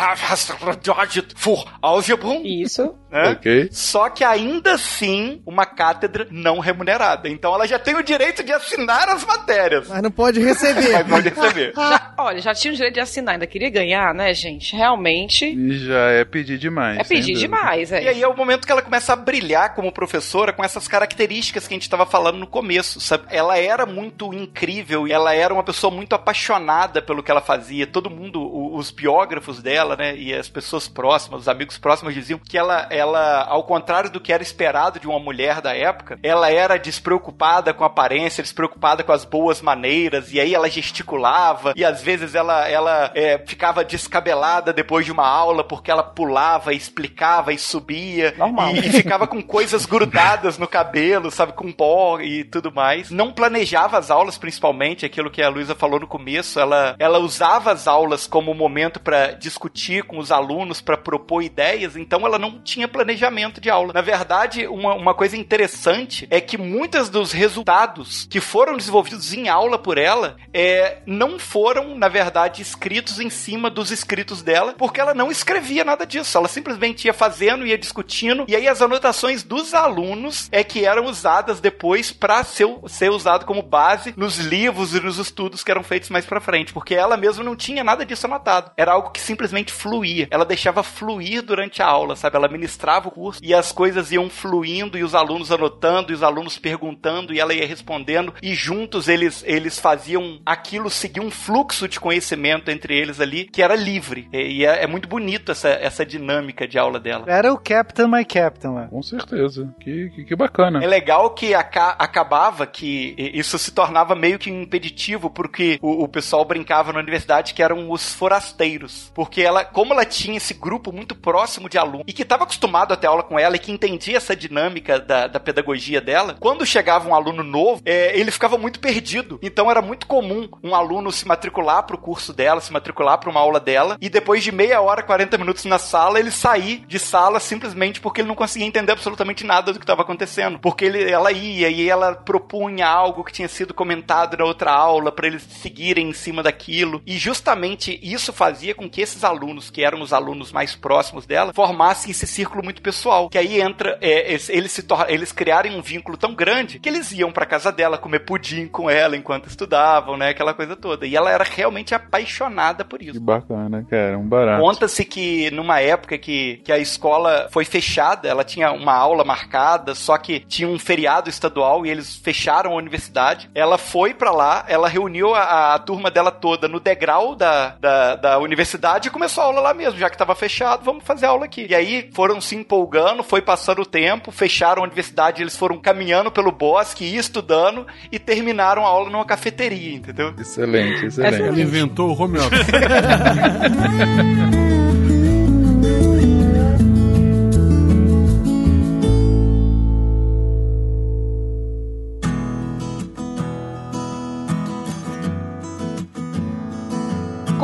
für Algebra, Isso. né? Ok. Só que ainda assim, uma cátedra não remunerada. Então ela já tem o direito de assinar as matérias. Mas não pode receber. Mas pode receber. Já- olha, já tinha o direito de assinar, ainda queria ganhar, né, gente? Realmente E já é pedir demais. é pedir demais, é. E aí é o momento que ela começa a brilhar como professora com essas características que a gente estava falando no começo, sabe? Ela era muito incrível e ela era uma pessoa muito apaixonada pelo que ela fazia. Todo mundo, os biógrafos dela, né, e as pessoas próximas, os amigos próximos diziam que ela, ela, ao contrário do que era esperado de uma mulher da época, ela era despreocupada com a aparência, despreocupada com as boas maneiras, e aí ela gesticulava, e às vezes ela, ela é, ficava descabelada depois de uma aula porque ela pulava, e explicava e subia, Normal. e, e ficava com coisas grudadas no cabelo, sabe, com pó e tudo mais. Não planejava as aulas, principalmente, aquilo que a Luísa falou no começo, ela, ela usava as aulas como momento para discutir com os alunos, para propor ideias, então ela não tinha planejamento de aula. Na verdade, uma, uma coisa interessante é que muitos dos resultados que foram desenvolvidos em aula por ela é, não foram, na verdade, escritos em cima dos escritos dela, porque ela não escrevia nada disso. Ela simplesmente ia fazendo, ia discutindo, e aí as anotações dos alunos é que eram usadas depois para ser, ser usado como base nos livros e nos estudos que eram feitos mais pra frente, porque ela mesma não tinha nada disso anotado. Era algo que simplesmente fluía. Ela deixava fluir durante a aula, sabe? Ela ministrava o curso e as coisas iam fluindo e os alunos anotando e os alunos perguntando e ela ia respondendo e juntos eles eles faziam aquilo seguir um fluxo de conhecimento entre eles ali que era livre. E, e é, é muito bonito essa, essa dinâmica de aula dela. Era o Captain My Captain lá. Com certeza. Que, que, que bacana. É legal que aca- acabava que isso se tornava meio que um impeditivo, porque o, o pessoal brincava na universidade que eram os forasteiros. Porque ela, como ela tinha esse grupo muito próximo de alunos e que estava acostumado a ter aula com ela e que entendia essa dinâmica da, da pedagogia dela, quando chegava um aluno novo, é, ele ficava muito perdido. Então era muito comum um aluno se matricular para o curso dela, se matricular para uma aula dela, e depois de meia hora, 40 minutos na sala, ele sair de sala simplesmente porque ele não conseguia entender absolutamente nada do que estava acontecendo. Porque ele, ela ia e ela propunha algo que tinha sido comentado na outra aula para eles seguirem em cima daquilo. E justamente isso fazia com que esses alunos, que eram os alunos mais próximos dela, formassem esse círculo muito pessoal. Que aí entra, é, eles se eles criarem um vínculo tão grande que eles iam para casa dela comer pudim com ela enquanto estudavam, né? Aquela coisa toda. E ela era realmente apaixonada por isso. Que bacana, cara. Um barato. Conta-se que numa época que, que a escola foi fechada, ela tinha uma aula marcada, só que tinha um feriado estadual e eles fecharam a universidade. Ela foi pra lá, ela reuniu a, a turma dela toda no degrau da, da, da universidade e começou a aula lá mesmo, já que tava fechado, vamos fazer aula aqui. E aí foram se empolgando, foi passando o tempo, fecharam a universidade, eles foram caminhando pelo bosque, estudando e terminaram a aula numa cafeteria, entendeu? Excelente, excelente. Ela inventou o home office.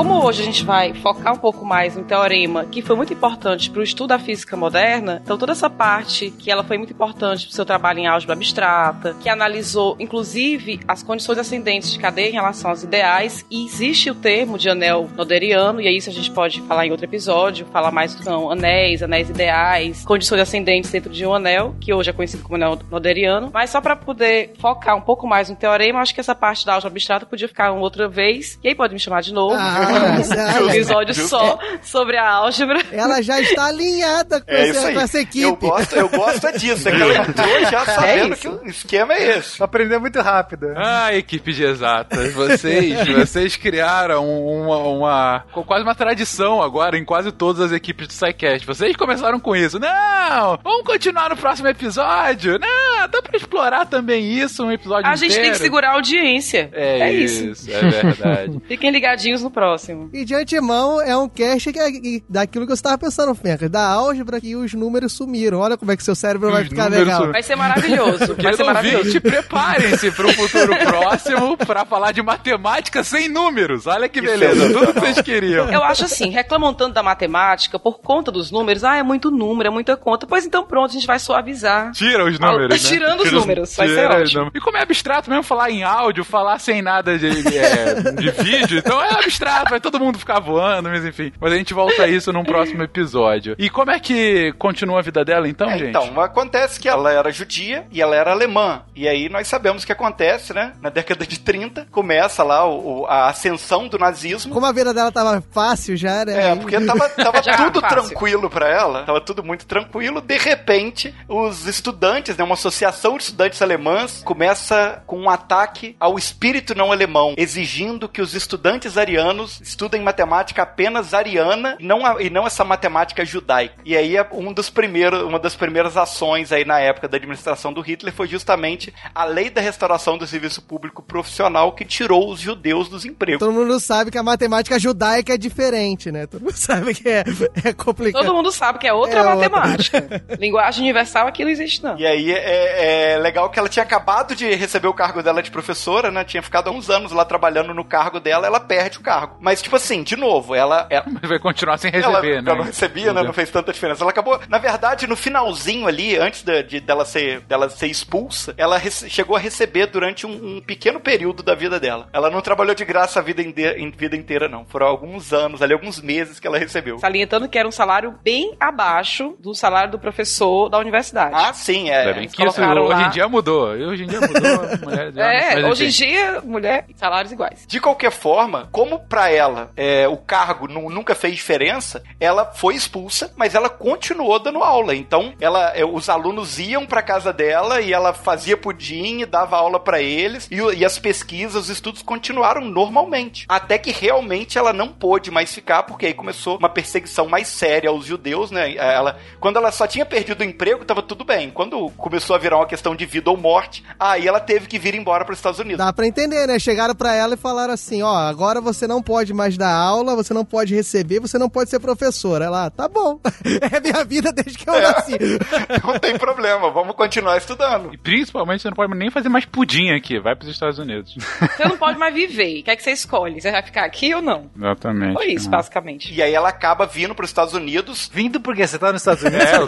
como hoje a gente vai focar um pouco mais no teorema, que foi muito importante para o estudo da física moderna, então toda essa parte que ela foi muito importante para o seu trabalho em álgebra abstrata, que analisou inclusive as condições ascendentes de cadeia em relação aos ideais, e existe o termo de anel noderiano, e é isso a gente pode falar em outro episódio, falar mais são anéis, anéis ideais, condições ascendentes dentro de um anel, que hoje é conhecido como anel noderiano, mas só para poder focar um pouco mais no teorema, acho que essa parte da álgebra abstrata podia ficar uma outra vez, e aí pode me chamar de novo. Ah, um episódio só sobre a álgebra. Ela já está alinhada com, É essa, isso aí. com essa equipe. Eu gosto, eu gosto é disso. É que ela entrou já sabendo isso. que o esquema é esse. Aprendeu muito rápido. Ah, equipe de exatas, vocês, vocês criaram uma, uma- quase uma tradição agora em quase todas as equipes do SciCast. Vocês começaram com isso. Não, vamos continuar no próximo episódio. Não, dá pra explorar também isso, um episódio A gente tem que inteiro. segurar a audiência. É, É isso. isso, é verdade. Fiquem ligadinhos no próximo. E de antemão é um cast que é daquilo que eu estava pensando, Fencas, da álgebra que os números sumiram. Olha como é que seu cérebro vai Os ficar legal. sumiram. Vai ser maravilhoso. Vai ser maravilhoso. ouvinte, preparem-se para um futuro próximo para falar de matemática sem números. Olha que beleza, tudo que vocês queriam. Eu acho assim, reclamam tanto da matemática por conta dos números. Ah, é muito número, é muita conta. Pois então pronto, a gente vai suavizar. Tira os números, né? Tirando os Tira números, vai ser os ótimo. E como é abstrato mesmo falar em áudio, falar sem nada de, é, de vídeo, então é abstrato, vai todo mundo ficar voando, mas enfim. Mas a gente volta a isso num próximo episódio. E como é que continua a vida dela então, É, gente? Então, acontece que ela era judia e ela era alemã. E aí nós sabemos o que acontece, né? Na década de 30, começa lá o- o- a ascensão do nazismo. Como a vida dela tava fácil já, né? É, porque tava, tava tudo tranquilo pra ela, tava tudo muito tranquilo. De repente, os estudantes, né, uma associação de estudantes alemãs, começa com um ataque ao espírito não alemão, exigindo que os estudantes arianos estudem matemática apenas ariana e não, a- e não essa matemática judaica. E aí, é um dos primeiros, uma das primeiras ações aí na época da administração do Hitler foi justamente a lei da restauração do serviço público profissional que tirou os judeus dos empregos. Todo mundo sabe que a matemática judaica é diferente, né? Todo mundo sabe que é, é complicado. Todo mundo sabe que é outra É outra. matemática. Linguagem universal aqui não existe, não. E aí é, é legal que ela tinha acabado de receber o cargo dela de professora, né? Tinha ficado há uns anos lá trabalhando no cargo dela, ela perde o cargo. Mas, tipo assim, de novo, ela. ela Mas vai continuar sem ela, receber, né? ela não recebia, né? Não fez tanta diferença. Ela acabou, na verdade, no finalzinho ali, antes de, de- dela, ser, dela ser expulsa, ela chegou a receber durante um, um pequeno período da vida dela. Ela não trabalhou de graça a vida, em vida inteira, não. Foram alguns anos, ali, alguns meses que ela recebeu. Salientando que era um salário bem abaixo do salário do professor da universidade. Ah, sim, é. Bem que isso colocaram hoje lá. em dia mudou. Hoje em dia mudou. mulher, É, mas, hoje em dia, mulher, salários iguais. De qualquer forma, como pra ela é, o cargo nu- nunca fez diferença, ela foi expulsa, mas ela continuou dando aula. Então, ela, é, os alunos iam pra casa dela e ela fazia pudim e dava aula pra eles e, e as pesquisas, os estudos continuaram normalmente. Até que realmente ela não pôde mais ficar, porque aí começou uma perseguição mais séria aos judeus, né? Ela, quando ela só tinha perdido o emprego, tava tudo bem. Quando começou a virar uma questão de vida ou morte, aí ela teve que vir embora para os Estados Unidos. Dá pra entender, né? Chegaram pra ela e falaram assim: ó, agora você não pode mais dar aula, você não pode receber, você não pode ser professora. Ela, tá bom. É minha vida desde que eu nasci. Não tem problema, vamos continuar estudando. E principalmente você não pode nem fazer mais pudim aqui. Vai pros Estados Unidos. Você não pode mais viver. O que é que você escolhe? Você vai ficar aqui ou não? Exatamente. Foi isso, Ah. basicamente. E aí ela acaba vindo para os Estados Unidos, Vindo porque você tá nos Estados Unidos. É, eu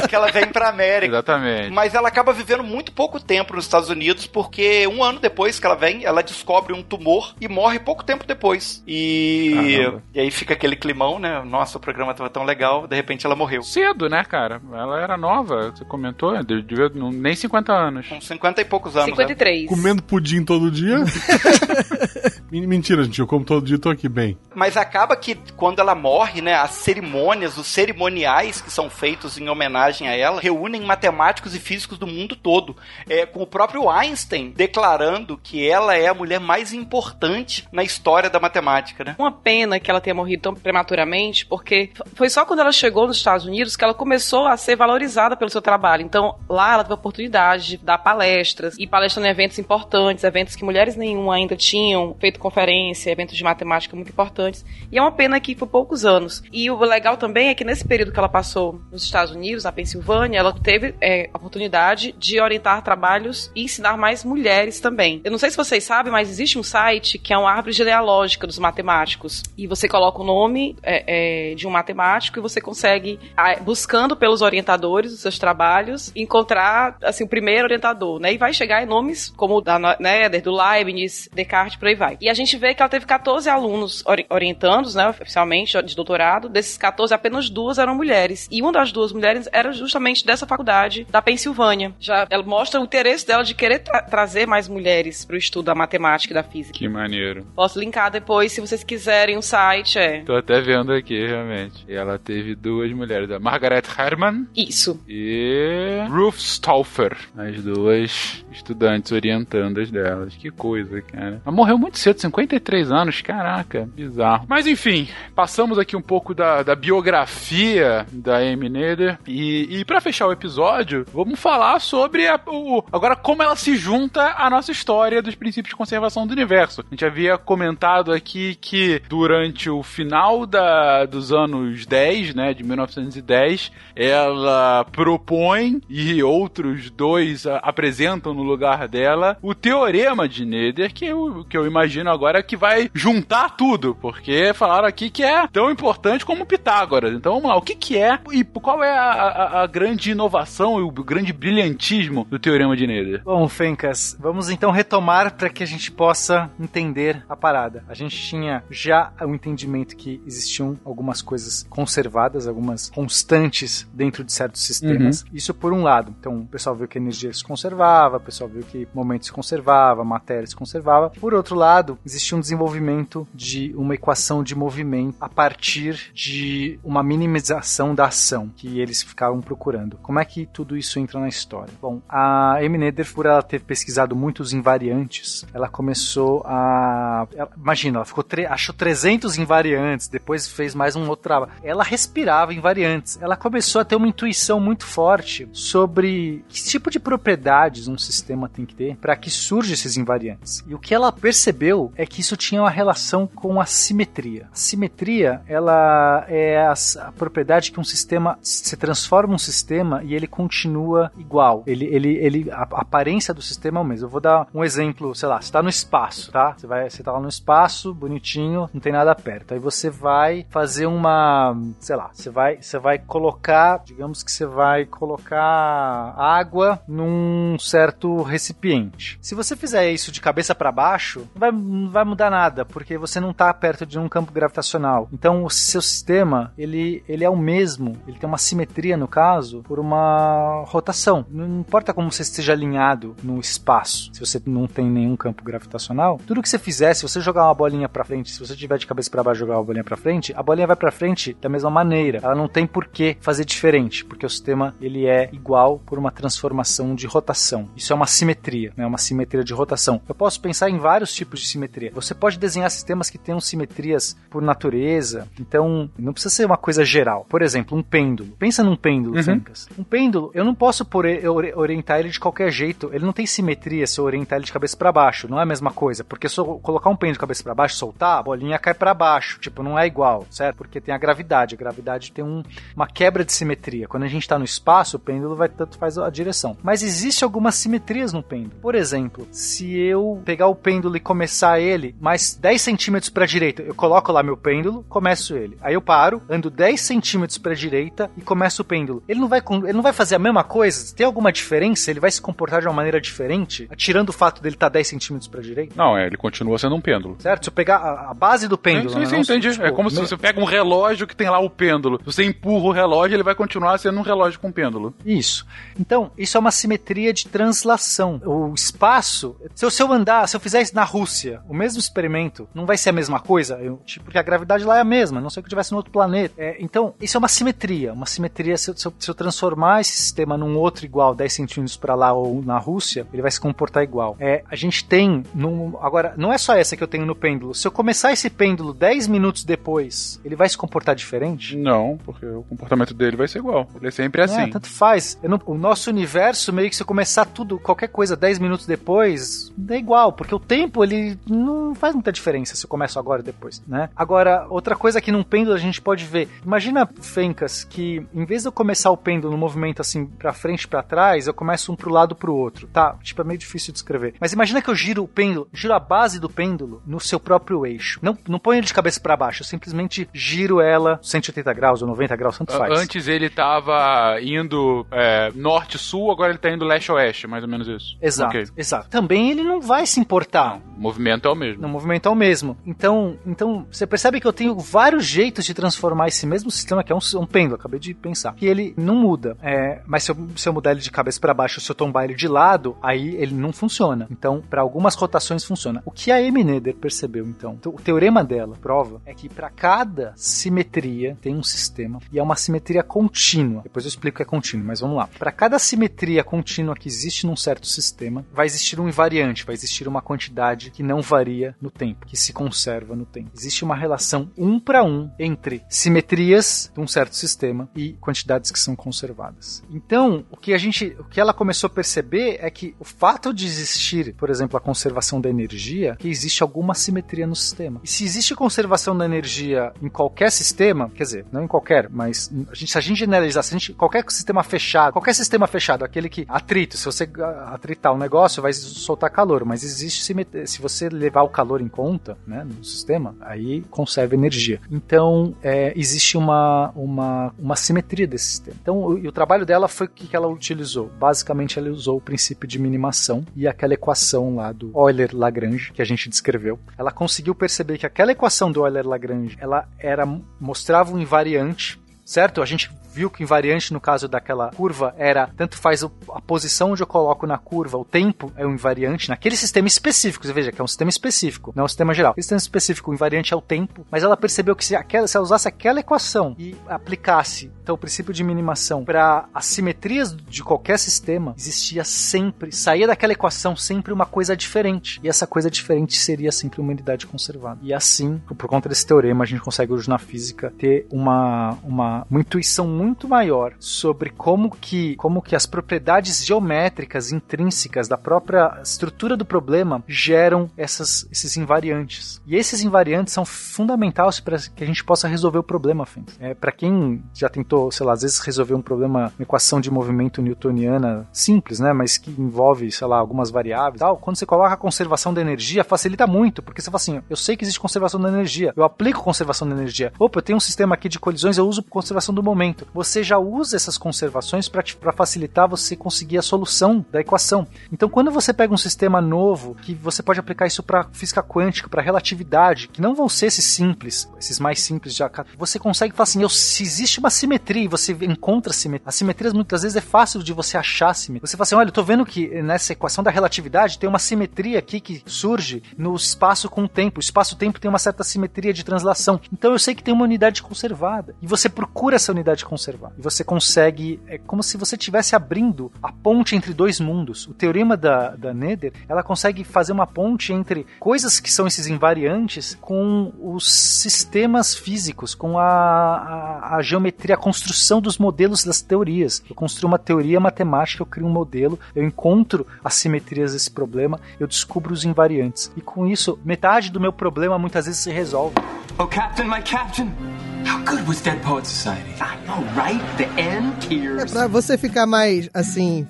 tô... que ela vem para América. Exatamente. Mas ela acaba vivendo muito pouco tempo nos Estados Unidos, porque um ano depois que ela vem, ela descobre um tumor e morre pouco tempo depois. E, Caramba. e aí fica aquele climão, né? Nossa, o programa tava tão legal, de repente ela morreu. Cedo, né, cara? Ela era nova, você comentou, de- devia nem 50 anos. Com 50 e poucos anos. né? 53. Comendo pudim todo dia? Men- Mentira, gente. Eu como todo dia e tô aqui bem. Mas acaba que quando ela morre, né, as cerimônias, os cerimoniais que são feitos em homenagem a ela, reúnem matemáticos e físicos do mundo todo. É, com o próprio Einstein declarando que ela é a mulher mais importante na história da matemática, né? Uma pena que ela tenha morrido tão prematuramente, porque foi só quando ela chegou nos Estados Unidos que ela começou a ser valorizada pelo seu trabalho. Então, lá ela teve a oportunidade de dar palestras e palestrando em eventos importantes, eventos que mulheres nenhuma ainda tinham feito conferência, eventos de matemática muito importantes. E é uma pena que por poucos anos. E o legal também é que nesse período que ela passou nos Estados Unidos, na Pensilvânia, ela teve é, a oportunidade de orientar trabalhos e ensinar mais mulheres também. Eu não sei se vocês sabem, mas existe um site que é uma árvore genealógica dos matemáticos. E você coloca o nome é, é, de um matemático e você consegue, buscando pelos orientadores dos seus trabalhos, encontrar assim, o primeiro orientador, né? E vai chegar em nomes como o da Nether, do Leibniz, Descartes, por aí vai. E a gente vê que ela teve 14 alunos ori orientandos, né, oficialmente, de doutorado. Desses 14, apenas duas eram mulheres. E uma das duas mulheres era justamente dessa faculdade da Pensilvânia. Já ela mostra o interesse dela de querer tra trazer mais mulheres para o estudo da matemática e da física. Que maneiro. Posso linkar depois, se vocês quiserem, o site é. Tô até vendo aqui, realmente. E ela teve duas mulheres, a Margaret Herman Isso. e Ruth Stauffer. As duas estudantes orientandas delas. Que coisa, cara. Ela morreu muito cedo, cedo, 53 anos, caraca, bizarro. Mas enfim, passamos aqui um pouco da, da biografia da Amy Neder e, e para fechar o episódio, vamos falar sobre a, o, agora como ela se junta à nossa história dos princípios de conservação do universo. A gente havia comentado aqui que durante o final da, dos anos 10, né, de 1910, ela propõe e outros dois a, apresentam no lugar dela o teorema de Nether, que eu, que eu imagino agora que vai juntar tudo, porque falaram aqui que é tão importante como Pitágoras. Então vamos lá, o que, que é e qual é a, a, a grande inovação e o grande brilhantismo do teorema de Nether? Bom, Fencas, vamos então retomar para que a gente possa entender a parada. A gente tinha já o entendimento que existiam algumas coisas conservadas, algumas constantes dentro de certos sistemas. Uhum. Isso por um lado. Então, o pessoal viu que a energia se conservava, o pessoal viu que momento se conservava, matéria se conservava. Por outro lado, existia um desenvolvimento de uma equação de movimento a partir de uma minimização da ação que eles ficavam procurando. Como é que tudo isso entra na história? Bom, a Amy por ela ter pesquisado muitos invariantes, ela começou a... imagina, ela ficou achou 300 invariantes, depois fez mais um outro trabalho. Ela respirava invariantes. Ela começou a ter uma intuição muito forte sobre que tipo de propriedades um sistema tem que ter para que surjam esses invariantes. E o que ela percebeu é que isso tinha uma relação com a simetria. A simetria, ela é a, a propriedade que um sistema se transforma um sistema e ele continua igual. Ele, ele, ele, a, a aparência do sistema é o mesmo. Eu vou dar um exemplo, sei lá, você está no espaço, tá? Você vai, você tá lá no espaço, bonitinho, não tem nada perto. Aí você vai fazer uma, sei lá, você vai, você vai colocar, digamos que você vai colocar água num certo recipiente. Se você fizer isso de cabeça para baixo, não vai, não vai mudar nada, porque você não está perto de um campo gravitacional. Então o seu sistema, ele, ele é o mesmo, ele tem uma simetria no caso, por uma rotação. Não importa como você esteja alinhado no espaço, se você não tem nenhum campo gravitacional, tudo que você fizer, se você jogar uma bolinha para frente, se você tiver de cabeça para baixo jogar uma bolinha para frente, a bolinha vai para frente da mesma maneira. Ela não tem por que fazer diferente, porque o sistema ele é igual por uma transformação de rotação. Isso é uma simetria, né? Uma simetria de rotação. Eu posso pensar em vários tipos de simetria. Você pode desenhar sistemas que tenham simetrias por natureza, então não precisa ser uma coisa geral. Por exemplo, um pêndulo. Pensa num pêndulo, Uhum. Um pêndulo, eu não posso por ori- orientar ele de qualquer jeito. Ele não tem simetria se eu orientar ele de cabeça para baixo. Não é a mesma coisa, porque se eu colocar um pêndulo de cabeça para baixo e soltar, a bolinha cai para baixo. Tipo, não é igual, certo? Porque tem a gravidade. A gravidade tem um- uma quebra de simetria. Quando a gente está no espaço, o pêndulo vai tanto faz a direção. Mas existe algumas simetrias no pêndulo. Por exemplo, se eu pegar o pêndulo e começar ele mais 10 centímetros para a direita, eu coloco lá meu pêndulo, começo ele. Aí eu paro, ando 10 centímetros para a direita e começo o pêndulo. Ele não vai ele não vai fazer a mesma coisa? Tem alguma diferença? Ele vai se comportar de uma maneira diferente, tirando o fato dele estar 10 centímetros para a direita? Não, é, ele continua sendo um pêndulo. Certo? Pegar a, a base do pêndulo, Sim, né? sim, sim, Não, entendi. tipo, é como se você pega um relógio que tem lá o pêndulo. Você empurra o relógio, ele vai continuar sendo um relógio com pêndulo. Isso. Então, isso é uma simetria de translação. O espaço, se eu, se eu andar, se eu fizer isso na Rússia, o mesmo experimento, não vai ser a mesma coisa? Eu, tipo, porque a gravidade lá é a mesma, a não sei que eu estivesse no outro planeta. É, então, isso é uma simetria. Uma simetria, se eu, se eu- se eu transformar esse sistema num outro igual, 10 centímetros para lá ou na Rússia, ele vai se comportar igual. É, a gente tem, num- agora, não é só essa que eu tenho no pêndulo. Se eu começar esse pêndulo 10 minutos depois, ele vai se comportar diferente? Não, porque o comportamento dele vai ser igual. Ele é sempre assim. É, tanto faz. Não- o nosso universo, meio que se eu começar tudo, qualquer coisa 10 minutos depois, é igual, porque o tempo, ele não faz muita diferença se eu começo agora ou depois, né? Agora, outra coisa que num pêndulo a gente pode ver. Imagina, Fencas, que em vez de eu começar o pêndulo no movimento assim, pra frente e pra trás, eu começo um pro lado pro outro, tá? Tipo, é meio difícil de descrever. Mas imagina que eu giro o pêndulo, giro a base do pêndulo no seu próprio eixo. Não, não ponho ele de cabeça pra baixo, eu simplesmente giro ela 180 graus ou 90 graus, tanto faz. Antes ele tava indo é, norte-sul, agora ele tá indo leste-oeste, mais ou menos isso. Exato, Ok. exato. Também ele não vai se importar. O movimento é o mesmo. No movimento é o mesmo. Então, então você percebe que eu tenho vários jeitos de transformar esse mesmo sistema, que é um, um pêndulo, acabei de pensar, que ele não muda. É, mas se eu, se eu mudar ele de cabeça para baixo, se eu tombar ele de lado, aí ele não funciona. Então, para algumas rotações funciona. O que a Amy Nether percebeu, então? O teorema dela prova é que para cada simetria tem um sistema e é uma simetria contínua. Depois eu explico que é contínuo, mas vamos lá. Para cada simetria contínua que existe num certo sistema, vai existir um invariante, vai existir uma quantidade que não varia no tempo, que se conserva no tempo. Existe uma relação um para um entre simetrias de um certo sistema e quantidades que são conservadas. Então, o que a gente, o que ela começou a perceber é que o fato de existir, por exemplo, a conservação da energia, que existe alguma simetria no sistema. E se existe conservação da energia em qualquer sistema, quer dizer, não em qualquer, mas a gente, se a gente generalizar, se a gente, qualquer sistema fechado, qualquer sistema fechado, aquele que atrito, se você atritar um negócio, vai soltar calor, mas existe simetria, se você levar o calor em conta, né, no sistema, aí conserva energia. Então, é, existe uma, uma, uma simetria desse sistema. Então, o, o trabalho dela foi o que ela utilizou. Basicamente, ela usou o princípio de minimação e aquela equação lá do Euler-Lagrange que a gente descreveu. Ela conseguiu perceber que aquela equação do Euler-Lagrange, ela era mostrava um invariante certo? A gente viu que invariante no caso daquela curva era tanto faz a posição onde eu coloco na curva, o tempo é um invariante naquele sistema específico. Você veja que é um sistema específico, não é um sistema geral. Esse sistema específico, o invariante é o tempo, mas ela percebeu que se, aquela, se ela usasse aquela equação e aplicasse então o princípio de minimação para as simetrias de qualquer sistema, existia sempre, saía daquela equação sempre uma coisa diferente. E essa coisa diferente seria sempre uma unidade conservada. E assim, por conta desse teorema, a gente consegue hoje na física ter uma, uma, uma intuição muito muito maior sobre como que, como que as propriedades geométricas intrínsecas da própria estrutura do problema geram essas, esses invariantes. E esses invariantes são fundamentais para que a gente possa resolver o problema, É, para quem já tentou, sei lá, às vezes resolver um problema, uma equação de movimento newtoniana simples, né, mas que envolve, sei lá, algumas variáveis, tal, quando você coloca a conservação da energia, facilita muito, porque você fala assim, eu sei que existe conservação da energia, eu aplico conservação da energia. Opa, eu tenho um sistema aqui de colisões, eu uso conservação do momento você já usa essas conservações para facilitar você conseguir a solução da equação. Então, quando você pega um sistema novo, que você pode aplicar isso para física quântica, para relatividade, que não vão ser esses simples, esses mais simples já, você consegue falar assim, eu, se existe uma simetria e você encontra simetria, as simetrias muitas vezes é fácil de você achar simetria. Você fala assim, olha, eu tô vendo que nessa equação da relatividade tem uma simetria aqui que surge no espaço com o tempo. O espaço-tempo tem uma certa simetria de translação. Então eu sei que tem uma unidade conservada. E você procura essa unidade conservada observar. E você consegue. É como se você estivesse abrindo a ponte entre dois mundos. O teorema da, da Nether, ela consegue fazer uma ponte entre coisas que são esses invariantes com os sistemas físicos, com a, a, a geometria, a construção dos modelos das teorias. Eu construo uma teoria matemática, eu crio um modelo, eu encontro as simetrias desse problema, eu descubro os invariantes. E com isso, metade do meu problema muitas vezes se resolve. Oh, Captain, my Captain! How good was Dead Poets Society? I know, right? The end tears. É pra você ficar mais, assim,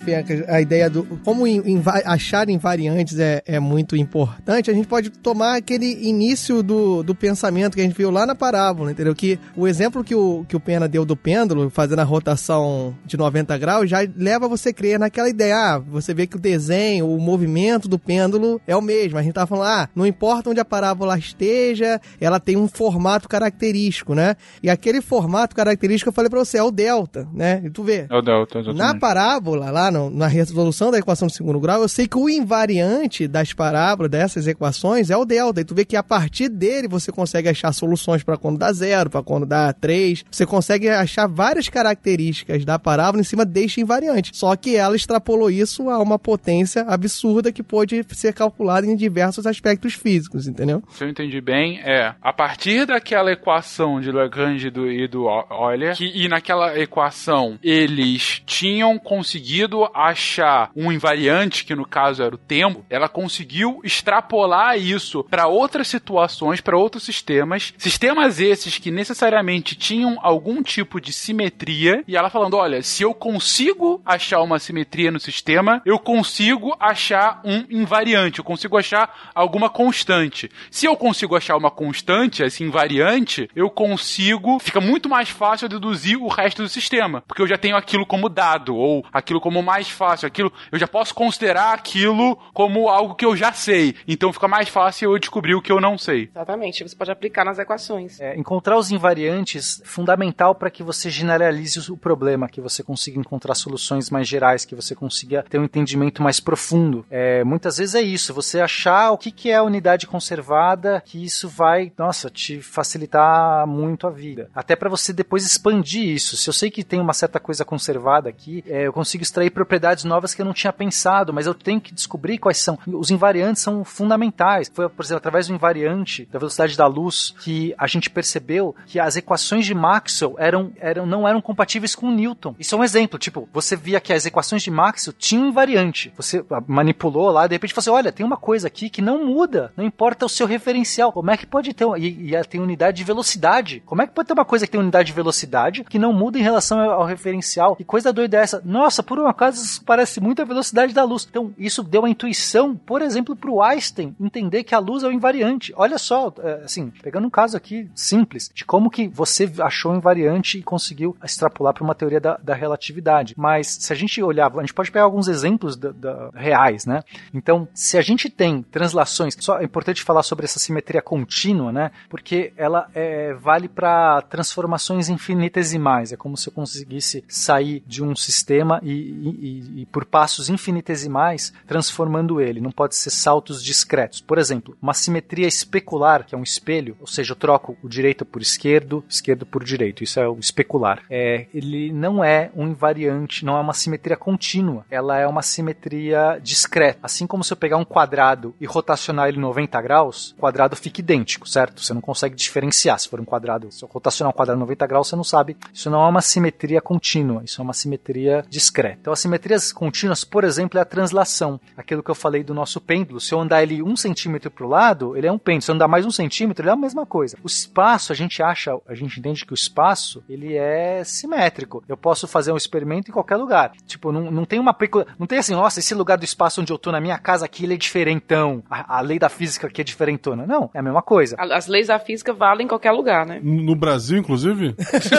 a ideia do como inva achar invariantes é, é muito importante, a gente pode tomar aquele início do, do pensamento que a gente viu lá na parábola, entendeu? Que o exemplo que o, que o Pena deu do pêndulo, fazendo a rotação de 90 graus, já leva você a crer naquela ideia. Ah, você vê que o desenho, o movimento do pêndulo é o mesmo. A gente tá falando, ah, não importa onde a parábola esteja, ela tem um formato característico, né? E aquele formato característico eu falei pra você, é o delta, né? E tu vê. É o delta, exatamente. Na parábola, lá no, na resolução da equação de segundo grau, eu sei que o invariante das parábolas, dessas equações, é o delta. E tu vê que a partir dele você consegue achar soluções para quando dá zero, para quando dá três. Você consegue achar várias características da parábola em cima deste invariante. Só que ela extrapolou isso a uma potência absurda que pode ser calculada em diversos aspectos físicos, entendeu? Se eu entendi bem, é a partir daquela equação de Lagrange Lagrange do, e do Euler, que, e naquela equação eles tinham conseguido achar um invariante, que no caso era o tempo, ela conseguiu extrapolar isso para outras situações, para outros sistemas, sistemas esses que necessariamente tinham algum tipo de simetria, e ela falando: olha, se eu consigo achar uma simetria no sistema, eu consigo achar um invariante, eu consigo achar alguma constante. Se eu consigo achar uma constante, esse invariante, eu consigo consigo, fica muito mais fácil deduzir o resto do sistema, porque eu já tenho aquilo como dado, ou aquilo como mais fácil, aquilo, eu já posso considerar aquilo como algo que eu já sei, então fica mais fácil eu descobrir o que eu não sei. Exatamente, você pode aplicar nas equações. É, encontrar os invariantes é fundamental para que você generalize o problema, que você consiga encontrar soluções mais gerais, que você consiga ter um entendimento mais profundo. É, muitas vezes é isso, você achar o que, que é a unidade conservada, que isso vai, nossa, te facilitar muito a vida. Até para você depois expandir isso. Se eu sei que tem uma certa coisa conservada aqui, é, eu consigo extrair propriedades novas que eu não tinha pensado, mas eu tenho que descobrir quais são. Os invariantes são fundamentais. Foi, por exemplo, através do invariante da velocidade da luz que a gente percebeu que as equações de Maxwell eram, eram, não eram compatíveis com Newton. Isso é um exemplo. Tipo, você via que as equações de Maxwell tinham invariante. Você manipulou lá, de repente você, olha, tem uma coisa aqui que não muda. Não importa o seu referencial. Como é que pode ter. E, e tem unidade de velocidade. Como é que pode ter uma coisa que tem unidade de velocidade que não muda em relação ao referencial? Que coisa doida é essa? Nossa, por um acaso isso parece muito a velocidade da luz. Então, isso deu a intuição, por exemplo, para o Einstein entender que a luz é o invariante. Olha só, é, assim, pegando um caso aqui simples, de como que você achou invariante e conseguiu extrapolar para uma teoria da, da, relatividade. Mas se a gente olhar, a gente pode pegar alguns exemplos da, da, reais, né? Então, se a gente tem translações, só é importante falar sobre essa simetria contínua, né? Porque ela é, vale para transformações infinitesimais. É como se eu conseguisse sair de um sistema e, e, e por passos infinitesimais transformando ele. Não pode ser saltos discretos. Por exemplo, uma simetria especular, que é um espelho, ou seja, eu troco o direito por esquerdo, esquerdo por direito. Isso é o especular. É, ele não é um invariante, não é uma simetria contínua. Ela é uma simetria discreta. Assim como se eu pegar um quadrado e rotacionar ele 90 graus, o quadrado fica idêntico, certo? Você não consegue diferenciar se for um quadrado. Se eu rotacionar um quadrado 90 graus, você não sabe. Isso não é uma simetria contínua, isso é uma simetria discreta. Então, as simetrias contínuas, por exemplo, é a translação. Aquilo que eu falei do nosso pêndulo. Se eu andar ele um centímetro para o lado, ele é um pêndulo. Se eu andar mais um centímetro, ele é a mesma coisa. O espaço, a gente acha, a gente entende que o espaço, ele é simétrico. Eu posso fazer um experimento em qualquer lugar. Tipo, não, não tem uma não tem assim, nossa, esse lugar do espaço onde eu tô na minha casa aqui, ele é diferentão. A, a lei da física aqui é diferentona. Não, é a mesma coisa. As leis da física valem em qualquer lugar, né? No Brasil, inclusive?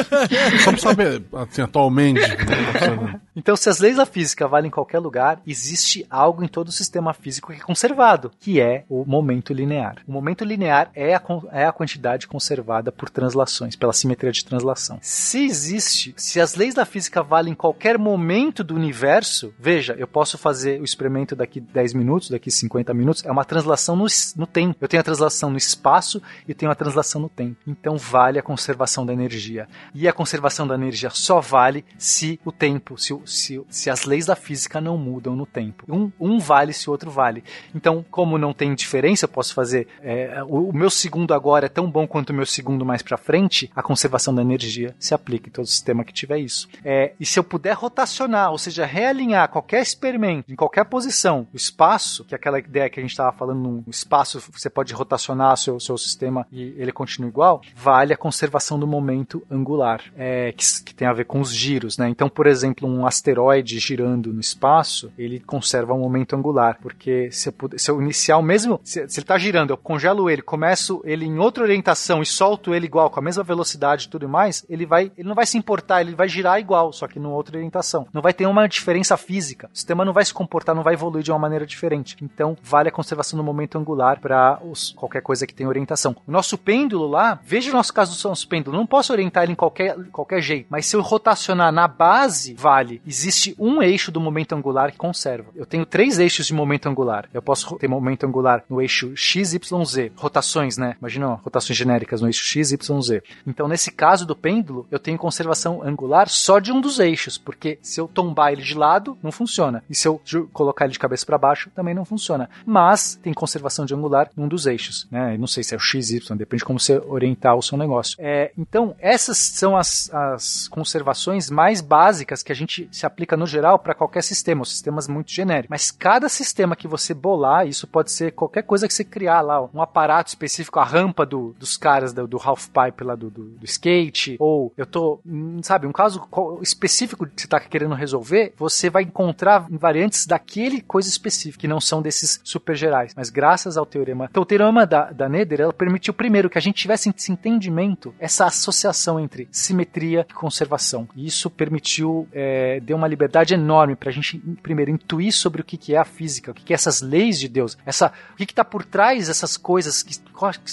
Só pra saber, assim, atualmente. então, se as leis da física valem em qualquer lugar, existe algo em todo o sistema físico que é conservado, que é o momento linear. O momento linear é a, é a quantidade conservada por translações, pela simetria de translação. Se existe, se as leis da física valem em qualquer momento do universo, veja, eu posso fazer o experimento daqui 10 minutos, daqui 50 minutos, é uma translação no, no tempo. Eu tenho a translação no espaço e tenho a translação no tempo. Então vale a conservação da energia. E a conservação da energia só vale se o tempo, se, se, se as leis da física não mudam no tempo. Um, um vale se o outro vale. Então, como não tem diferença, eu posso fazer. É, o, o, meu segundo agora é tão bom quanto o meu segundo mais para frente, a conservação da energia se aplica em todo sistema que tiver isso. É, e se eu puder rotacionar, ou seja, realinhar qualquer experimento em qualquer posição, o espaço, que é aquela ideia que a gente estava falando, no espaço você pode rotacionar seu, seu sistema e ele continua igual, vale a conservação do momento angular, é, que, que, tem a ver com os giros. Né? Então, por exemplo, um asteroide girando no espaço, ele conserva o momento angular, porque se eu, se eu iniciar o mesmo, se, se ele está girando, eu congelo ele, começo ele em outra orientação e solto ele igual, com a mesma velocidade e tudo mais, ele vai, ele não vai se importar, ele vai girar igual, só que numa outra orientação. Não vai ter uma diferença física. O sistema não vai se comportar, não vai evoluir de uma maneira diferente. Então, vale a conservação do momento angular para qualquer coisa que tenha orientação. O nosso pêndulo lá, veja o nosso caso do nosso pêndulo, não posso orientar ele em qualquer, qualquer jeito, mas se eu rotacionar na base, vale. Existe um eixo do momento angular que conserva. Eu tenho três eixos de momento angular. Eu posso ter momento angular no eixo x, y, z. Rotações, né? Imagina, rotações genéricas no eixo x, y, z. Então, nesse caso do pêndulo, eu tenho conservação angular só de um dos eixos, porque se eu tombar ele de lado, não funciona. E se eu colocar ele de cabeça para baixo, também não funciona. Mas tem conservação de angular num dos eixos, né? não sei se é o x, y, depende de como você orientar o seu negócio. É, então, essas são as, as conservações mais básicas que a gente se aplica no geral para qualquer sistema, os sistemas muito genéricos. Mas cada sistema que você bolar, isso pode ser qualquer coisa que você criar lá, um aparato específico, a rampa do, dos caras do, do half pipe lá do, do, do skate, ou eu tô, hum, sabe, um caso específico que você está querendo resolver, você vai encontrar variantes daquele coisa específica, que não são desses super gerais. Mas graças ao teorema. Então, o teorema da, da Nether, ela permitiu, primeiro, que a gente tivesse esse entendimento, essa associação entre simetria e conservação. E isso permitiu é, deu uma liberdade enorme pra gente, primeiro, intuir sobre o que, que é a física, o que, que é essas leis de Deus, essa, o que, que tá por trás dessas coisas, que,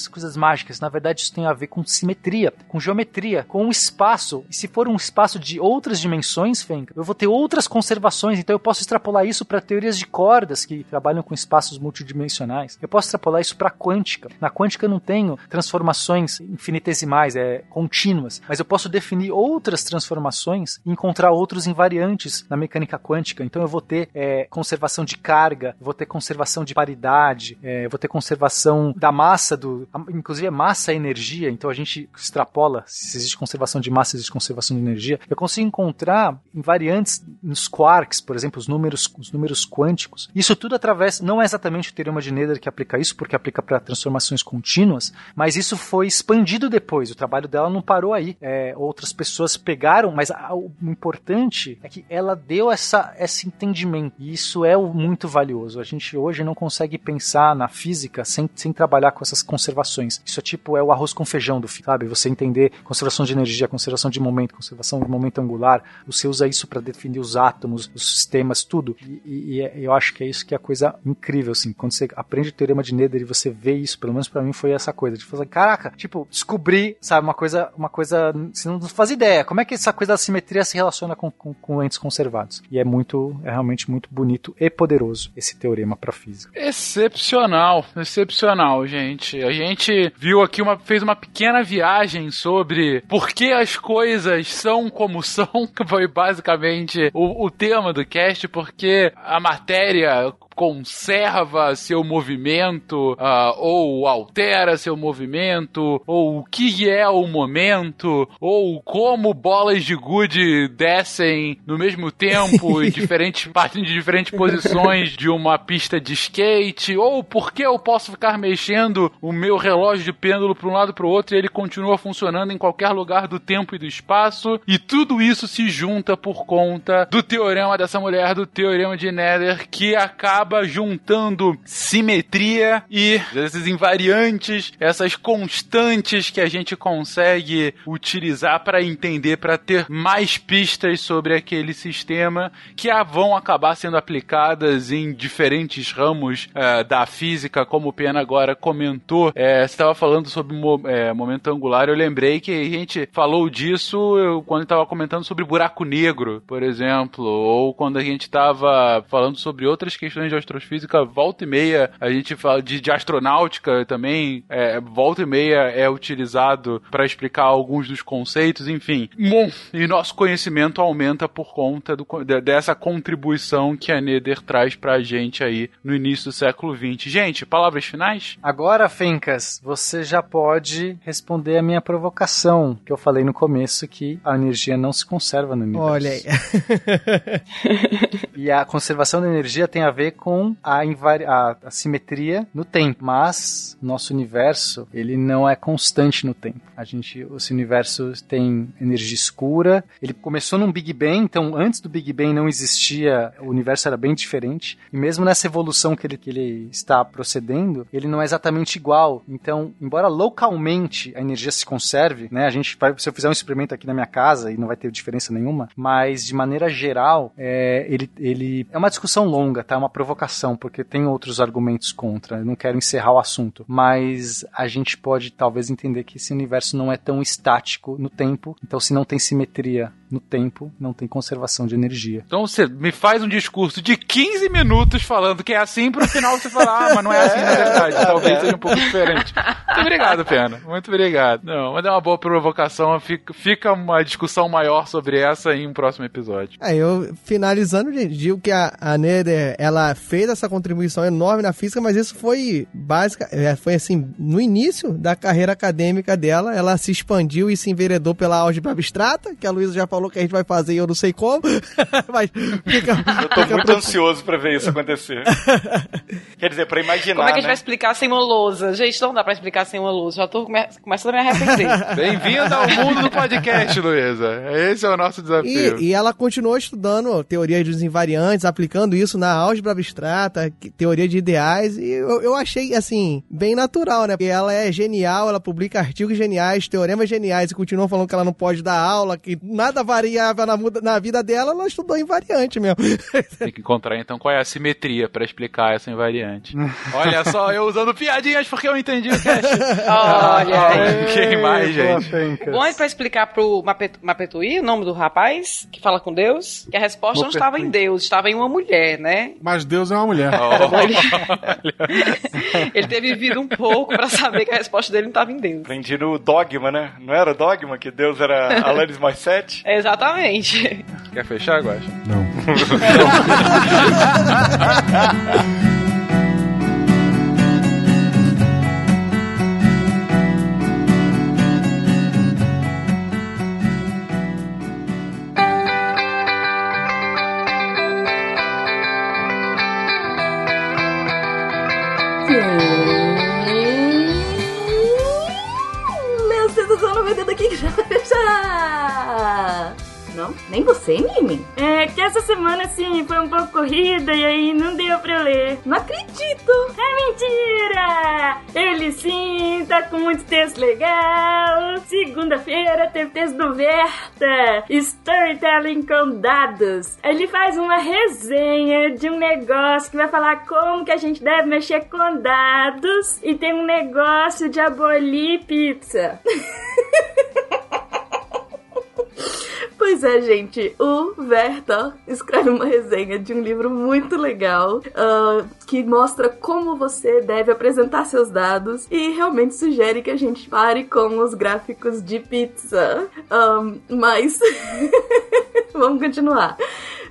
coisas mágicas. Na verdade, isso tem a ver com simetria, com geometria, com o espaço. E se for um espaço de outras dimensões, Fenka, eu vou ter outras conservações, então eu posso extrapolar isso para teorias de cordas que trabalham com espaços multidimensionais. Eu posso extrapolar isso para quântica. Na quântica eu não tenho transformações infinitesimais, é contínuas, mas eu posso definir outras transformações e encontrar outros invariantes na mecânica quântica. Então eu vou ter é, conservação de carga, vou ter conservação de paridade, é, vou ter conservação da massa do, inclusive é massa e energia. Então a gente extrapola se existe conservação de massa, existe conservação de energia. Eu consigo encontrar invariantes nos quarks, por exemplo, os números, os números quânticos. Isso tudo através, não é exatamente o teorema de Nether que aplica isso, porque aplica para transformações contínuas, mas isso foi expandido depois. O trabalho dela não parou aí. É, outras pessoas pegaram, mas a, o importante é que ela deu essa, esse entendimento. E isso é muito valioso. A gente hoje não consegue pensar na física sem, sem trabalhar com essas conservações. Isso é tipo é o arroz com feijão do filho, sabe? Você entender conservação de energia, conservação de momento, conservação de momento angular. Você usa isso para definir os átomos, os sistemas, tudo. E, e, e, eu acho que é isso que é a coisa incrível, assim. Quando você aprende o teorema de Nether e você vê isso, pelo menos para mim foi essa coisa de falar, caraca, tipo, descobrir, sabe, uma coisa, uma coisa, você não faz ideia. Como é que essa coisa da simetria se relaciona com, com, com entes conservados? E é muito, é realmente muito bonito e poderoso esse teorema para física. Excepcional, excepcional, gente. A gente viu aqui uma, fez uma pequena viagem sobre por que as coisas são como são, que foi basicamente o, o tema do cast, porque a matéria conserva seu movimento uh, ou altera seu movimento ou o que é o momento ou como bolas de gude descem no mesmo tempo em diferentes partindo de diferentes posições de uma pista de skate ou por que eu posso ficar mexendo o meu relógio de pêndulo para um lado para o outro e ele continua funcionando em qualquer lugar do tempo e do espaço? E tudo isso se junta por conta do teorema dessa mulher do teorema de Nether que acaba acaba juntando simetria e esses invariantes, essas constantes que a gente consegue utilizar para entender, para ter mais pistas sobre aquele sistema que vão acabar sendo aplicadas em diferentes ramos uh, da física, como o Pena agora comentou. É, você estava falando sobre mo é, momento angular, eu lembrei que a gente falou disso eu, quando estava comentando sobre buraco negro, por exemplo, ou quando a gente estava falando sobre outras questões de astrofísica, volta e meia, a gente fala de, de astronáutica também, é, volta e meia é utilizado para explicar alguns dos conceitos, enfim. Bom, e nosso conhecimento aumenta por conta do, dessa contribuição que a Nether traz pra gente aí no início do século XX. Gente, palavras finais? Agora, Fencas, você já pode responder a minha provocação, que eu falei no começo que a energia não se conserva no universo. Olha aí. e a conservação da energia tem a ver com a, a, a simetria no tempo, mas nosso universo ele não é constante no tempo. A gente, esse universo tem energia escura. Ele começou num Big Bang, então antes do Big Bang não existia, o universo era bem diferente. E mesmo nessa evolução que ele, que ele está procedendo, ele não é exatamente igual. Então, embora localmente a energia se conserve, né? A gente vai, se eu fizer um experimento aqui na minha casa e não vai ter diferença nenhuma, mas de maneira geral, é, ele, ele é uma discussão longa, tá? É uma provocação porque tem outros argumentos contra. Eu não quero encerrar o assunto, mas a gente pode talvez entender que esse universo não é tão estático no tempo. Então, se não tem simetria no tempo, não tem conservação de energia. Então você me faz um discurso de 15 minutos falando que é assim, pro final você falar, ah, mas não é assim na verdade. Talvez seja um pouco diferente. Muito obrigado, Pena. Muito obrigado. Não, mas é uma boa provocação. Fica, fica uma discussão maior sobre essa em um próximo episódio. É, eu finalizando, gente, digo que a, a Nether, ela fez essa contribuição enorme na física, mas isso foi básica, é, foi assim, no início da carreira acadêmica dela, ela se expandiu e se enveredou pela álgebra abstrata, que a Luísa já falou que a gente vai fazer e eu não sei como. mas fica, eu tô fica muito pro... ansioso para ver isso acontecer. Quer dizer, para imaginar. Como é que a gente né? vai explicar sem uma lousa? Gente, não dá para explicar sem uma lousa. Já tô come... começando a me arrepender. Bem-vinda ao mundo do podcast, Luísa. Esse é o nosso desafio. E, e ela continuou estudando teoria dos invariantes, aplicando isso na álgebra abstrata, teoria de ideais, e eu, eu achei, assim, bem natural, né? Porque ela é genial, ela publica artigos geniais, teoremas geniais, e continua falando que ela não pode dar aula, que nada variável na, na vida dela, ela estudou invariante mesmo. Tem que encontrar então qual é a simetria pra explicar essa invariante. Olha só, eu usando piadinhas porque eu entendi o cast. Olha. Quem mais, gente? Bom, e pra explicar pro Mapet- Mapetuí, o nome do rapaz que fala com Deus, que a resposta não estava em Deus, estava em uma mulher, né? Mas Deus é uma mulher. Ele ter vivido um pouco pra saber que a resposta dele não estava em Deus. Aprendi no Dogma, né? Não era Dogma que Deus era Alanis Morissette? Exatamente. Quer fechar, Guaxa? Não. Não? Nem você, Mimi? É que essa semana, assim, foi um pouco corrida e aí não deu pra ler. Não acredito! É mentira! Ele sim, tá com muito texto legal. Segunda-feira teve texto do Verta, Storytelling com dados. Ele faz uma resenha de um negócio que vai falar como que a gente deve mexer com dados e tem um negócio de abolir pizza. Pois é, gente, o Verta escreve uma resenha de um livro muito legal ah, que mostra como você deve apresentar seus dados e realmente sugere que a gente pare com os gráficos de pizza. Ahn, mas vamos continuar.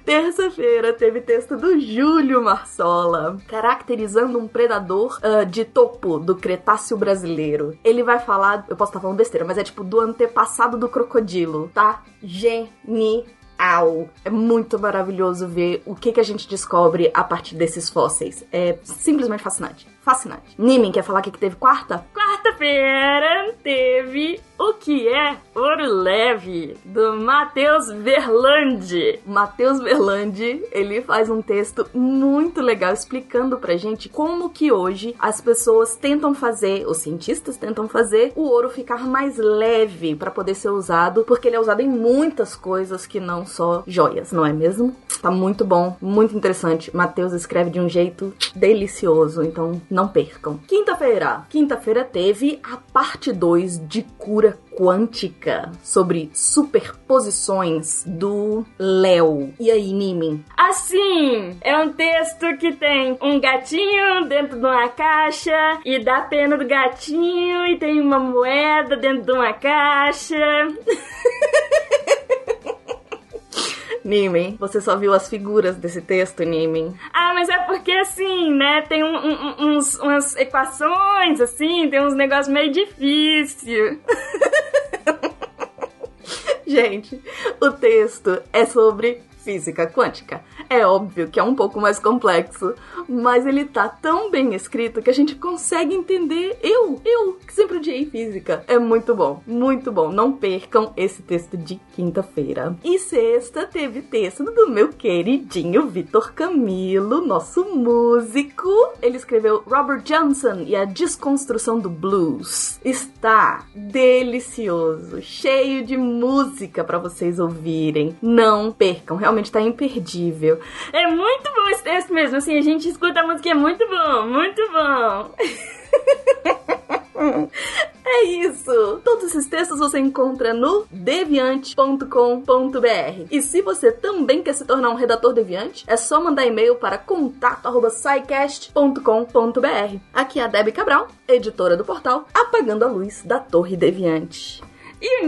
Terça-feira teve texto do Júlio Marsola, caracterizando um predador ah, de topo do Cretáceo brasileiro. Ele vai falar, eu posso estar falando besteira, mas é tipo do antepassado do crocodilo, tá? Genial. É muito maravilhoso ver o que, que a gente descobre a partir desses fósseis. É simplesmente fascinante. Fascinante. Nimin, quer falar o que, que teve quarta? Quarta-feira teve o que é Ouro Leve, do Matheus Verlande. Matheus Verlande, ele faz um texto muito legal explicando pra gente como que hoje as pessoas tentam fazer, os cientistas tentam fazer o ouro ficar mais leve pra poder ser usado, porque ele é usado em muitas coisas que não só joias, não é mesmo? Tá muito bom, muito interessante. Matheus escreve de um jeito delicioso, então não percam. Quinta-feira, quinta-feira teve a parte 2 de cura quântica sobre superposições do Léo. E aí, Nimin? Assim, é um texto que tem um gatinho dentro de uma caixa e dá pena do gatinho e tem uma moeda dentro de uma caixa. Nimin, você só viu as figuras desse texto, Nimin? Ah, mas é porque assim, né? Tem um- um- uns, umas equações, assim, tem uns negócios meio difíceis. Gente, o texto é sobre física quântica. É óbvio que é um pouco mais complexo, mas ele tá tão bem escrito que a gente consegue entender. Eu, eu, que sempre odiei física. É muito bom, muito bom. Não percam esse texto de quinta-feira. E sexta teve texto do meu queridinho Vitor Camilo, nosso músico. Ele escreveu Robert Johnson e a desconstrução do blues. Está delicioso, cheio de música para vocês ouvirem. Não percam, realmente tá imperdível. É muito bom esse texto mesmo, assim, a gente escuta a música é muito bom, muito bom. É isso! Todos esses textos você encontra no deviante.com.br. E se você também quer se tornar um redator deviante, é só mandar e-mail para contato@scicast.com.br. Aqui é a Debbie Cabral, editora do portal Apagando a Luz da Torre Deviante. E o